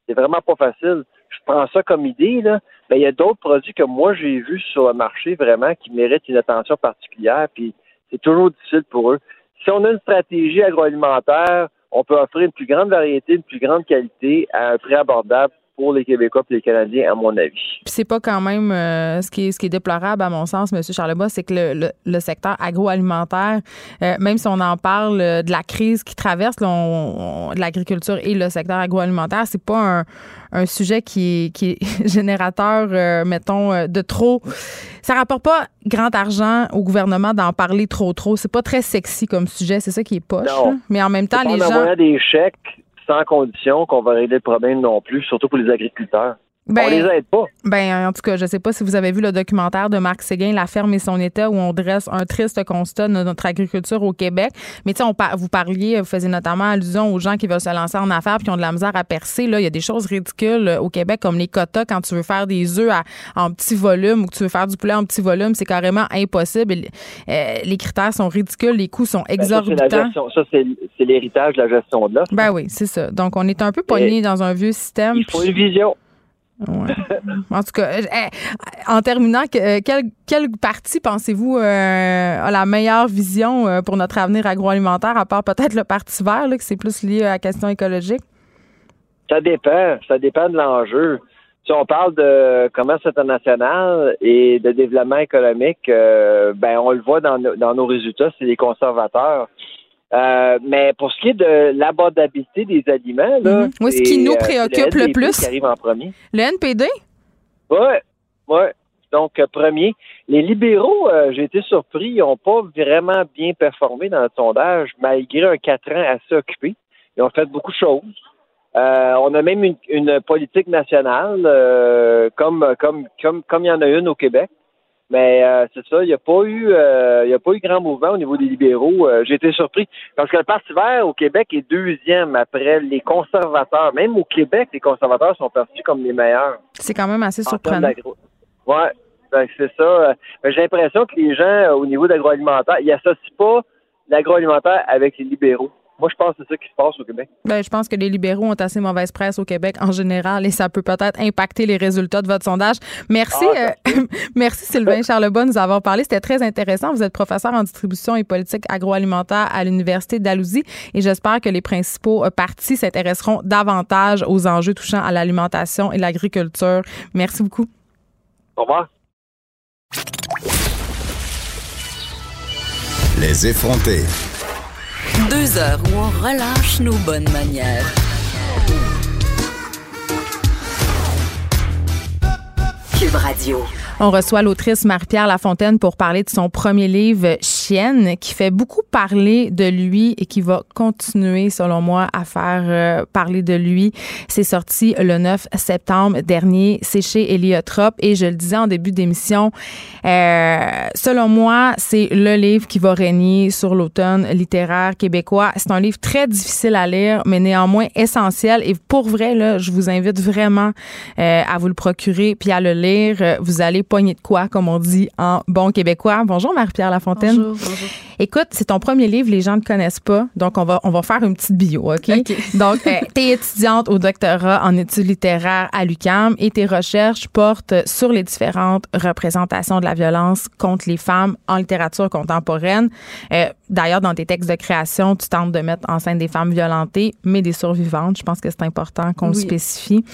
C'est vraiment pas facile. Je prends ça comme idée, là. Mais il y a d'autres produits que moi j'ai vus sur le marché vraiment qui méritent une attention particulière, puis c'est toujours difficile pour eux. Si on a une stratégie agroalimentaire, on peut offrir une plus grande variété, une plus grande qualité à un prix abordable pour les Québécois et les Canadiens, à mon avis. Puis c'est pas quand même euh, ce qui est ce qui est déplorable à mon sens, M. Charlebois, c'est que le, le, le secteur agroalimentaire, euh, même si on en parle euh, de la crise qui traverse là, on- on- de l'agriculture et le secteur agroalimentaire, c'est pas un, un sujet qui est, qui est *laughs* générateur, mettons, de trop. Ça rapporte pas grand argent au gouvernement d'en parler trop trop. C'est pas très sexy comme sujet, c'est ça qui est poche. Non. Mais en même temps, les en gens. des chèques sans condition qu'on va régler le problème non plus, surtout pour les agriculteurs. Ben, on les aide pas. Ben, en tout cas, je sais pas si vous avez vu le documentaire de Marc Séguin, La ferme et son état, où on dresse un triste constat de notre agriculture au Québec. Mais tu sais, on par- vous parliez, vous faisiez notamment allusion aux gens qui veulent se lancer en affaires puis qui ont de la misère à percer. Là, il y a des choses ridicules euh, au Québec, comme les quotas quand tu veux faire des œufs à- en petit volume ou que tu veux faire du poulet en petit volume, c'est carrément impossible. Et, euh, les critères sont ridicules, les coûts sont Ben, exorbitants. gestion. Ça, c'est c'est l'héritage de la gestion de l'offre. Ben oui, c'est ça. Donc, on est un peu pogné dans un vieux système. Il faut une vision. En tout cas, euh, eh, en terminant, que- euh, quel, quel parti pensez-vous euh, a la meilleure vision euh, pour notre avenir agroalimentaire, à part peut-être le Parti vert, là, que c'est plus lié à la question écologique? Ça dépend. Ça dépend de l'enjeu. Si on parle de commerce international et de développement économique, ben on le voit dans nos résultats, c'est les conservateurs. Euh, mais pour ce qui est de l'abordabilité des aliments, là, Mhm. Oui, ce qui nous euh, préoccupe le NPD plus. Qui arrive en premier. Le NPD? Ouais, ouais. Donc, euh, premier. Les libéraux, euh, j'ai été surpris, ils n'ont pas vraiment bien performé dans le sondage, malgré un quatre ans assez occupé. Ils ont fait beaucoup de choses. Euh, on a même une, une politique nationale, euh, comme, comme, comme, comme il y en a une au Québec. Mais euh, c'est ça, il n'y a pas eu euh, il y a pas eu grand mouvement au niveau des libéraux. Euh, J'ai été surpris parce que le Parti vert au Québec est deuxième après les conservateurs. Même au Québec, les conservateurs sont perçus comme les meilleurs. C'est quand même assez surprenant. Ouais, ben, c'est ça. Euh, J'ai l'impression que les gens, euh, au niveau d'agroalimentaire, ils associent pas l'agroalimentaire avec les libéraux. Moi, je pense que c'est ça qui se passe au Québec. Ben, je pense que les libéraux ont assez mauvaise presse au Québec en général et ça peut peut-être impacter les résultats de votre sondage. Merci, Ah, euh, *laughs* merci Sylvain *laughs* Charlebois de nous avoir parlé. C'était très intéressant. Vous êtes professeur en distribution et politique agroalimentaire à l'Université d'Alousie et j'espère que les principaux euh, partis s'intéresseront davantage aux enjeux touchant à l'alimentation et l'agriculture. Merci beaucoup. Au revoir. Les effrontés. Deux heures où on relâche nos bonnes manières. Cube Radio. On reçoit l'autrice Marie-Pierre Lafontaine pour parler de son premier livre, Qui fait beaucoup parler de lui et qui va continuer, selon moi, à faire euh, parler de lui. C'est sorti le 9 septembre dernier. C'est chez Héliotrope et je le disais en début d'émission, euh, selon moi, c'est le livre qui va régner sur l'automne littéraire québécois. C'est un livre très difficile à lire, mais néanmoins essentiel. Et pour vrai, là, je vous invite vraiment euh, à vous le procurer puis à le lire. Vous allez pogner de quoi, comme on dit en bon québécois. Bonjour Marie-Pierre Lafontaine. Bonjour, bonjour. Écoute, c'est ton premier livre, les gens ne connaissent pas, donc on va on va faire une petite bio, OK? OK. Donc, euh, tu es étudiante au doctorat en études littéraires à l'UQAM et tes recherches portent sur les différentes représentations de la violence contre les femmes en littérature contemporaine. Euh, D'ailleurs, dans tes textes de création, tu tentes de mettre en scène des femmes violentées, mais des survivantes. Je pense que c'est important qu'on le spécifie.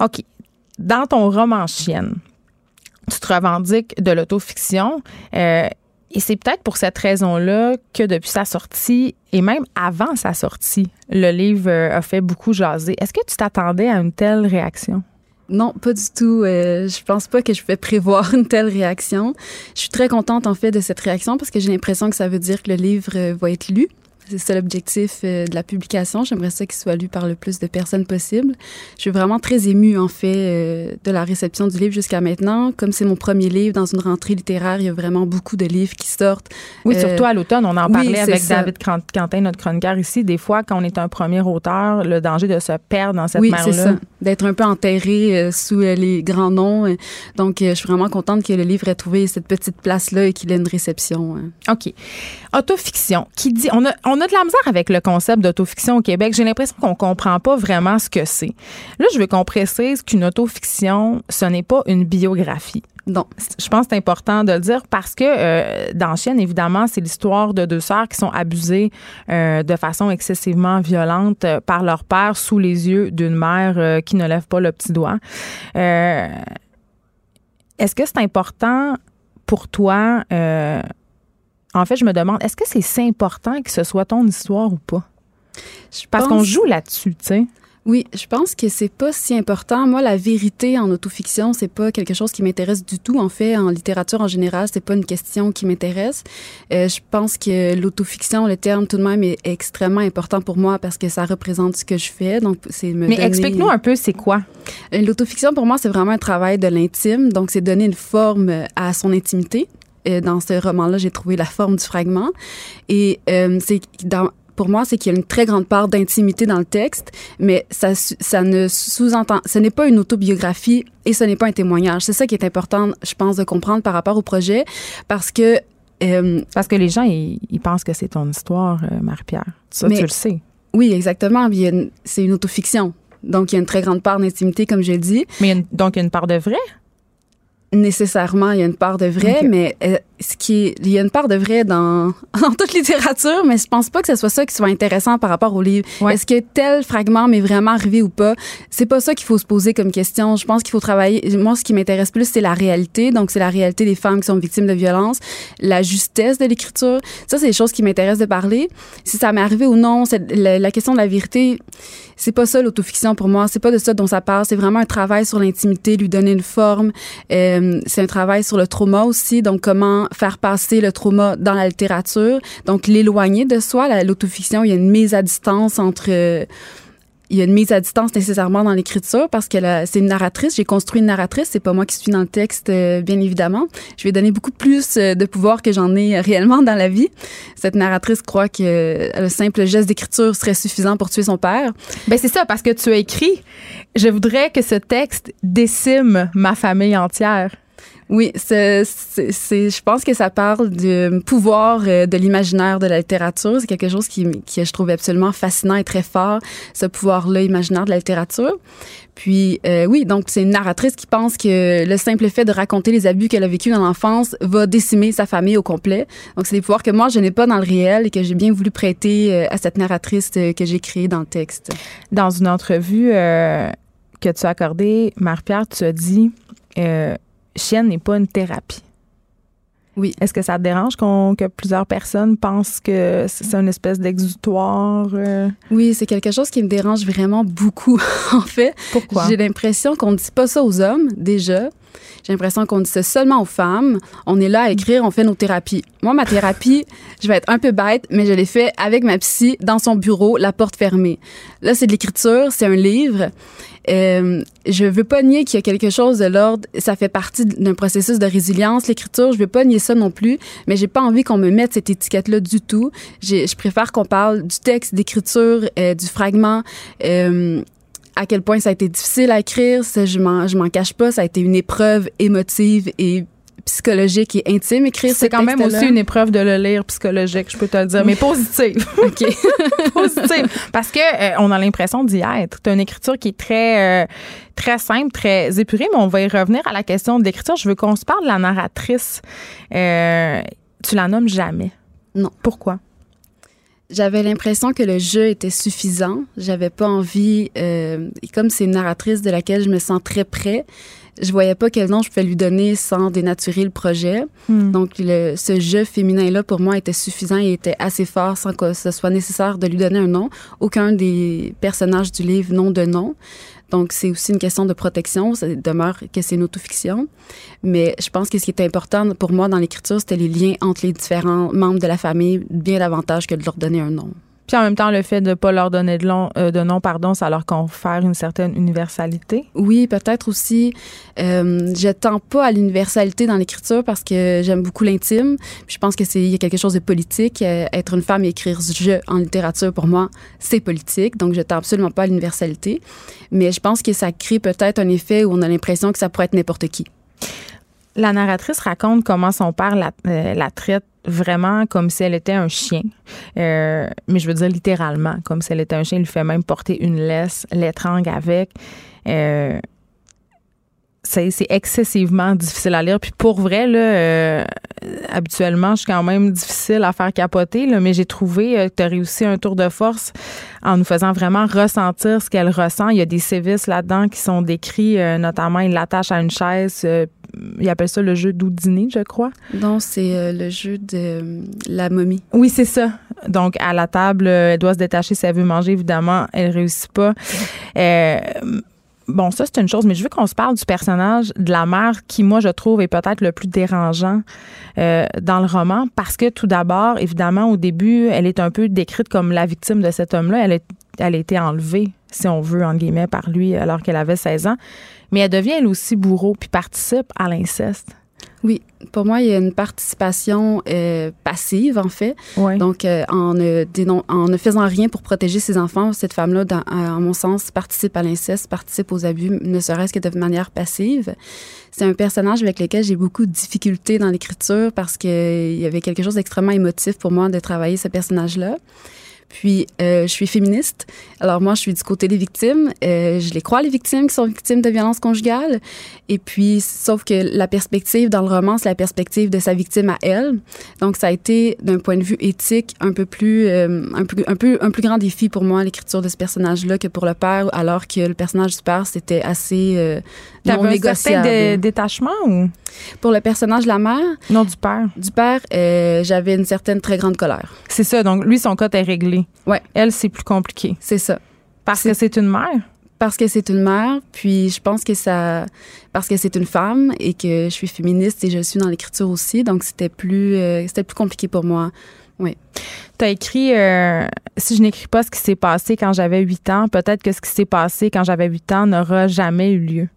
OK. Dans ton roman Chienne, tu te revendiques de l'autofiction. euh, et c'est peut-être pour cette raison-là que depuis sa sortie, et même avant sa sortie, le livre euh, a fait beaucoup jaser. Est-ce que tu t'attendais à une telle réaction? Non, pas du tout. Euh, je pense pas que je pouvais prévoir une telle réaction. Je suis très contente en fait de cette réaction parce que j'ai l'impression que ça veut dire que le livre euh, va être lu. C'est ça l'objectif euh, de la publication. J'aimerais ça qu'il soit lu par le plus de personnes possible. Je suis vraiment très émue en fait euh, de la réception du livre jusqu'à maintenant. Comme c'est mon premier livre dans une rentrée littéraire, il y a vraiment beaucoup de livres qui sortent. Oui, Euh, surtout à l'automne, on en oui, parlait avec ça. David Quentin, notre chroniqueur ici. Des fois, quand on est un premier auteur, le danger de se perdre dans cette oui, mer-là. c'est ça. D'être un peu enterré sous les grands noms. Donc, je suis vraiment contente que le livre ait trouvé cette petite place-là et qu'il ait une réception. euh. OK. Autofiction. Qui dit. On a, on a de la misère avec le concept d'autofiction au Québec. J'ai l'impression qu'on comprend pas vraiment ce que c'est. Là, je veux qu'on précise qu'une autofiction, ce n'est pas une biographie. Non. Je pense que c'est important de le dire parce que euh, dans Chienne, évidemment, c'est l'histoire de deux sœurs qui sont abusées euh, de façon excessivement violente euh, par leur père sous les yeux d'une mère euh, qui ne lève pas le petit doigt. Euh, Est-ce que c'est important pour toi? En fait, je me demande, est-ce que c'est si important que ce soit ton histoire ou pas? Je Parce pense- qu'on joue là-dessus, tu sais. Oui, je pense que c'est pas si important. Moi, la vérité en autofiction, c'est pas quelque chose qui m'intéresse du tout. En fait, en littérature en général, c'est pas une question qui m'intéresse. Euh, je pense que l'autofiction, le terme tout de même est extrêmement important pour moi parce que ça représente ce que je fais. Donc, c'est me Mais donner- explique-nous un peu, c'est quoi? Euh, L'autofiction, pour moi, c'est vraiment un travail de l'intime. Donc, c'est donner une forme à son intimité. Euh, dans ce roman-là, j'ai trouvé la forme du fragment. Et euh, c'est dans pour moi, c'est qu'il y a une très grande part d'intimité dans le texte, mais ça, ça ne sous-entend, ce n'est pas une autobiographie et ce n'est pas un témoignage. C'est ça qui est important, je pense, de comprendre par rapport au projet, parce que euh, Parce que les gens, ils, ils pensent que c'est ton histoire, euh, Marie-Pierre. Ça, Mais- tu le sais. oui, exactement, c'est une autofiction. Donc, il y a une très grande part d'intimité, comme je le dis. Mais il y a une- donc, il y a une part de vrai? Nécessairement il y a une part de vrai mais euh, ce qui est il y a une part de vrai dans *laughs* dans toute littérature mais je pense pas que ce soit ça qui soit intéressant par rapport au livre. Ouais. est-ce que tel fragment m'est vraiment arrivé ou pas? C'est pas ça qu'il faut se poser comme question. Je pense qu'il faut travailler moi ce qui m'intéresse plus c'est la réalité. Donc c'est la réalité des femmes qui sont victimes de violences la justesse de l'écriture. Ça c'est des choses qui m'intéressent de parler. Si ça m'est arrivé ou non la, la question de la vérité c'est pas ça l'autofiction pour moi. C'est pas de ça dont ça parle. C'est vraiment un travail sur l'intimité lui donner une forme euh, c'est un travail sur le trauma aussi, donc comment faire passer le trauma dans la littérature, donc l'éloigner de soi. La- L'autofiction, il y a une mise à distance entre euh, il y a une mise à distance nécessairement dans l'écriture parce que c'est une narratrice. J'ai construit une narratrice. C'est pas moi qui suis dans le texte, euh, bien évidemment. Je vais donner beaucoup plus euh, de pouvoir que j'en ai réellement dans la vie. Cette narratrice croit que le simple geste d'écriture serait suffisant pour tuer son père. Ben c'est ça, parce que tu as écrit Je voudrais que ce texte décime ma famille entière. Oui, c'est, je pense que ça parle du pouvoir euh, de l'imaginaire de la littérature. C'est quelque chose qui, qui je trouve absolument fascinant et très fort, ce pouvoir-là imaginaire de la littérature. Puis euh, oui, donc c'est une narratrice qui pense que le simple fait de raconter les abus qu'elle a vécus dans l'enfance va décimer sa famille au complet. Donc c'est des pouvoirs que moi je n'ai pas dans le réel et que j'ai bien voulu prêter euh, à cette narratrice que j'ai créée dans le texte. Dans une entrevue que tu as accordée, Marie-Pierre, tu as dit Chienne n'est pas une thérapie. Oui. Est-ce que ça te dérange qu'on, que plusieurs personnes pensent que c'est une espèce d'exutoire? euh? Oui, c'est quelque chose qui me dérange vraiment beaucoup *laughs* en fait. Pourquoi? J'ai l'impression qu'on ne dit pas ça aux hommes, déjà. J'ai l'impression qu'on dit ça seulement aux femmes. On est là à écrire, on fait nos thérapies. Moi, ma thérapie, *laughs* je vais être un peu bête, mais je l'ai fait avec ma psy dans son bureau, la porte fermée. Là, c'est de l'écriture, c'est un livre. Euh, je veux pas nier qu'il y a quelque chose de l'ordre. Ça fait partie d'un processus de résilience, l'écriture. Je veux pas nier ça non plus, mais j'ai pas envie qu'on me mette cette étiquette-là du tout. Je préfère qu'on parle du texte, d'écriture, euh, du fragment. Euh, à quel point ça a été difficile à écrire, ça, je m'en, je m'en cache pas. Ça a été une épreuve émotive et psychologique et intime écrire C'est ce quand même aussi une épreuve de le lire psychologique, je peux te le dire, mais positive. *laughs* OK. *laughs* positive. Parce que euh, on a l'impression d'y être. Tu as une écriture qui est très, euh, très simple, très épurée, mais on va y revenir à la question de l'écriture. Je veux qu'on se parle de la narratrice. Euh, tu la nommes jamais. Non. Pourquoi? J'avais l'impression que le jeu était suffisant. J'avais pas envie, euh, comme c'est une narratrice de laquelle je me sens très près, je voyais pas quel nom je pouvais lui donner sans dénaturer le projet. Hmm. Donc, le, ce jeu féminin-là, pour moi, était suffisant et était assez fort sans que ce soit nécessaire de lui donner un nom. Aucun des personnages du livre n'ont de nom. Donc, c'est aussi une question de protection. Ça demeure que c'est une autofiction. Mais je pense que ce qui était important pour moi dans l'écriture, c'était les liens entre les différents membres de la famille, bien davantage que de leur donner un nom. Puis en même temps, le fait de ne pas leur donner de, long- euh, de nom, pardon, ça leur confère une certaine universalité. Oui, peut-être aussi. Euh, je tends pas à l'universalité dans l'écriture parce que j'aime beaucoup l'intime. Je pense que c'est il y a quelque chose de politique. Euh, être une femme et écrire je en littérature pour moi, c'est politique. Donc je tends absolument pas à l'universalité. Mais je pense que ça crée peut-être un effet où on a l'impression que ça pourrait être n'importe qui. La narratrice raconte comment son père la, euh, la traite vraiment comme si elle était un chien. Euh, mais je veux dire littéralement, comme si elle était un chien. Il lui fait même porter une laisse, l'étrangle avec. Euh, c'est c'est excessivement difficile à lire. Puis pour vrai, là, euh, habituellement, je suis quand même difficile à faire capoter, là, mais j'ai trouvé euh, que tu as réussi un tour de force en nous faisant vraiment ressentir ce qu'elle ressent. Il y a des sévices là-dedans qui sont décrits, euh, notamment il l'attache à une chaise. euh, il appelle ça le jeu d'Houdini, je crois. Donc c'est euh, le jeu de la momie. Oui, c'est ça. Donc, à la table, elle doit se détacher si elle veut manger, évidemment. Elle réussit pas. Bon, ça, c'est une chose, mais je veux qu'on se parle du personnage de la mère qui, moi, je trouve, est peut-être le plus dérangeant euh, dans le roman parce que, tout d'abord, évidemment, au début, elle est un peu décrite comme la victime de cet homme-là. Elle a été enlevée, si on veut, entre guillemets, par lui alors qu'elle avait 16 ans. Mais elle devient, elle aussi, bourreau puis participe à l'inceste. Oui, pour moi, il y a une participation euh, passive, en fait. Donc, euh, en, en ne faisant rien pour protéger ses enfants, cette femme-là, à- en mon sens, participe à l'inceste, participe aux abus, ne serait-ce que de manière passive. C'est un personnage avec lequel j'ai beaucoup de difficultés dans l'écriture parce qu'il y avait quelque chose d'extrêmement émotif pour moi de travailler ce personnage-là. Puis, euh, je suis féministe. Alors, moi, je suis du côté des victimes. Euh, je les crois, les victimes qui sont victimes de violences conjugales. Et puis, sauf que la perspective dans le roman, c'est la perspective de sa victime à elle. Donc, ça a été, d'un point de vue éthique, un peu plus, euh, un, peu, un, peu, un plus grand défi pour moi, l'écriture de ce personnage-là, que pour le père, alors que le personnage du père, c'était assez euh, non un certain négociable. dé- détachement ou? Pour le personnage de la mère, non du père? du père, euh, j'avais une certaine très grande colère. C'est ça. Donc, lui, son cas est réglé. Ouais. Elle, c'est plus compliqué. C'est ça. Parce que c'est une mère? parce que c'est une mère, puis je pense que ça, parce que c'est une femme et que je suis féministe et je suis dans l'écriture aussi, donc c'était plus, euh, c'était plus compliqué pour moi Oui. Tu as écrit euh, Si je n'écris pas ce qui s'est passé quand j'avais 8 ans, peut-être que ce qui s'est passé quand j'avais 8 ans n'aura jamais eu lieu.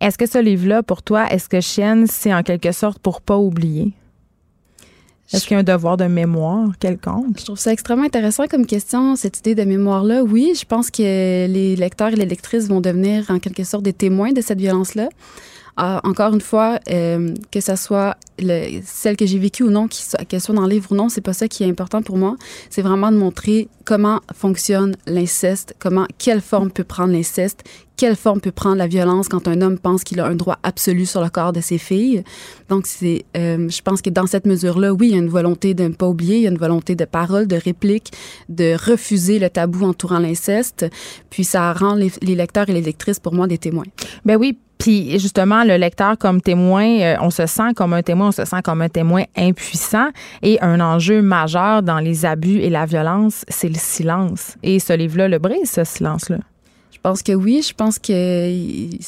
Est-ce que ce livre-là, pour toi, est-ce que Chienne, c'est en quelque sorte pour pas oublier? Est-ce qu'il y a un devoir de mémoire quelconque? Je trouve ça extrêmement intéressant comme question, cette idée de mémoire-là. Oui, je pense que les lecteurs et les lectrices vont devenir en quelque sorte des témoins de cette violence-là. Ah, encore une fois, euh, que ça soit le, celle que j'ai vécue ou non, qu'elle soit dans le livre ou non, c'est pas ça qui est important pour moi. C'est vraiment de montrer comment fonctionne l'inceste, comment, quelle forme peut prendre l'inceste, quelle forme peut prendre la violence quand un homme pense qu'il a un droit absolu sur le corps de ses filles. Donc, c'est, euh, je pense que dans cette mesure-là, oui, il y a une volonté de ne pas oublier, il y a une volonté de parole, de réplique, de refuser le tabou entourant l'inceste. Puis ça rend les lecteurs et les lectrices, pour moi, des témoins. Ben oui, puis justement, le lecteur comme témoin, euh, on se sent comme un témoin, on se sent comme un témoin impuissant. Et un enjeu majeur dans les abus et la violence, c'est le silence. Et ce livre-là le brise, ce silence-là. Je pense que oui. Je pense qu'il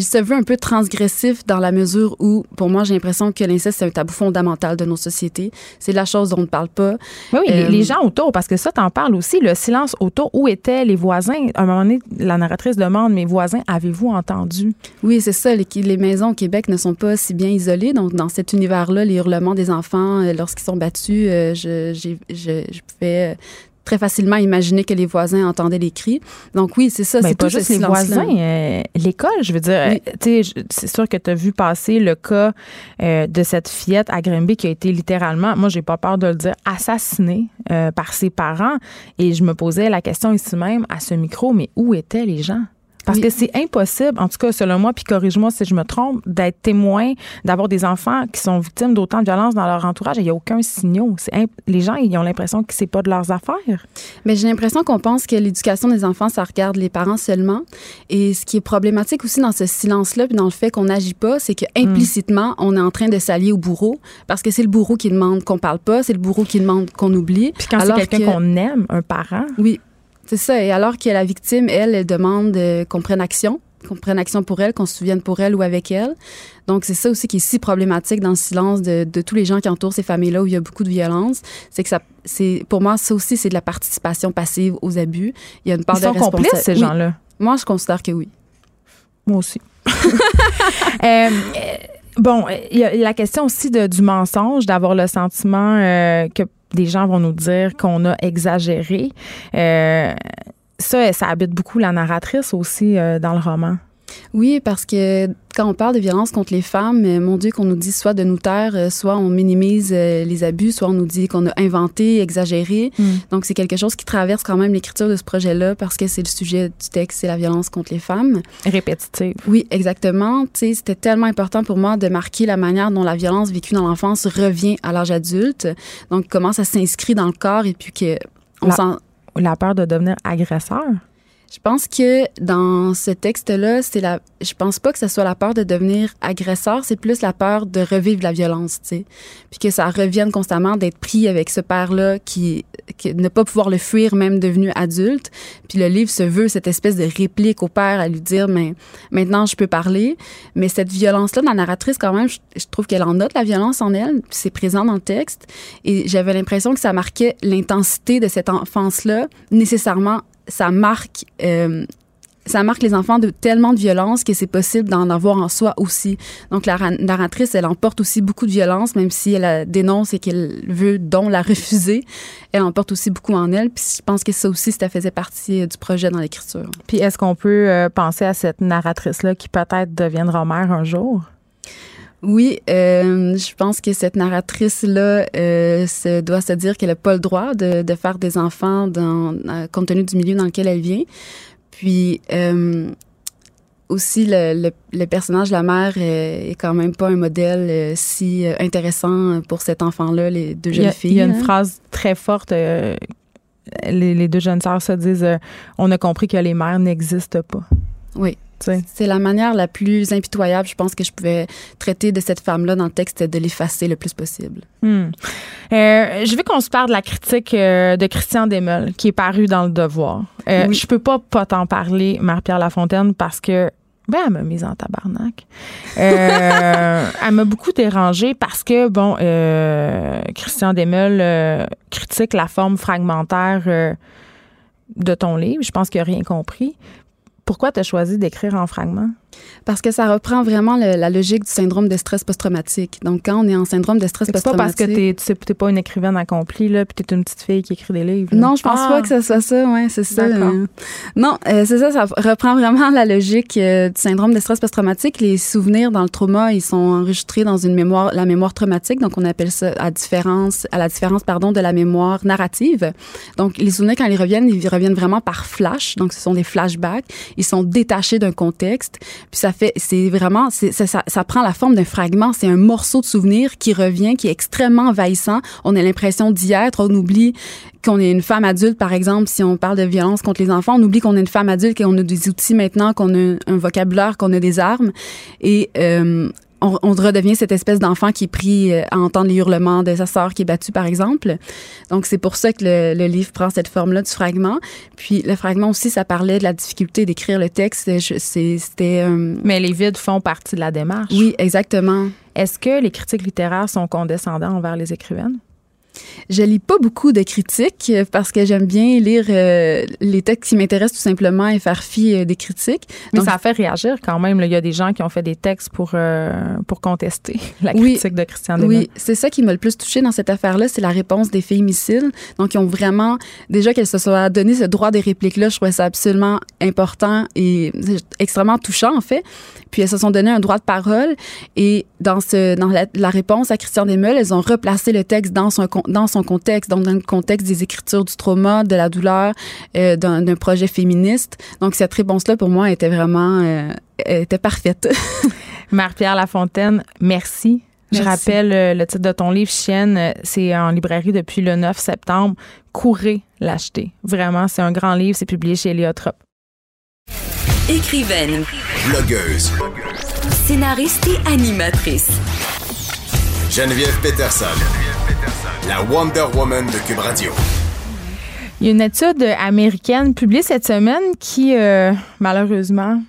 il se veut un peu transgressif dans la mesure où, pour moi, j'ai l'impression que l'inceste, c'est un tabou fondamental de nos sociétés. C'est la chose dont on ne parle pas. Oui, oui Euh, les gens autour, parce que ça, t'en parles aussi, le silence autour. Où étaient les voisins? À un moment donné, la narratrice demande, mes voisins, avez-vous entendu? Oui, c'est ça. Les, les maisons au Québec ne sont pas si bien isolées. Donc, dans cet univers-là, les hurlements des enfants euh, lorsqu'ils sont battus, euh, je, j'ai- je, je pouvais euh, très facilement imaginer que les voisins entendaient les cris. Donc, oui, c'est ça. Ben, c'est pas juste les voisins, euh, l'école, je veux dire. Oui. euh, c'est sûr que tu as vu passer le cas euh, de cette fillette à Grimby qui a été littéralement, moi, j'ai pas peur de le dire, assassinée euh, par ses parents. Et je me posais la question ici même à ce micro, mais où étaient les gens? Parce Oui. que c'est impossible, en tout cas selon moi, puis corrige-moi si je me trompe, d'être témoin, d'avoir des enfants qui sont victimes d'autant de violence dans leur entourage et il n'y a aucun signal. C'est imp- les gens, ils ont l'impression que c'est pas de leurs affaires. Mais j'ai l'impression qu'on pense que l'éducation des enfants, ça regarde les parents seulement. Et ce qui est problématique aussi dans ce silence-là, puis dans le fait qu'on n'agit pas, c'est que implicitement, on est en train de s'allier au bourreau, parce que c'est le bourreau qui demande qu'on parle pas, c'est le bourreau qui demande qu'on oublie. Puis quand c'est quelqu'un que- qu'on aime, un parent, Oui, c'est ça. Et alors que la victime, elle, elle demande euh, qu'on prenne action, qu'on prenne action pour elle, qu'on se souvienne pour elle ou avec elle. Donc, c'est ça aussi qui est si problématique dans le silence de, de tous les gens qui entourent ces familles-là où il y a beaucoup de violence. C'est que ça, c'est, pour moi, ça aussi, c'est de la participation passive aux abus. Il y a une part ils de sont complices, ces Oui. gens-là? Moi, je considère que oui. Moi aussi. *laughs* Euh, bon, il y a la question aussi de- du mensonge, d'avoir le sentiment euh, que des gens vont nous dire qu'on a exagéré. Euh, ça, ça habite beaucoup la narratrice aussi euh, dans le roman. Oui, parce que quand on parle de violence contre les femmes, euh, mon Dieu, qu'on nous dit soit de nous taire, euh, soit on minimise euh, les abus, soit on nous dit qu'on a inventé, exagéré. Mm. Donc, c'est quelque chose qui traverse quand même l'écriture de ce projet-là parce que c'est le sujet du texte, c'est la violence contre les femmes. Répétitive. Oui, exactement. Tu sais, c'était tellement important pour moi de marquer la manière dont la violence vécue dans l'enfance revient à l'âge adulte. Donc, comment ça s'inscrit dans le corps et puis que on La- La peur de devenir agresseur. Je pense que dans ce texte-là, c'est la. Je pense pas que ce soit la peur de devenir agresseur, c'est plus la peur de revivre la violence, tu sais. Puis que ça revienne constamment d'être pris avec ce père-là qui, qui ne pas pouvoir le fuir même devenu adulte. Puis le livre se veut cette espèce de réplique au père à lui dire, mais maintenant je peux parler. Mais cette violence-là, la narratrice quand même, je, je trouve qu'elle en note la violence en elle. C'est présent dans le texte. Et j'avais l'impression que ça marquait l'intensité de cette enfance-là, nécessairement ça marque euh, ça marque les enfants de tellement de violence que c'est possible d'en avoir en soi aussi. Donc la ra- narratrice, elle emporte aussi beaucoup de violence, même si elle la dénonce et qu'elle veut donc la refuser. Elle emporte aussi beaucoup en elle. Puis je pense que ça aussi, ça faisait partie euh, du projet dans l'écriture. Puis est-ce qu'on peut euh, penser à cette narratrice-là qui peut-être deviendra mère un jour? Oui, euh, je pense que cette narratrice-là euh, se, doit se dire qu'elle n'a pas le droit de, de faire des enfants dans, euh, compte tenu du milieu dans lequel elle vient. Puis euh, aussi, le, le, le personnage de la mère est quand même pas un modèle si intéressant pour cet enfant-là, les deux Il jeunes a, filles. il y a une hein. phrase très forte. les, les deux jeunes sœurs se disent On a compris que les mères n'existent pas. Oui. C'est la manière la plus impitoyable, je pense, que je pouvais traiter de cette femme-là dans le texte, de l'effacer le plus possible. Hmm. Euh, je veux qu'on se parle de la critique euh, de Christian Desmeules qui est paru dans le Devoir. Euh, Oui. Je peux pas pas t'en parler, Marie-Pierre Lafontaine, parce que Ben, elle m'a mise en tabarnak. Euh, *laughs* elle m'a beaucoup dérangée parce que, bon, euh, Christian Demel euh, critique la forme fragmentaire de ton livre. Je pense qu'il n'a rien compris. Pourquoi tu choisi d'écrire en fragments? Parce que ça reprend vraiment le- la logique du syndrome de stress post-traumatique. Donc, quand on est en syndrome de stress C'est pas parce post-traumatique... que t'es, tu t'es pas une écrivaine accomplie, là, puis t'es une petite fille qui écrit des livres. là. Non, je pense Ah! pas que ce soit ça. Ouais, c'est ça. Euh. Non, euh, c'est ça. Ça reprend vraiment la logique euh, du syndrome de stress post-traumatique. Les souvenirs dans le trauma, ils sont enregistrés dans une mémoire, la mémoire traumatique. Donc, on appelle ça à différence, à la différence, pardon, de la mémoire narrative. Donc, les souvenirs quand ils reviennent, ils reviennent vraiment par flash. Donc, ce sont des flashbacks. Ils sont détachés d'un contexte. Puis ça fait, c'est vraiment, ça, ça, ça prend la forme d'un fragment. C'est un morceau de souvenir qui revient, qui est extrêmement envahissant. On a l'impression d'y être. On oublie qu'on est une femme adulte, par exemple, si on parle de violence contre les enfants, on oublie qu'on est une femme adulte, qu'on a des outils maintenant, qu'on a un vocabulaire, qu'on a des armes. Et euh, on, on redevient cette espèce d'enfant qui est pris euh, à entendre les hurlements de sa sœur qui est battue, par exemple. Donc, c'est pour ça que le, le livre prend cette forme-là du fragment. Puis, le fragment aussi, ça parlait de la difficulté d'écrire le texte. C'était... euh, Mais les vides font partie de la démarche. oui, exactement. Est-ce que les critiques littéraires sont condescendants envers les écrivaines? Je lis pas beaucoup de critiques euh, parce que j'aime bien lire euh, les textes qui m'intéressent tout simplement et faire fi euh, des critiques. Mais Donc, ça fait réagir quand même. là. Il y a des gens qui ont fait des textes pour, euh, pour contester *laughs* la Oui. critique de Christian. Oui, c'est ça qui m'a le plus touché dans cette affaire-là, c'est la réponse des féminicides. Donc, ils ont vraiment, déjà qu'elles se soient donné ce droit des répliques-là, je trouvais ça absolument important et extrêmement touchant, en fait. Puis, elles se sont donné un droit de parole et dans ce, dans la, la réponse à Christian Desmeules, elles ont replacé le texte dans son, con- dans son contexte, donc dans le contexte des écritures du trauma, de la douleur, euh, d'un projet féministe. Donc, cette réponse-là, pour moi, était vraiment, euh, était parfaite. *laughs* Marie-Pierre Lafontaine, merci. Je Merci. rappelle euh, le titre de ton livre, Chienne. C'est en librairie depuis le 9 septembre. Courez l'acheter. Vraiment, c'est un grand livre. C'est publié chez Eliotrop. Écrivaine, Blogueuse. scénariste et animatrice. Geneviève Peterson. La Wonder Woman de Cube Radio. Il y a une étude américaine publiée cette semaine qui, euh, malheureusement,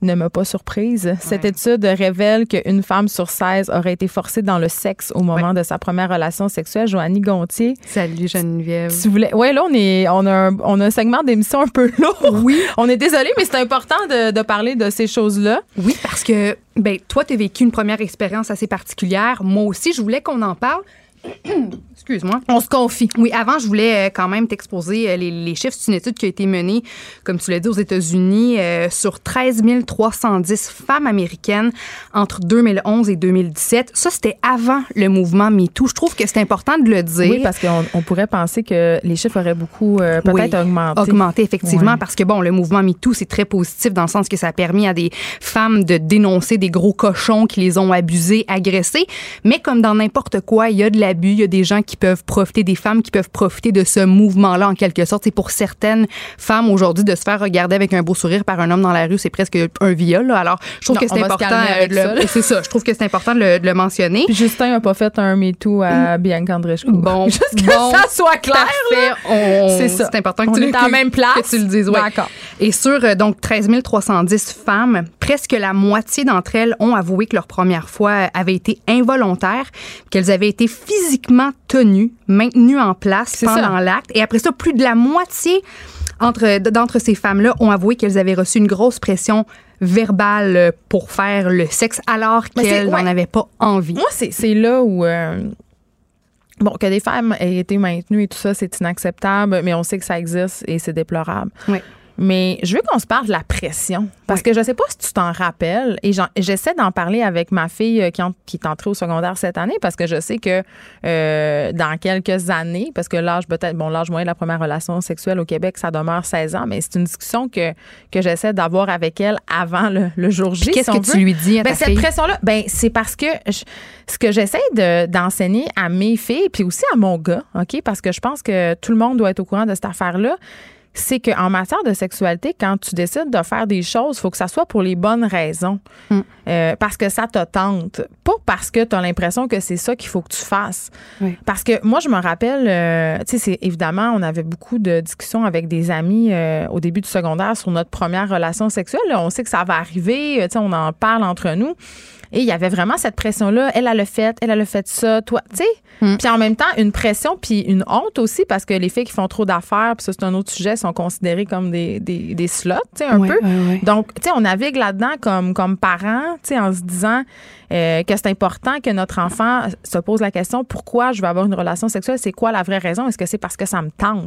ne m'a pas surprise. Cette étude révèle qu'une femme sur 16 aurait été forcée dans le sexe au moment de sa première relation sexuelle. Joannie Gontier, Salut Geneviève. si vous voulez. Ouais, là, on, est, on, a un, on a un segment d'émission un peu *laughs* lourd. Oui. On est désolé, mais c'est important de, de parler de ces choses-là. Oui, parce que ben toi, tu as vécu une première expérience assez particulière. Moi aussi, je voulais qu'on en parle. *clears throat* Excuse-moi. On se confie. Oui, avant, je voulais euh, quand même t'exposer euh, les, les chiffres. C'est une étude qui a été menée, comme tu l'as dit, aux États-Unis euh, sur 13 310 femmes américaines entre 2011 et 2017. Ça, c'était avant le mouvement MeToo. Je trouve que c'est important de le dire. Oui, parce qu'on on pourrait penser que les chiffres auraient beaucoup euh, peut-être Oui, augmenté. Augmenté, effectivement, parce que, bon, le mouvement MeToo, c'est très positif dans le sens que ça a permis à des femmes de dénoncer des gros cochons qui les ont abusés, agressés. Mais comme dans n'importe quoi, il y a de l'abus, il y a des gens qui peuvent profiter, des femmes qui peuvent profiter de ce mouvement-là, en quelque sorte. C'est pour certaines femmes aujourd'hui de se faire regarder avec un beau sourire par un homme dans la rue, c'est presque un viol. là. Alors, je trouve Non, que c'est important. euh. *laughs* C'est ça. Je trouve que c'est important de le, de le mentionner. Puis Justin n'a pas fait un MeToo à Bianca Andreescu. Bon, *laughs* Juste que bon, ça soit clair. C'est ça. C'est important que On tu est le- en que- même place. Que tu le dises, ouais. D'accord. Et sur euh, donc 13 310 femmes, presque la moitié d'entre elles ont avoué que leur première fois avait été involontaire, qu'elles avaient été physiquement tenues, maintenues en place pendant l'acte. Et après ça, plus de la moitié entre d'entre ces femmes-là ont avoué qu'elles avaient reçu une grosse pression verbale euh, pour faire le sexe alors qu'elles n'en ouais. avaient pas envie. Moi, c'est c'est là où. euh, Bon, que des femmes aient été maintenues et tout ça, c'est inacceptable, mais on sait que ça existe et c'est déplorable. Oui. Mais je veux qu'on se parle de la pression. Parce que je sais pas si tu t'en rappelles. Et j'en- j'essaie d'en parler avec ma fille euh, qui, en- qui est entrée au secondaire cette année parce que je sais que euh, dans quelques années, parce que l'âge peut-être, bon, l'âge moyen de la première relation sexuelle au Québec, ça demeure 16 ans, mais c'est une discussion que, que j'essaie d'avoir avec elle avant le, le jour J. Qu'est-ce si que veut. tu lui dis à Ben, ta cette fille? pression-là, ben, c'est parce que je- ce que j'essaie de- d'enseigner à mes filles, puis aussi à mon gars, OK, parce que je pense que tout le monde doit être au courant de cette affaire-là, c'est qu'en matière de sexualité, quand tu décides de faire des choses, faut que ça soit pour les bonnes raisons. Mm. Euh, parce que ça te tente. Pas parce que tu as l'impression que c'est ça qu'il faut que tu fasses. Oui. Parce que moi, je me rappelle, euh, tu sais, c'est évidemment, on avait beaucoup de discussions avec des amis euh, au début du secondaire sur notre première relation sexuelle. On sait que ça va arriver, tu sais, on en parle entre nous. Et il y avait vraiment cette pression-là. Elle, a fait, elle, a fait ça, toi, tu sais? Mm. Puis en même temps, une pression, puis une honte aussi, parce que les filles qui font trop d'affaires, puis ça, c'est un autre sujet, sont considérées comme des, des, des slots, tu sais, un Ouais, peu. ouais, ouais. Donc, tu sais, on navigue là-dedans comme, comme parents, tu sais, en se disant euh, que c'est important que notre enfant se pose la question pourquoi je veux avoir une relation sexuelle, c'est quoi la vraie raison? Est-ce que c'est parce que ça me tente?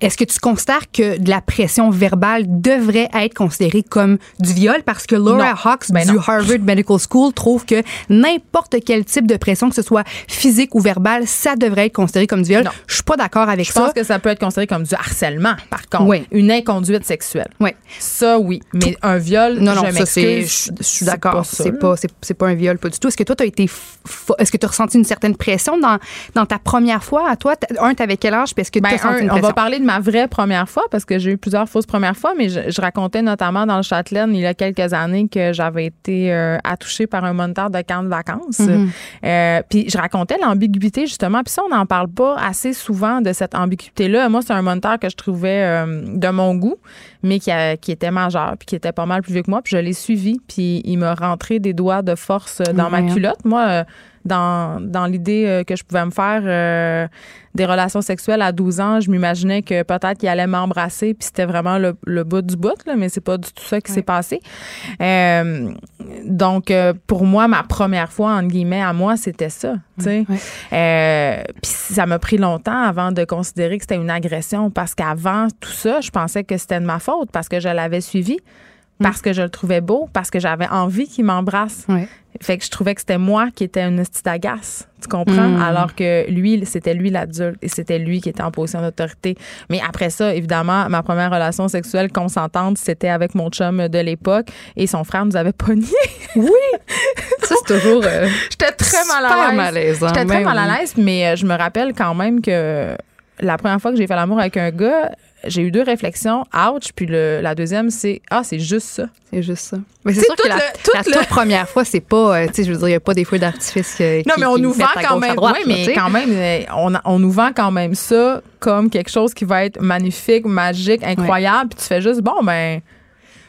Est-ce que tu considères que de la pression verbale devrait être considérée comme du viol? Parce que Laura Non. Hawks Ben du non. Harvard Medical School trouve que n'importe quel type de pression, que ce soit physique ou verbale, ça devrait être considéré comme du viol. Non. Je suis pas d'accord avec Je ça. pense que ça peut être considéré comme du harcèlement, par contre. Oui. Une inconduite sexuelle. Oui. Ça, oui. Mais un viol, Non, non, je ça, c'est, je, je suis d'accord. C'est pas, c'est, c'est pas un viol, pas du tout. Est-ce que toi, tu as été, est-ce que tu as ressenti une certaine pression dans, dans ta première fois? À toi? Un, t'avais quel âge? Puis est-ce que Ben, tu as senti un, une on va parler de ma vraie première fois parce que j'ai eu plusieurs fausses premières fois, mais je, je racontais notamment dans le Châtelaine il y a quelques années que j'avais été euh, attouchée par un moniteur de camp de vacances. Mhm. Euh, puis je racontais l'ambiguïté justement. Puis ça, on n'en parle pas assez souvent de cette ambiguïté-là. Moi, c'est un moniteur que je trouvais euh, de mon goût, mais qui, a- qui était majeur, puis qui était pas mal plus vieux que moi. Puis je l'ai suivi, puis il m'a rentré des doigts de force euh, dans ma Ouais, culotte. Moi, dans, dans l'idée euh, que je pouvais me faire euh, des relations sexuelles à 12 ans, je m'imaginais que peut-être qu'il allait m'embrasser, puis c'était vraiment le, le bout du bout, là, mais c'est pas du tout ça qui s'est passé. Euh, donc, euh, pour moi, ma première fois, entre guillemets, à moi, c'était ça. Ouais. Puis ça m'a pris longtemps avant de considérer que c'était une agression, parce qu'avant tout ça, je pensais que c'était de ma faute, parce que je l'avais suivi. Parce que je le trouvais beau, parce que j'avais envie qu'il m'embrasse. Ouais. Fait que je trouvais que c'était moi qui étais une petite agace. Tu comprends? Mm. Alors que lui, c'était lui l'adulte et c'était lui qui était en position d'autorité. Mais après ça, évidemment, ma première relation sexuelle consentante, c'était avec mon chum de l'époque et son frère nous avait pogné. *laughs* Ça, c'est toujours. euh, J'étais très mal à l'aise. J'étais très mal oui. à l'aise, mais euh, je me rappelle quand même que la première fois que j'ai fait l'amour avec un gars, j'ai eu deux réflexions. Ouch. Puis le- la deuxième, c'est Ah, c'est juste ça. C'est juste ça. Mais c'est sûr que la, le- tout la le- toute première fois, c'est pas, euh, tu sais, je veux dire, il n'y a pas des feux d'artifice euh, Non, qui- mais on qui nous vend quand même. droite, oui, mais quand même, on, on nous vend quand même ça comme quelque chose qui va être magnifique, magique, incroyable. Puis tu fais juste, bon, ben.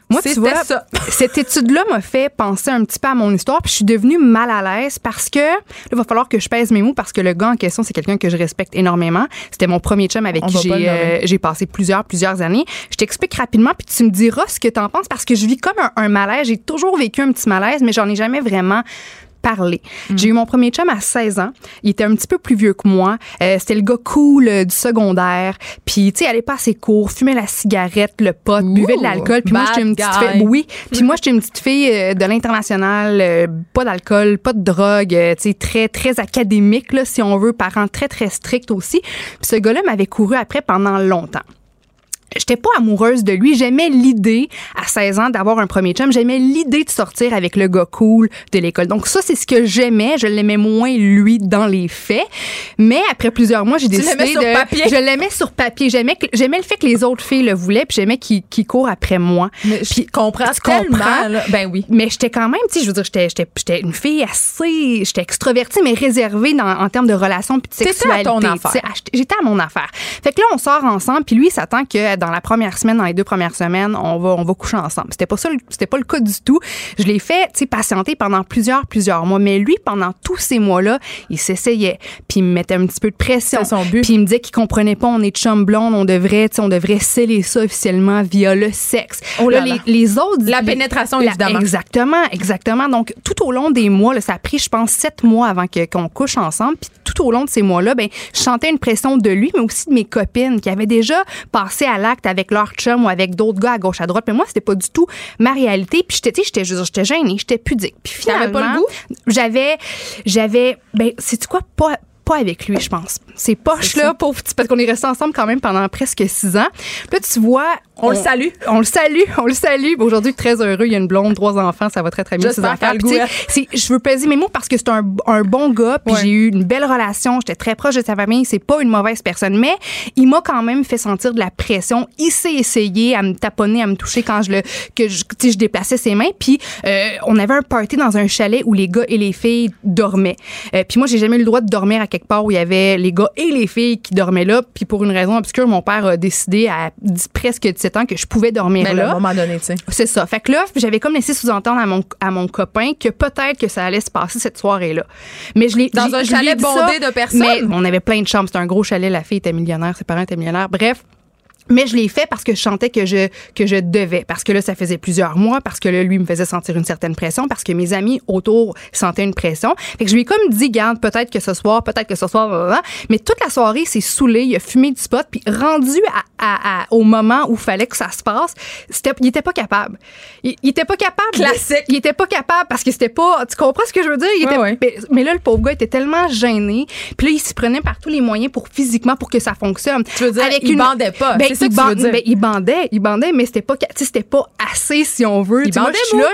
Moi, tu vois, ça. *laughs* cette étude-là m'a fait penser un petit peu à mon histoire, puis je suis devenue mal à l'aise parce que là, il va falloir que je pèse mes mots parce que le gars en question, c'est quelqu'un que je respecte énormément. C'était mon premier chum avec On qui j'ai euh, j'ai passé plusieurs plusieurs années. Je t'explique rapidement, puis tu me diras ce que t'en penses parce que je vis comme un, un malaise. J'ai toujours vécu un petit malaise, mais j'en ai jamais vraiment parlé. J'ai eu mon premier chum à 16 ans. Il était un petit peu plus vieux que moi. Euh, C'était le gars cool euh, du secondaire. Puis, tu sais, allait pas à ses cours, fumait la cigarette, le pot, buvait de l'alcool. Puis moi, j'étais une petite fille. Oui. Puis moi, *laughs* j'étais une petite fille euh, de l'international, euh, pas d'alcool, pas de drogue, euh, tu sais, très, très académique, là, si on veut, parents très, très stricts aussi. Puis ce gars-là m'avait couru après pendant longtemps. J'étais pas amoureuse de lui. J'aimais l'idée, à 16 ans, d'avoir un premier chum. J'aimais l'idée de sortir avec le gars cool de l'école. Donc ça, c'est ce que j'aimais. Je l'aimais moins, lui, dans les faits. Mais après plusieurs mois, j'ai décidé sur de... papier? Je l'aimais sur papier. J'aimais, le fait que les autres filles le voulaient, puis j'aimais qu'il, qu'il court après moi. Mais je comprends tu tellement. comprends? là. Ben oui. Mais j'étais quand même, tu sais, je veux dire, j'étais, j'étais, j'étais une fille assez, j'étais extrovertie, mais réservée dans, en termes de relations puis de à ton affaire. Ah, j'étais- J'étais à mon affaire. Fait que là, on sort ensemble, puis lui, il s'attend que dans la première semaine, dans les deux premières semaines, on va, on va coucher ensemble. C'était pas ça, c'était pas le cas du tout. Je l'ai fait, tu sais, patienter pendant plusieurs, plusieurs mois. Mais lui, pendant tous ces mois-là, il s'essayait, puis il me mettait un petit peu de pression. Son but. Puis il me disait qu'il comprenait pas, on est chum blonde, on devrait, tu sais, on devrait sceller ça officiellement via le sexe. Oh là là. les, les autres, La pénétration, la- évidemment. Exactement, exactement. Donc, tout au long des mois, là, ça a pris, je pense, sept mois avant que- qu'on couche ensemble. Puis tout au long de ces mois-là, ben, je sentais une pression de lui, mais aussi de mes copines qui avaient déjà passé à avec leur chum ou avec d'autres gars à gauche, à droite. Mais moi, c'était pas du tout ma réalité. Puis j'étais, j'étais, dire, j'étais gênée, j'étais pudique. Puis finalement, pas le goût? j'avais, j'avais, ben, c'est quoi, pas pas avec lui, je pense. C'est poche, là, pauvre petit, parce qu'on est restés ensemble quand même pendant presque six ans. Puis là, tu vois. On le salue. On le salue, *laughs* on le salue. Aujourd'hui, très heureux. Il y a une blonde, trois enfants, ça va très, très bien. Ses c'est- je veux peser mes mots parce que c'est un, un bon gars, puis Ouais. j'ai eu une belle relation, j'étais très proche de sa famille, c'est pas une mauvaise personne, mais il m'a quand même fait sentir de la pression. Il s'est essayé à me taponner, à me toucher quand je le que je, je déplaçais ses mains, puis euh, on avait un party dans un chalet où les gars et les filles dormaient. Euh, puis moi j'ai jamais eu le droit de dormir à quelque part où il y avait les gars et les filles qui dormaient là, puis pour une raison obscure, mon père a décidé à presque 17 ans que je pouvais dormir Mais là, à un moment donné, tu sais. C'est ça. Fait que là, j'avais comme laissé sous-entendre à mon, à mon copain que peut-être que ça allait se passer cette soirée-là. Mais je l'ai Dans un chalet ça, bondé de personnes? Mais on avait plein de chambres. C'était un gros chalet. La fille était millionnaire. Ses parents étaient millionnaires. Bref. Mais je l'ai fait parce que je sentais que je que je devais parce que là ça faisait plusieurs mois parce que là lui me faisait sentir une certaine pression parce que mes amis autour sentaient une pression. Fait que je lui ai comme dit garde peut-être que ce soir, peut-être que ce soir blablabla. mais toute la soirée c'est saoulé, il a fumé du spot puis rendu à, à- à- au moment où fallait que ça se passe, c'était il était pas capable. Il, il était pas capable. de- Classique. il était pas capable parce que c'était pas tu comprends ce que je veux dire? Il était ouais. mais, mais là le pauvre gars était tellement gêné, puis là il s'y prenait par tous les moyens pour physiquement pour que ça fonctionne. Tu veux dire, il bandait pas. Ben, Il que tu veux ban- dire. ben, il bandait, il bandait, mais c'était pas, tu sais, c'était pas assez si on veut. Il sais, moi, bandait, je suis là,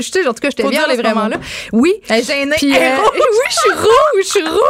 je te en tout cas, je te viens dire à les ce vrais moment-là. mots. Oui. Elle est gênée. Puis, *laughs* euh, rouge. oui, je suis rouge, je suis rouge.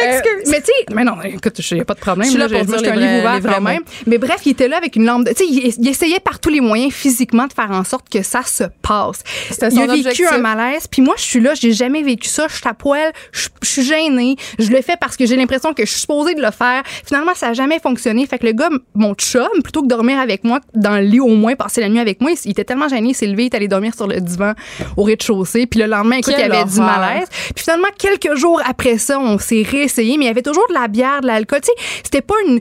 Je m'excuse. mais tu sais, mais non, écoute, il n'y a pas de problème. Je suis là là, pour dire je suis un les livre ouvert quand même. Mais bref, il était là avec une lampe. Tu sais, il, il essayait par tous les moyens physiquement de faire en sorte que ça se passe. C'était Il son a vécu objectif. un malaise. Puis moi, je suis là, j'ai jamais vécu ça. Je suis à poil, je, je suis gênée. Je le fais parce que j'ai l'impression que je suis supposée de le faire. Finalement, ça n'a jamais fonctionné. Fait que le gars, mon chum, plutôt que de dormir avec moi dans le lit au moins, passer la nuit avec moi, il était tellement gêné, il s'est levé, il est allé dormir sur le divan au rez-de-chaussée. Puis le lendemain, écoute, il y Quelle avait du malaise. Puis finalement, quelques jours après ça, on s'est réessayé, mais il y avait toujours de la bière, de l'alcool. Tu sais, c'était pas une,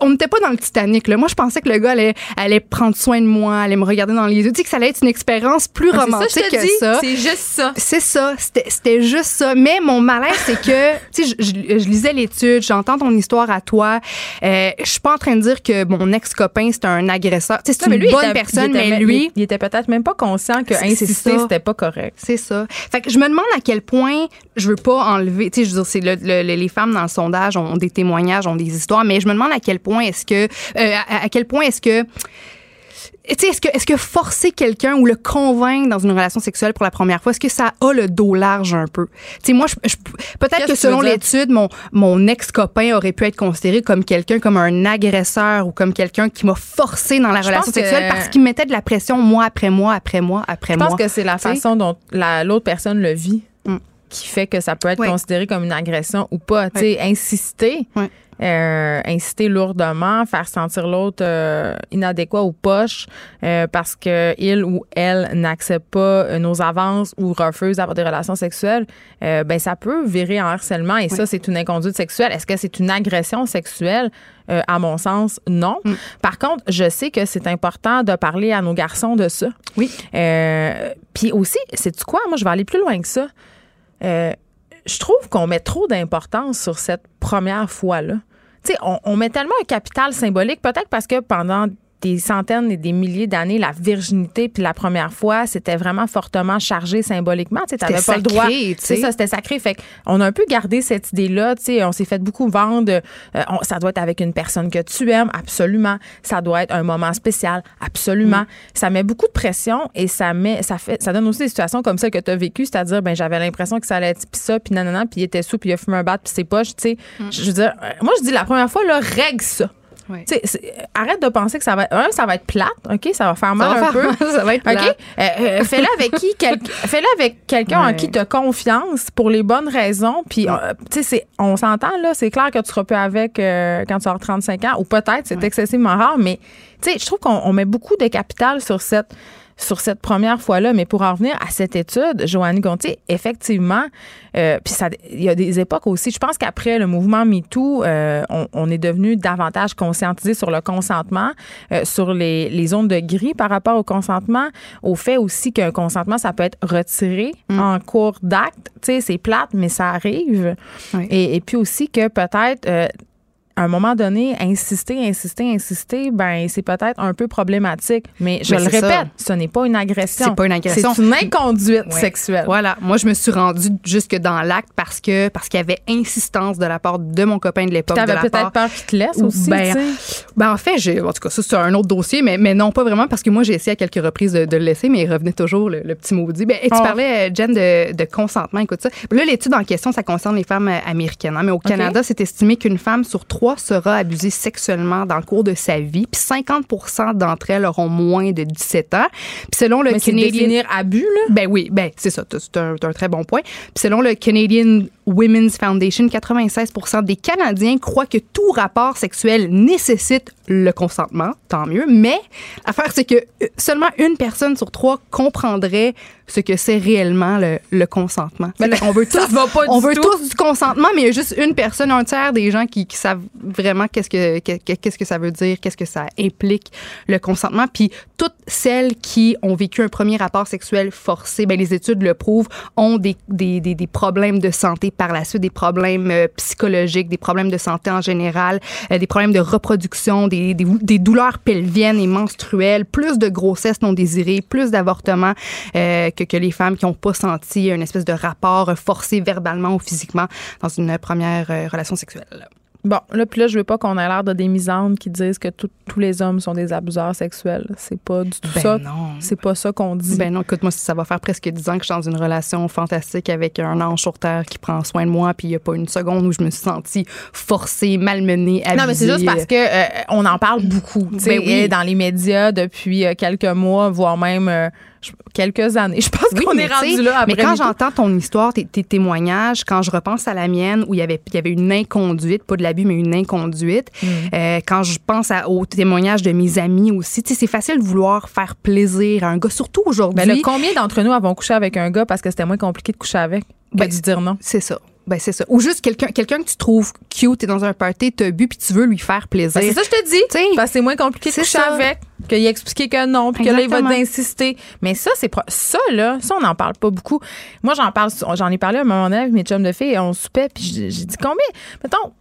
on n'était pas dans le Titanic, là. Moi, je pensais que le gars allait, allait prendre soin de moi, allait me regarder dans les yeux. Tu sais, que ça allait être une expérience plus C'est ça, romantique que dis. ça. C'est juste ça. C'est ça, c'était c'était juste ça. Mais mon malaise, c'est que, *laughs* tu sais, je, je- je lisais l'étude, j'entends ton histoire à toi. Euh, je suis pas en train de dire que mon ex-copain, c'est un agresseur. C'est une lui, bonne était- personne, était mais lui, il, était peut-être même pas conscient que insister, c'était pas correct. c'est ça. Fait que je me demande à quel point je veux pas enlever. Tu sais, je veux dire, c'est le- le- les femmes dans le sondage ont des témoignages, ont des histoires, mais je me demande à quel point est-ce que, euh, à, à quel point est-ce que est-ce que, est-ce que forcer quelqu'un ou le convaincre dans une relation sexuelle pour la première fois, est-ce que ça a le dos large un peu? Moi, je, je- peut-être que selon l'étude, mon, mon ex-copain aurait pu être considéré comme quelqu'un, comme un agresseur ou comme quelqu'un qui m'a forcé dans la Je relation sexuelle parce qu'il me mettait de la pression mois après mois, après mois, après Je mois. pense que c'est la façon dont la- l'autre personne le vit Mm. qui fait que ça peut être considéré comme une agression ou pas. Sais, insister. Euh, inciter lourdement, faire sentir l'autre euh, inadéquat ou poche euh, parce que il ou elle n'accepte pas euh, nos avances ou refuse d'avoir des relations sexuelles, euh, ben ça peut virer en harcèlement et ça c'est une inconduite sexuelle. Est-ce que c'est une agression sexuelle? Euh, à mon sens, non. Mm. Par contre, je sais que c'est important de parler à nos garçons de ça. Oui. Euh, Puis aussi, c'est-tu quoi? Moi, je vais aller plus loin que ça. Euh, je trouve qu'on met trop d'importance sur cette première fois-là. On, on met tellement un capital symbolique, peut-être parce que pendant des centaines et des milliers d'années, la virginité puis la première fois, c'était vraiment fortement chargé symboliquement. Tu C'était pas le droit. C'est sais. ça, c'était sacré. Fait on a un peu gardé cette idée-là. Tu sais, on s'est fait beaucoup vendre. euh, on- ça doit être avec une personne que tu aimes, absolument. Ça doit être un moment spécial, absolument. Ça met beaucoup de pression et ça met, ça fait, ça donne aussi des situations comme ça que tu as vécu, c'est-à-dire, ben j'avais l'impression que ça allait être pis ça, puis nanana, puis il était sous, puis il a fumé un bat, puis c'est poche. Tu sais, je veux dire, euh, moi je dis la première fois là, règle ça. Ouais. C'est- arrête de penser que ça va être, un, ça va être plate, ok, ça va faire mal va un faire peu, mal, *laughs* ça va être ok? plate. Euh, euh, fais-le avec qui, quel- *laughs* fais-le avec quelqu'un en qui tu as confiance pour les bonnes raisons. Puis, euh, tu sais, c'est- on s'entend là, c'est clair que tu seras plus avec euh, quand tu avoir 35 ans, ou peut-être, c'est excessivement rare, mais tu sais, je trouve qu'on on met beaucoup de capital sur cette sur cette première fois-là, mais pour en revenir à cette étude, Joanne Gontier, effectivement, euh, puis ça, il y a des époques aussi. Je pense qu'après le mouvement MeToo, euh, on, on est devenu davantage conscientisé sur le consentement, euh, sur les, les zones de gris par rapport au consentement, au fait aussi qu'un consentement, ça peut être retiré en cours d'acte. Tu sais, c'est plate, mais ça arrive. Oui. Et, et puis aussi que peut-être euh, à un moment donné, insister, insister, insister, ben c'est peut-être un peu problématique. Mais je le c'est ça. répète, ce n'est pas une agression. C'est pas une agression. C'est une inconduite Ouais. sexuelle. Voilà. Moi, je me suis rendue jusque dans l'acte parce que parce qu'il y avait insistance de la part de mon copain de l'époque. de T'avais peut-être peur qu'il te laisse Ou aussi. ben, tu. Ben, en fait, j'ai, en tout cas, ça, c'est un autre dossier, mais, mais non, pas vraiment, parce que moi, j'ai essayé à quelques reprises de, de le laisser, mais il revenait toujours, le, le petit maudit. Ben, et tu Oh. parlais, euh, Jen, de, de consentement. Écoute ça. Là, l'étude en question, ça concerne les femmes euh, américaines. hein, mais au Canada, c'est estimé qu'une femme sur trois sera abusée sexuellement dans le cours de sa vie, puis 50% d'entre elles auront moins de 17 ans. Puis selon le Mais Canadian... définir abus, là? Ben oui, ben c'est ça, c'est un, c'est un très bon point. Puis selon le Canadian Women's Foundation, 96% des Canadiens croient que tout rapport sexuel nécessite le consentement, tant mieux. Mais l'affaire, c'est que euh, seulement une personne sur trois comprendrait ce que c'est réellement le, le consentement. Ben, on veut *laughs* tous, va pas on du veut tout. tous du consentement, mais il y a juste une personne, un tiers des gens qui, qui savent vraiment qu'est-ce que que- que- qu'est-ce que ça veut dire, qu'est-ce que ça implique le consentement. Puis toutes celles qui ont vécu un premier rapport sexuel forcé, ben les études le prouvent, ont des, des, des, des problèmes de santé par la suite, des problèmes euh, psychologiques, des problèmes de santé en général, euh, des problèmes de reproduction, des, des, douleurs pelviennes et menstruelles, plus de grossesse non désirée, plus d'avortements euh, que, que les femmes qui n'ont pas senti une espèce de rapport forcé verbalement ou physiquement dans une première euh, relation sexuelle. Bon, là, puis là, je veux pas qu'on ait l'air de des misandres qui disent que tout- tous les hommes sont des abuseurs sexuels. C'est pas du tout Ben ça. non. C'est pas ça qu'on dit. Ben non, écoute, moi, ça va faire presque 10 ans que je suis dans une relation fantastique avec un ange sur terre qui prend soin de moi, puis il n'y a pas une seconde où je me suis sentie forcée, malmenée, abusée. Non, mais c'est juste parce que euh, on en parle beaucoup, tu sais, Ben oui. et dans les médias depuis euh, quelques mois, voire même euh, quelques années. *laughs* Je pense Oui, qu'on est rendu là après. Mais quand j'entends ton histoire, tes, tes témoignages, quand je repense à la mienne où il y avait, il y avait une inconduite, pas de l'abus, mais une inconduite, Mm. euh, quand je pense à, aux témoignages de mes amis aussi, c'est facile de vouloir faire plaisir à un gars, surtout aujourd'hui. Ben combien d'entre nous avons couché avec un gars parce que c'était moins compliqué de coucher avec que Ben, de dire non? C'est ça. Ben, c'est ça. Ou juste quelqu'un quelqu'un que tu trouves cute, t'es dans un party, t'as bu, puis tu veux lui faire plaisir. Ben, c'est ça que je te dis. Tu sais, Parce que c'est moins compliqué de c'est coucher ça. avec, qu'il a expliqué que non, puis que là, il va Exactement. insister. Mais ça, c'est pro- ça, là, ça, on n'en parle pas beaucoup. Moi, j'en parle, j'en ai parlé à un moment donné avec mes chums de filles, et on soupait, puis j'ai j'ai dit combien? Mettons,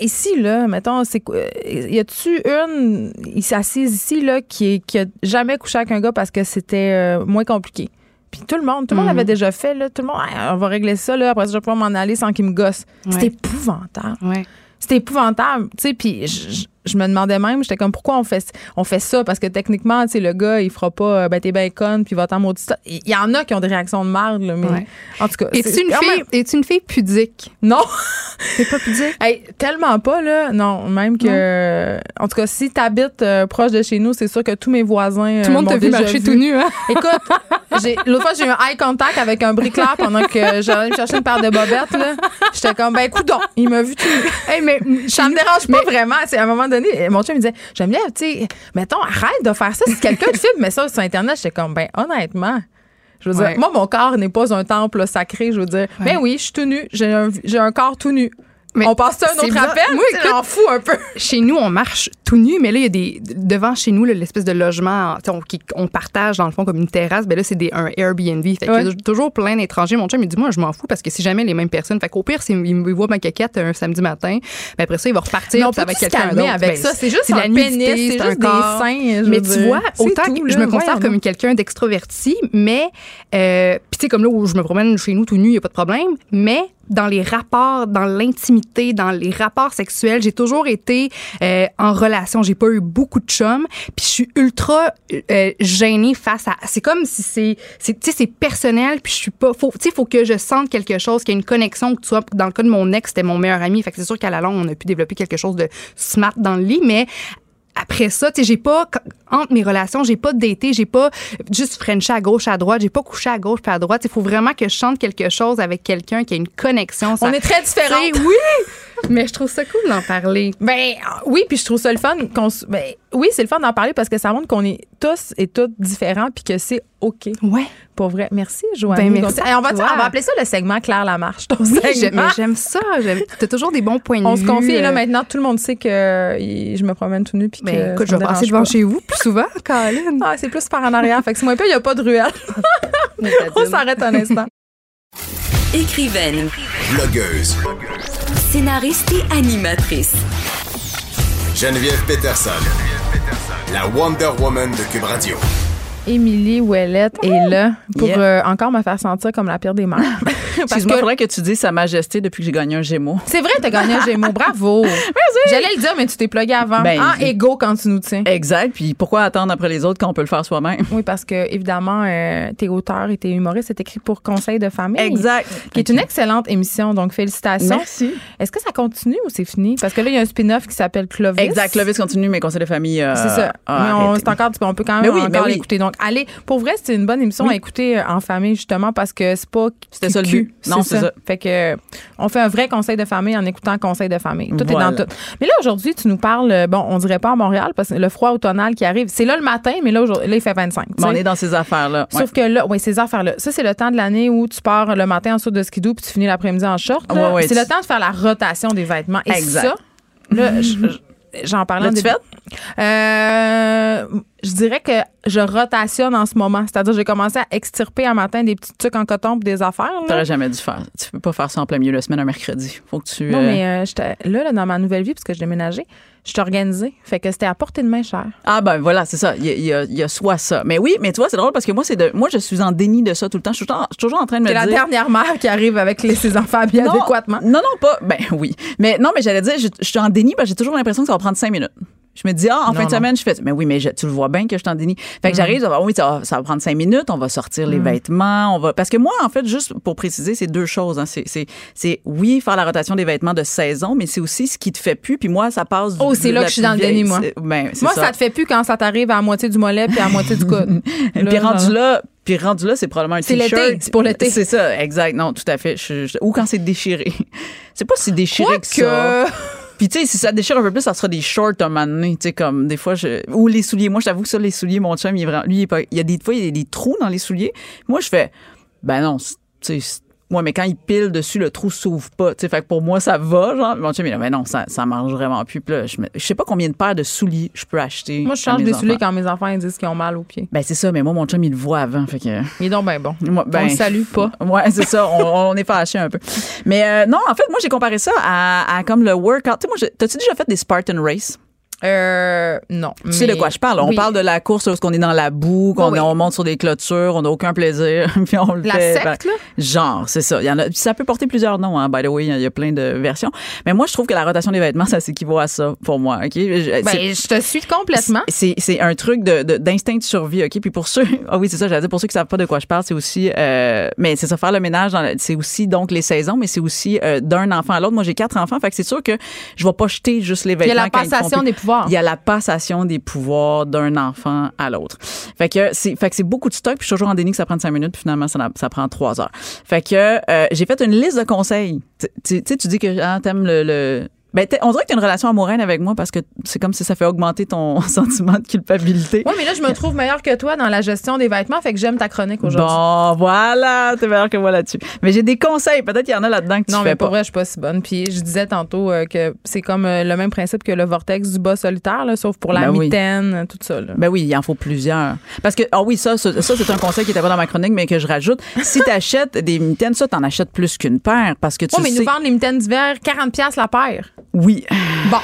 ici, là, mettons, c'est quoi? Y a-tu une, il s'assise ici, là, qui, qui a jamais couché avec un gars parce que c'était euh, moins compliqué? Puis tout le monde, tout le monde Mhm. l'avait déjà fait, là. Tout le monde, Ah, on va régler ça, là. Après ça, je vais pouvoir m'en aller sans qu'il me gosse. C'est Ouais. épouvantable. Ouais. C'était épouvantable, tu sais, puis je, me demandais même, j'étais comme pourquoi on fait on fait ça? Parce que techniquement, tu sais le gars, il fera pas euh, ben t'es bien conne puis va t'en maudit ça. Il y en a qui ont des réactions de merde là, mais Ouais. en tout cas, Es-tu c'est une fille, même- es-tu une fille pudique? Non. *laughs* T'es pas pudique? Hey, tellement pas là, non, même que en tout cas, si t'habites euh, proche de chez nous, c'est sûr que tous mes voisins Tout le monde euh, t'a vu marcher vu. tout nu, hein? *laughs* Écoute, j'ai- l'autre fois, j'ai eu un eye contact avec un bricoleur pendant que j'allais me chercher une paire de bobettes. là. J'étais comme, ben, coudon, il m'a vu tout nu. Hey, mais Ça me dérange pas vraiment. C'est à un moment donné, mon chum me disait, j'aime bien, tu sais, mettons, arrête de faire ça. Si quelqu'un te filme, mais ça sur Internet, j'étais comme, ben, honnêtement. Je veux Ouais. dire, moi, mon corps n'est pas un temple sacré. Je veux dire, Ouais. ben oui, je suis tout nu. J'ai un, j'ai un corps tout nu. Mais on passe ça à un autre bizarre. appel? Moi, écoute- j'en fous un peu. chez nous, on marche tout nu, mais là, il y a des. Devant chez nous, l'espèce de logement on, qui- on partage, dans le fond, comme une terrasse. Ben là, c'est des, un Airbnb. Fait qu'il y a Ouais. toujours plein d'étrangers. Mon chum, il dit, moi, je m'en fous parce que c'est jamais les mêmes personnes. Fait qu'au pire, s'il me voit ma caquette un samedi matin, ben après ça, il va repartir. Mais on puis ça va quelqu'un d'autre. avec Ben, ça. C'est juste la pénis, c'est un juste des seins. Mais tu vois, autant tout, que je me considère comme quelqu'un d'extroverti, mais euh, puis tu sais comme là où je me promène chez nous tout nu, il y a pas de problème, mais dans les rapports, dans l'intimité, dans les rapports sexuels, j'ai toujours été euh, en relation. J'ai pas eu beaucoup de chums, puis je suis ultra euh, gênée face à. C'est comme si c'est, c'est, tu sais, c'est personnel, puis je suis pas. Faut, tu sais, faut que je sente quelque chose, qu'il y ait une connexion, que tu vois. Dans le cas de mon ex, c'était mon meilleur ami, fait que c'est sûr qu'à la longue, on a pu développer quelque chose de smart dans le lit, mais après ça, tu sais, j'ai pas entre mes relations, j'ai pas daté, j'ai pas juste frenché à gauche, à droite, j'ai pas couché à gauche puis à droite. Il faut vraiment que je chante quelque chose avec quelqu'un qui a une connexion. Ça- On est très différents. Oui, mais je trouve ça cool d'en parler. Ben oui, puis je trouve ça le fun qu'on ben oui, c'est le fun d'en parler parce que ça montre qu'on est tous et toutes différents puis que c'est OK. Ouais. Pour vrai. Merci Joanne. Ben, merci on va on va appeler ça le segment Claire Lamarche. ton Oui, segment. j'aime, mais j'aime ça. J'aime- T'as toujours des bons points de on vue. se confie et là euh, maintenant tout le monde sait que je me promène tout nu puis que Ben, écoute, ça je vais passer devant chez vous plus souvent, *laughs* Colin. Ah, c'est plus par en arrière, fait que c'est moins peu, il n'y a pas de ruelle. *laughs* on s'arrête un instant. Écrivaine, Blogueuse. Scénariste et animatrice. Geneviève Peterson, la Wonder Woman de Cube Radio. Émilie Ouellette est là pour Yeah. euh, encore me faire sentir comme la pire des mères. *laughs* Excuse-moi, que faudrait que tu dises Sa Majesté depuis que j'ai gagné un Gémeaux. c'est vrai, t'as gagné un Gémeaux. Bravo. *laughs* J'allais le dire, mais tu t'es plugué avant. Ben, en égo quand tu nous tiens. Exact. Puis pourquoi attendre après les autres quand on peut le faire soi-même? Oui, parce que évidemment, euh, t'es auteur et t'es humoriste. C'est écrit pour Conseil de famille. Exact. Qui est une excellente émission, donc félicitations. Merci. Est-ce que ça continue ou c'est fini? Parce que là, il y a un spin-off qui s'appelle Clovis. Exact. Clovis continue mes conseils de famille. euh, C'est ça. mais on, encore, on peut quand Mais même oui, mais encore oui. l'écouter. Donc, allez, pour vrai, c'est une bonne émission Oui. à écouter euh, en famille, justement, parce que c'est pas. C'était ça le but. Non, c'est ça. Fait que, euh, on fait un vrai conseil de famille en écoutant conseil de famille. Tout est dans tout. Mais là, aujourd'hui, tu nous parles, euh, bon, on dirait pas à Montréal, parce que le froid automnal qui arrive, c'est là le matin, mais là, aujourd'hui- là il fait 25. tu Mais on est dans ces affaires-là. Ouais. Sauf que là, oui, ces affaires-là, ça, c'est le temps de l'année où tu pars le matin en saut de skidoo puis tu finis l'après-midi en short. là. Ouais, ouais, c'est tu- le temps de faire la rotation des vêtements. Et Exact. ça, là, je- je- j'en parlais en début- fait? Euh, je dirais que je rotationne en ce moment. C'est-à-dire, j'ai commencé à extirper un matin des petits trucs en coton puis des affaires. T'aurais jamais dû faire. Tu peux pas faire ça en plein milieu de la semaine un mercredi. Faut que tu. Non, euh, mais euh, là, là, dans ma nouvelle vie, parce que je déménageais, je suis organisée. Fait que c'était à portée de main cher. Ah ben voilà, c'est ça. Il y, a, y y soit ça. Mais oui, mais tu vois, c'est drôle parce que moi, c'est de, moi, je suis en déni de ça tout le temps. Je suis toujours, je suis toujours en train de me C'est la dire. dernière mère qui arrive avec les, ses enfants habillés Non, adéquatement. Non, non, pas. Ben oui. Mais non, mais j'allais dire, je, je suis en déni parce que j'ai toujours l'impression que ça va prendre cinq minutes. Je me dis, ah, en Non, fin de semaine, je fais, mais oui, mais je- tu le vois bien que je suis en déni. Fait que Mm. j'arrive, ça va- oui, ça va, ça va prendre cinq minutes, on va sortir les vêtements, on va, parce que moi, en fait, juste pour préciser, c'est deux choses, hein. C'est, c'est, c'est, oui, faire la rotation des vêtements de saison, mais c'est aussi ce qui te fait plus, puis moi, ça passe. Oh, du- c'est de là que je suis dans le déni, moi. C'est- Ben, c'est Moi, ça. te fait plus quand ça t'arrive à moitié du mollet puis à moitié du coude. *laughs* puis rendu là, puis rendu là, c'est probablement un C'est t-shirt. l'été, c'est pour l'été. C'est ça, exact. Non, tout à fait. Je- je- ou quand c'est déchiré. *laughs* C'est pas si déchiré que ça. Quoique. Puis tu sais, si ça déchire un peu plus, ça sera des shorts un moment donné. Tu sais, comme des fois, je... ou les souliers. Moi, je t'avoue que ça, les souliers, mon chum, il est vraiment... lui, il, est pas... il y a des fois, il y a des trous dans les souliers. Moi, je fais, ben non, tu sais, moi, mais quand il pile dessus, le trou s'ouvre pas. Tu sais, fait que pour moi, ça va, genre. Mon chum, il là, mais non, ça, ça marche vraiment plus. Puis là, je, me- je sais pas combien de paires de souliers je peux acheter. Moi, je change des souliers quand mes enfants ils disent qu'ils ont mal aux pieds. Ben, c'est ça, mais moi, mon chum, il le voit avant. Fait que. Il est donc ben bon. Moi, ben, On le salue pas. Ouais, c'est ça. On, on est fâchés un peu. Mais euh, non, en fait, moi, j'ai comparé ça à, à comme le workout. Tu sais, moi, t'as-tu déjà fait des Spartan Race? Euh, non. Tu sais de quoi je parle? On Oui. parle de la course où on est dans la boue, qu'on oui. on monte sur des clôtures, on n'a aucun plaisir, *laughs* puis on le La fait. secte, là? Genre, c'est ça. Il y en a, ça peut porter plusieurs noms, hein, by the way. Il y a plein de versions. Mais moi, je trouve que la rotation des vêtements, ça s'équivaut à ça pour moi. OK? Je- Ben, je te suis complètement. c'est c'est un truc de de- d'instinct de, survie, OK? Puis pour ceux, *laughs* ah oui, c'est ça, j'allais dire, pour ceux qui savent pas de quoi je parle, c'est aussi, euh, mais c'est ça, faire le ménage, c'est aussi donc les saisons, mais c'est aussi euh, d'un enfant à l'autre. Moi, j'ai quatre enfants, fait que c'est sûr que je vais pas jeter juste les Il y a vêtements. la passation des Il y a la passation des pouvoirs d'un enfant à l'autre. Fait que c'est fait que c'est beaucoup de stock, puis je suis toujours en déni que ça prend cinq minutes, puis finalement, ça, ça prend trois heures. Fait que euh, j'ai fait une liste de conseils. Tu sais, tu dis que ah, t'aimes le, le ben, on dirait que tu as une relation amoureuse avec moi parce que c'est comme si ça fait augmenter ton *laughs* sentiment de culpabilité. Oui, mais là, je me trouve meilleure que toi dans la gestion des vêtements, fait que j'aime ta chronique aujourd'hui. Bon, voilà, t'es meilleur que moi là-dessus. Mais j'ai des conseils, peut-être qu'il y en a là-dedans que tu Non, fais mais pour pas. vrai, je suis pas si bonne. Puis je disais tantôt euh, que c'est comme euh, le même principe que le vortex du bas solitaire, là, sauf pour la Ben mitaine, tout ça. Là. Ben oui, il en faut plusieurs. Parce que, ah oui, ça, ça, ça, c'est un conseil qui était pas dans ma chronique, mais que je rajoute. Si t'achètes des mitaines, ça, t'en achètes plus qu'une paire parce que tu Oui, mais sais. nous vendent les mitaines d'hiver 40$ la paire. Oui. Bon.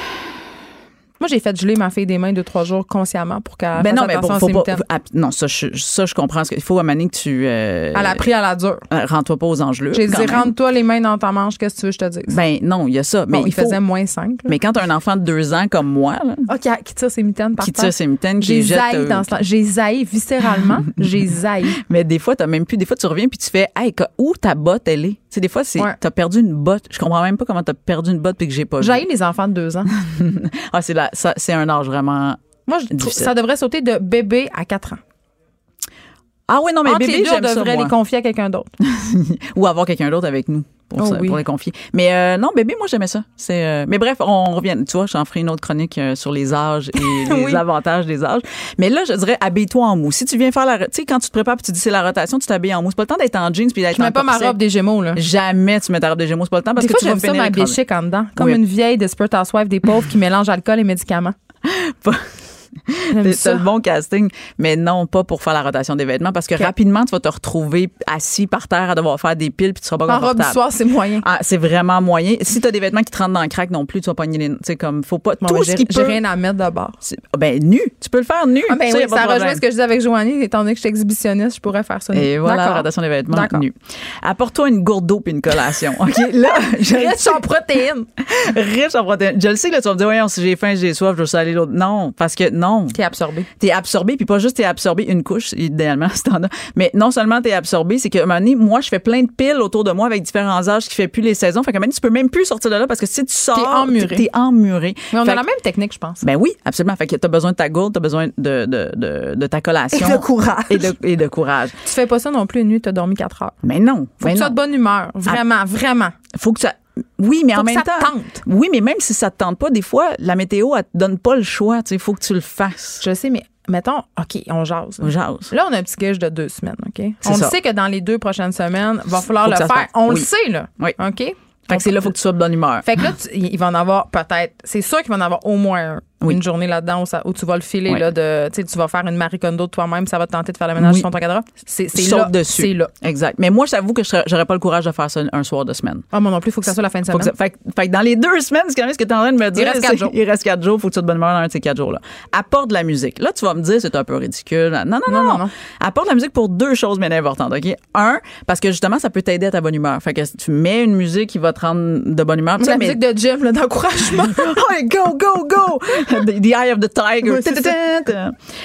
Moi, j'ai fait geler ma fille des mains deux, trois jours consciemment pour qu'elle Ben fasse non, mais à faut pas. mitaines. ah, non, ça, je, ça, je comprends. Il faut à Manning que tu. Euh, Elle a pris à la dure. euh, Rends-toi pas aux enjeux. J'ai dit, rentre-toi les mains dans ta manche, qu'est-ce que tu veux je te dise? Ben non, il y a ça. Mais bon, il, il faut- faisait moins 5. Mais quand t'as un enfant de deux ans comme moi, là, Ah, qui, qui tire ses mitaines par qui tire ses mitaines, qui jette. euh, dans ce. J'ai zaï viscéralement. *laughs* J'ai zaï. Mais des fois, t'as même plus. Des fois, tu reviens puis tu fais, hey, où ta botte, elle est? Tu sais, des fois, c'est, Ouais. t'as perdu une botte. Je comprends même pas comment t'as perdu une botte puis que j'ai pas. J'ai les enfants de deux ans. *laughs* Ah, c'est la, ça, c'est un âge vraiment. Moi, je trouve Difficile. ça devrait sauter de bébé à 4 ans. Ah oui, non, mais bébé, on j'aime ça, devrait moi. les confier à quelqu'un d'autre. *laughs* Ou avoir quelqu'un d'autre avec nous pour, Oh ça, oui. pour les confier. Mais euh, non, bébé, moi, j'aimais ça. C'est, euh, mais bref, on revient. Tu vois, j'en ferai une autre chronique euh, sur les âges et *laughs* les Oui. avantages des âges. Mais là, je dirais, habille-toi en mou. Si tu viens faire la... Tu sais, quand tu te prépares puis tu dis c'est la rotation, tu t'habilles en mou. C'est pas le temps d'être en jeans puis d'être Je mets pas ma robe des Gémeaux, là. Jamais tu mets ta robe de Gémeaux. C'est pas le temps parce Des que fois, tu vas ça m'habiller chic en dedans. Comme Oui. une vieille Desperate Housewife des pauvres qui mélange alcool et médicaments. *laughs* Ça. le bon casting, mais non, pas pour faire la rotation des vêtements parce que rapidement, tu vas te retrouver assis par terre à devoir faire des piles puis tu seras pas En robe confortable. du soir, c'est moyen. Ah, c'est vraiment moyen. Si t'as des vêtements qui te rentrent dans le crack non plus, tu vas pogner les. Tu sais, comme, faut pas. Bon, tout ben, ce qui j'ai peut. rien à mettre d'abord. c'est- Ben, nu. Tu peux le faire nu. Ah ben Ça, oui, ça rejoint ce que je disais avec Joanie, étant donné que je suis exhibitionniste, je pourrais faire ça. Et nu. voilà, D'accord. rotation des vêtements D'accord. nus. Apporte-toi une gourde d'eau puis une collation. *laughs* OK? Là, je Riche en protéines. *laughs* riche en protéines. Je le sais, là, tu vas me dire, voyons, si j'ai faim, j'ai soif, je veux saler l'autre. Non, parce que non. Est absorbé. T'es absorbé, puis pas juste t'es absorbé une couche, idéalement, *laughs* si t'en as. Mais non seulement t'es absorbé, c'est que, à un moment donné, moi, je fais plein de piles autour de moi avec différents âges qui fait plus les saisons. Fait que, maintenant, tu peux même plus sortir de là parce que si tu sors, emmuré. t'es emmuré. Mais on Fait a la même technique, je pense. Ben oui, absolument. Fait que t'as besoin de ta gourde, t'as besoin de, de, de, de ta collation. Et de courage. Et de, et de courage. Tu fais pas ça non plus une nuit, t'as dormi 4 heures. Mais non. Faut mais que tu sois de bonne humeur. Vraiment, vraiment. Faut que ça. Oui, mais Faut en que même ça temps. te tente. Oui, mais même si ça te tente pas, des fois, la météo, elle te donne pas le choix. Tu sais, faut que tu le fasses. Je sais, mais mettons, OK, on jase. là. Jase. Là, on a un petit gage de deux semaines, OK? On ça. le sait que dans les deux prochaines semaines, va falloir Faut le faire. On le sait, là. Oui. OK? Fait que c'est là, faut que tu sois de bonne humeur. Fait que là, tu- il va en avoir peut-être. C'est sûr qu'il va en avoir au moins un. Oui. Une journée là-dedans où, ça- où tu vas le filer, Oui. là, de, tu vas faire une Marie Kondo toi-même, ça va te tenter de faire le ménage sur ton cadre. C'est là. dessus. C'est là. Exact. Mais moi, j'avoue que je j'aurais pas le courage de faire ça un soir de semaine. Ah, moi non plus, il faut que ça soit la fin de Faut semaine. que ça- fait, que- fait que dans les deux semaines, c'est quand même ce que tu es en train de me dire. reste quatre jours. *laughs* Il reste quatre jours. Faut que tu sois de bonne humeur dans un de ces quatre jours-là. Apporte de la musique. Là, tu vas me dire, c'est un peu ridicule. Non, non, non, Non, non. non, non. Apporte de la musique pour deux choses bien importantes, OK? Un, parce que justement, ça peut t'aider à ta bonne humeur. Fait que tu mets une musique qui va te rendre de bonne humeur. La musique de Jim, là, d'encouragement. *laughs* Go, go, go! *laughs* *laughs* The, Eye of the Tiger.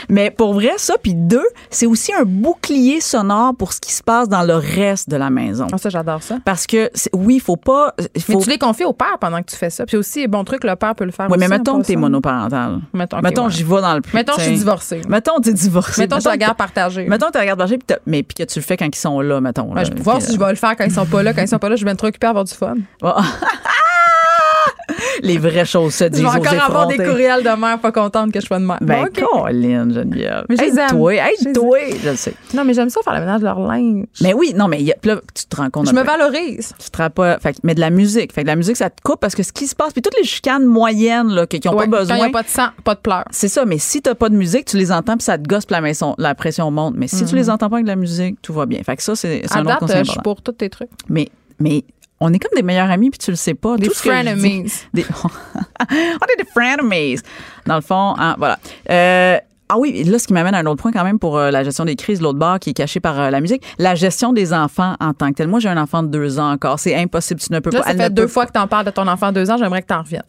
Mais pour vrai, ça, puis deux, c'est aussi un bouclier sonore pour ce qui se passe dans le reste de la maison. Ah, ça, j'adore ça. Parce que, oui, il faut pas. il Mais Faut, tu les confies au père pendant que tu fais ça. Puis aussi, bon truc, le père peut le faire oui, mais mettons que t'es monoparental. Mettons, mettons, ouais. j'y vais dans le. Mettons, je suis divorcée. Mettons, t'es divorcé. Mettons, que garde partagée. Mettons, tu la gardes partagée, puis t'as- mais puis que tu le fais quand ils sont là, mettons. Ouais, là. je peux voir si je vais le faire quand ils sont pas là. Quand ils sont pas là, je vais être trop occupée à avoir du fun. *laughs* *laughs* Les vraies choses se Je disent vais aux encore avoir des courriels de mère pas contente que je sois de mère. Ben, Bon, OK. Colin, Geneviève. Je. Aide-toi, Je aide-toi. Je le sais. Non, mais j'aime ça faire le ménage de leur linge. Mais oui, non, mais y a- là, tu te rends compte. Je me peu. valorise. Tu te rends pas. Fait, mais de la musique. Fait que la musique, ça te coupe parce que ce qui se passe, puis toutes les chicanes moyennes, là, qui n'ont Ouais, pas Quand il n'y besoin. a pas de sang, pas de pleurs. C'est ça, mais si t'as pas de musique, tu les entends puis ça te gosse puis la, maison- la pression monte. Mais si tu les entends pas avec de la musique, tout va bien. Fait que ça, c'est un autre conseil euh, je suis pour tous tes trucs. Mais, mais on est comme des meilleurs amis puis tu le sais pas. Des frenemies. *laughs* Des- on est des frenemies. Dans le fond, hein, voilà. Euh, ah oui, là, ce qui m'amène à un autre point quand même pour euh, la gestion des crises, l'autre bord qui est caché par euh, la musique, la gestion des enfants en tant que tel. Moi, j'ai un enfant de deux ans encore. C'est impossible. Tu ne peux Là, pas. ça elle fait deux fois que t'en parles de ton enfant de deux ans. J'aimerais que t'en reviennes.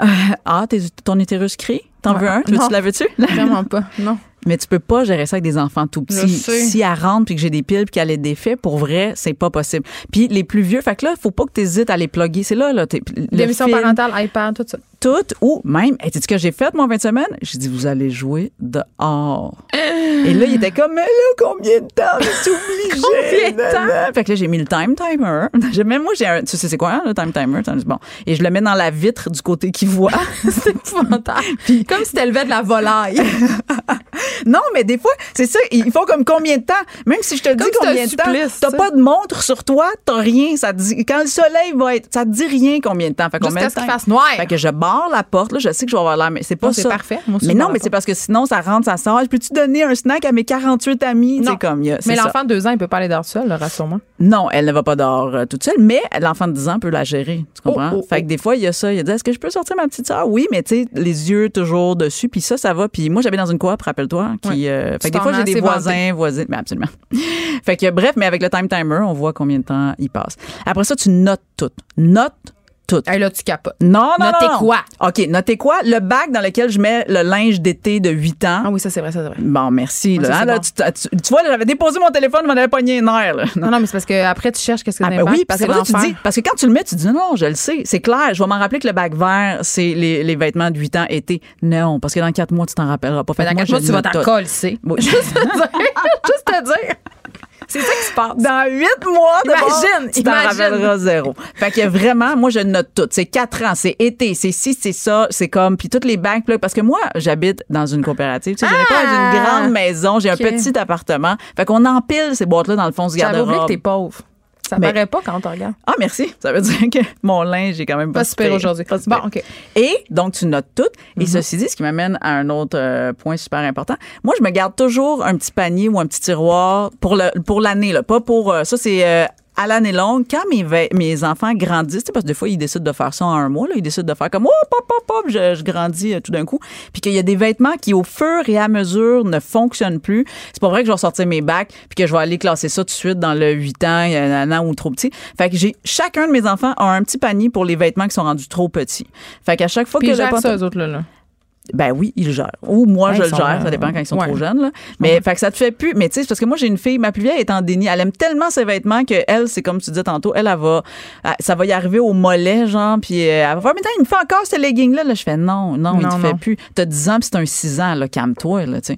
Ah, ton utérus crie? T'en Ouais. veux un? Tu Non. la veux-tu? Vraiment pas. Non. Mais tu peux pas gérer ça avec des enfants tout petits. Si elle rentre puis que j'ai des piles puis qu'elle est défait, pour vrai, c'est pas possible. Puis les plus vieux, fait que là, faut pas que tu hésites à les plugger. C'est là, là. L'émission parentale, iPad, tout ça. Tout, ou même, hey, sais-tu ce que j'ai fait, moi, en fin de semaine? J'ai dit, vous allez jouer dehors. Et là, il était comme, mais là, combien de temps? Je suis *laughs* obligée. Combien de temps? Fait que là, j'ai mis le time timer. Même moi, j'ai un, tu sais, c'est quoi, le time timer? Bon. Et je le mets dans la vitre du côté qui voit. *laughs* C'est épouvantable. Comme si t'élevais de la volaille. *laughs* Non, mais des fois, c'est ça, il faut comme combien de temps? Même si je te dis combien de temps, t'as pas de montre sur toi, t'as rien. Ça te dit, quand le soleil va être, ça te dit rien combien de temps. Fait ce qu'il temps. fasse noir. Fait que je barre la porte, là, je sais que je vais avoir l'air, mais c'est pas Non, c'est ça. parfait. Moi aussi, mais non, mais c'est parce que sinon, ça rentre, ça sort. Peux-tu donner un snack à mes 48 amis? Non. comme, a- Mais l'enfant de deux ans, il peut pas aller dehors seul, là, rassure-moi. Non, elle ne va pas dehors euh, toute seule, mais l'enfant de 10 ans peut la gérer. Tu comprends? Oh, oh, fait que des fois, il y a ça. Il a dit Est-ce que je peux sortir ma petite soeur? Oui, mais tu sais, les yeux toujours dessus. Puis ça, ça va. Puis moi, j'avais dans une coop, rappelle-toi. Qui, euh, fait que des fois, j'ai des voisins, voisines. Mais absolument. *laughs* fait que bref, mais avec le time timer, on voit combien de temps il passe. Après ça, tu notes tout. Note tout. Hey, là, tu capotes. Non, non, Notez non, quoi? OK, notez quoi? Le bac dans lequel je mets le linge d'été de 8 ans. Ah oui, ça, c'est vrai, ça, c'est vrai. Bon, merci. Là. ça, Hein, c'est là, bon. tu, tu- tu vois, j'avais déposé mon téléphone, je m'en avais pogné un air. Là. Non, non, mais c'est parce que après tu cherches qu'est-ce que Ah, c'est ben oui, parce que, c'est là, tu dis, parce que quand tu le mets, tu dis non, je le sais, c'est clair. Je vais m'en rappeler que le bac vert, c'est les, les vêtements de 8 ans été. Non, parce que dans 4 mois, tu t'en rappelleras pas. Fait dans moi, quatre mois, je tu vas t'en coller. Oui. *laughs* Juste te dire. *laughs* Juste te dire. C'est ça qui se passe. Dans 8 mois, de Imagine, tu t'en rappelleras zéro. Fait que vraiment, moi, je note tout. C'est 4 ans, c'est été, c'est ci, c'est ça, c'est comme, puis toutes les banques, là, parce que moi, j'habite dans une coopérative. Tu sais, je n'ai pas Ah! une grande maison, j'ai un petit appartement. Fait qu'on empile ces boîtes-là dans le fond du oublié que garde-robe. t'es pauvre. Ça Mais- paraît pas quand on regarde. Ah, merci. Ça veut dire que mon linge est quand même pas, Pas super aujourd'hui. Pas super. Bon, OK. Et donc, tu notes tout. Et Mhm. ceci dit, ce qui m'amène à un autre euh, point super important. Moi, je me garde toujours un petit panier ou un petit tiroir pour le pour l'année. Là. Pas pour... euh, ça, c'est... euh, à l'année longue, quand mes, mes enfants grandissent, parce que des fois, ils décident de faire ça en un mois, là, ils décident de faire comme, oh, pop, pop, pop, je, je grandis euh, tout d'un coup. Puis qu'il y a des vêtements qui, au fur et à mesure, ne fonctionnent plus. C'est pas vrai que je vais sortir mes bacs puis que je vais aller classer ça tout de suite dans le 8 ans, un an ou trop petit. Fait que j'ai, chacun de mes enfants a un petit panier pour les vêtements qui sont rendus trop petits. Fait qu'à chaque fois Puis que ça, eux autres, là. là. Ben oui, ils le gèrent. Ou moi, Ouais, je le gère. Ça euh, dépend quand ils sont ouais. trop jeunes. Là. Mais fait que ça te fait plus. Mais tu sais, parce que moi, j'ai une fille, ma plus vieille est en déni. Elle aime tellement ses vêtements que elle, c'est comme tu disais tantôt, elle, elle va, elle- ça va y arriver au mollet, genre, puis euh, elle va faire, mais attends, il me fait encore ce legging-là. Là, je fais, non, non, il Non, te non. fait plus. T'as 10 ans, puis c'est un 6 ans, là, calme-toi, là, tu sais.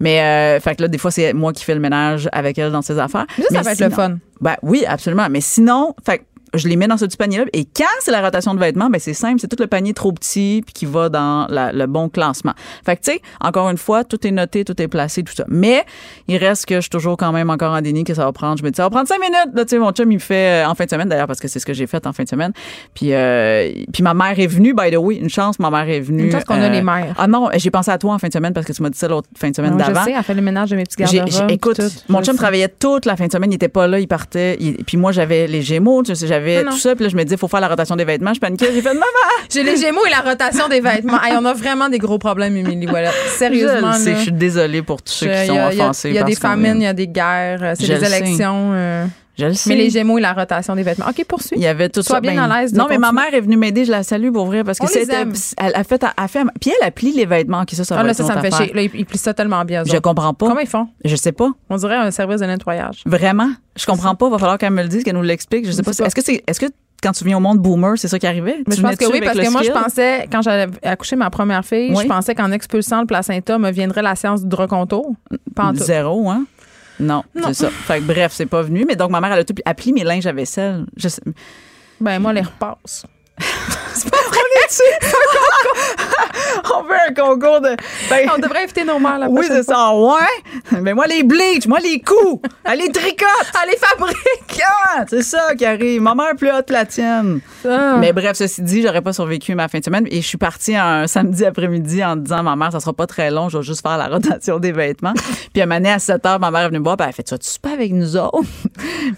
Mais, euh, fait que là, des fois, c'est moi qui fais le ménage avec elle dans ses affaires. Mais ça, ça va être le fun. ben oui, absolument. Mais sinon, fait je les mets dans ce petit panier-là. Et quand c'est la rotation de vêtements, ben c'est simple, c'est tout le panier trop petit puis qui va dans la- le bon classement. Fait que tu sais, encore une fois, tout est noté, tout est placé, tout ça. Mais il reste que je suis toujours quand même encore en déni que ça va prendre. Je me dis, ça va prendre cinq minutes. Là, tu sais, mon chum, il me fait euh, en fin de semaine d'ailleurs parce que c'est ce que j'ai fait en fin de semaine. Puis euh, puis ma mère est venue. By the way, une chance, ma mère est venue. Une chance qu'on a les mères. Ah non, j'ai pensé à toi en fin de semaine parce que tu m'as dit ça l'autre fin de semaine je d'avant. sais, elle fait le ménage de mes petits garde-robes. écoute, tout. mon Je chum sais. travaillait toute la fin de semaine, il était pas là, il partait. il- puis moi, j'avais les Gémeaux, tu sais, j'avais tout ça. Puis là, je me disais, il faut faire la rotation des vêtements. Je paniquais, j'ai fait maman. *laughs* J'ai les Gémeaux et la rotation des vêtements. Hey, on a vraiment des gros problèmes, Émilie. Voilà. Sérieusement. je, je suis désolée pour tous ceux qui sont a- il y a- offensés. Il y a des famines, il y a des guerres, euh, c'est des élections. Je le sais. mais les Gémeaux et la rotation des vêtements. OK, poursuis. Il y avait tout Sois ça. bien ben, à l'aise Non, mais ma mère est venue m'aider, je la salue pour vrai parce que aime. Elle a fait, elle fait, puis elle a plié les vêtements. OK, ça, ça Ah là, ça, ça me fait chier. Là, ils, plient ça tellement bien. Je comprends pas. Comment ils font? Je sais pas. On dirait un service de nettoyage. Vraiment? Je comprends pas. Va falloir qu'elle me le dise, qu'elle nous l'explique. Je sais pas. Est-ce que c'est, est-ce que quand tu viens au monde boomer, c'est ça qui arrivait? Mais Tu je pense que oui, parce que moi, je pensais, quand j'avais accouché ma première fille, Oui. je pensais qu'en expulsant le placenta, me viendrait la séance du recontour. Zéro, hein? Non, Non. c'est ça. Fait que bref, c'est pas venu. Mais donc, ma mère, elle a tout appelé mes linges à vaisselle. Je sais- Ben, moi, les repasse. On fait *laughs* un concours de. Ben, On devrait inviter nos mères la *laughs* oui, c'est ça. Ouais. Mais moi, les bleach, moi, les coups. *laughs* Elle les tricote. fois. Allez, fabrique! Ah, c'est ça qui arrive. Ma mère plus haute que la tienne. Ah. Mais bref, ceci dit, j'aurais pas survécu ma fin de semaine et je suis partie un samedi après-midi en disant à ma mère, ça sera pas très long, je vais juste faire la rotation des vêtements. puis à mané à 7 heures, ma mère est venue me voir, puis elle fait, tu vas-tu pas avec nous autres?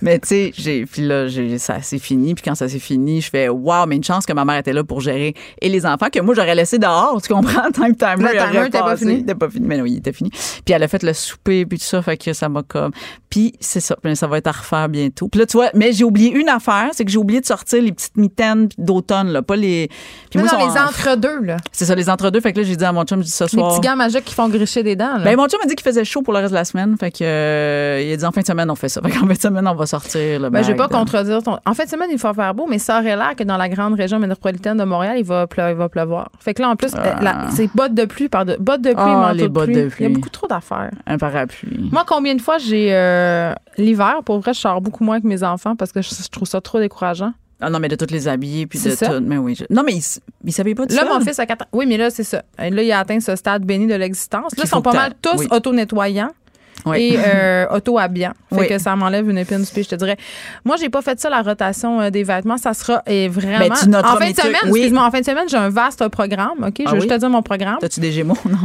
mais tu sais, j'ai, puis là, ça s'est fini. Puis quand ça s'est fini, je fais, waouh, mais une chance que ma mère était là pour gérer et les enfants que moi, j'aurais laissé dehors. Tu comprends? *laughs* Time timer, Le timer était pas fini? Était pas fini. Mais oui, il était fini. Puis elle a fait le souper, puis tout ça, fait que ça m'a comme. Puis c'est ça, Puis ça va être à refaire bientôt. Puis là, tu vois, mais j'ai oublié une affaire, c'est que j'ai oublié de sortir les petites mitaines d'automne, là, pas les. Puis Mais moi, non, sont- les entre-deux, là. C'est ça, les entre-deux. Fait que là, j'ai dit à mon chum, dis ce Les soir. petits gants magiques qui font gricher des dents, là. Ben, mon chum m'a dit qu'il faisait chaud pour le reste de la semaine. Fait que, euh, il a dit en fin de semaine, on fait ça. Fait qu'en fin de semaine, on va sortir le Ben, je vais pas de- contredire ton. En fait, semaine, il faut faire beau, mais ça aurait l'air que dans la grande région métropolitaine de Montréal, il va, pleu- il va pleuvoir. Fait que là, en plus, euh, la- c'est bottes de pluie par de, bottes de pluie, Ah, manteau les de bottes pluie. de Il y a beaucoup trop d'affaires. Un parapluie. Moi, combien de fois j'ai euh, l'hiver, pour vrai, je sors beaucoup moins que mes enfants parce que je, je trouve ça trop décourageant. Ah non, mais de toutes les habiller, puis de ça. tout. Mais oui. je- Non, mais il, s- il savait pas de Là, ça. mon fils a 4 ans. Oui, mais là, c'est ça. Là, il a atteint ce stade béni de l'existence. Là, ils sont pas mal tous oui. auto-nettoyants. Oui. Et euh, auto-habillants. *laughs* Fait Oui. que ça m'enlève une épine du pied, je te dirais. Moi, j'ai pas fait ça, la rotation euh, des vêtements. Ça sera vraiment. Ben, tu noteras en fin de semaine. Oui. excuse-moi, en fin de semaine, j'ai un vaste programme. OK? Je Ah juste te dire mon programme. T'as-tu des gémeaux? *laughs* Non.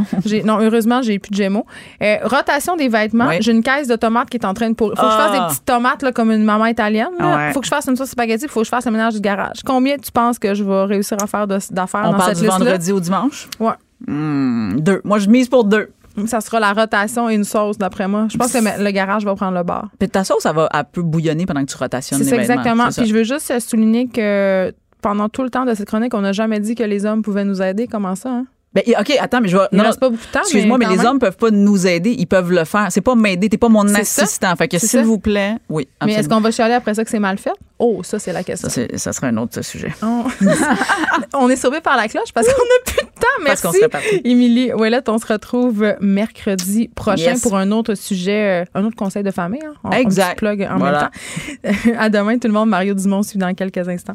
Non, heureusement, j'ai plus de gémeaux. Euh, rotation des vêtements. J'ai une caisse de tomates qui est en train de pourrir. Faut que je Ah. fasse des petites tomates là, comme une maman italienne. là. Ouais. Faut que je fasse une sauce spaghetti. Faut que je fasse le ménage du garage. Combien tu penses que je vais réussir à faire d'affaires dans parle cette du liste-là? vendredi au dimanche? Ouais. Hmm, deux. Moi, je mise pour deux. Ça sera la rotation et une sauce, d'après moi. Je pense que le, garage va prendre le bar. Puis ta sauce, elle va elle peut bouillonner pendant que tu rotationnes C'est les ça, exactement. Ça. Puis je veux juste souligner que pendant tout le temps de cette chronique, on n'a jamais dit que les hommes pouvaient nous aider. Comment ça? Hein? Ben, OK, attends, mais je vais. Il non, reste pas beaucoup de temps. Excuse-moi, mais, les même. hommes peuvent pas nous aider, ils peuvent le faire. C'est pas m'aider, t'es pas mon C'est ça. assistant. Fait que s'il vous plaît, oui. Mais est-ce absolument. qu'on va chialer après ça que c'est mal fait? Oh, ça, c'est la question. ça, serait un autre sujet. *laughs* On, *laughs* on est sauvé par la cloche parce qu'on n'a plus de temps. Parce Merci. qu'on serait parti. Émilie Ouellette, on se retrouve mercredi prochain Yes. pour un autre sujet, euh, un autre conseil de famille. hein. On, on Exact. se plug en Voilà. même temps. *laughs* à demain, tout le monde. Mario Dumont suit dans quelques instants.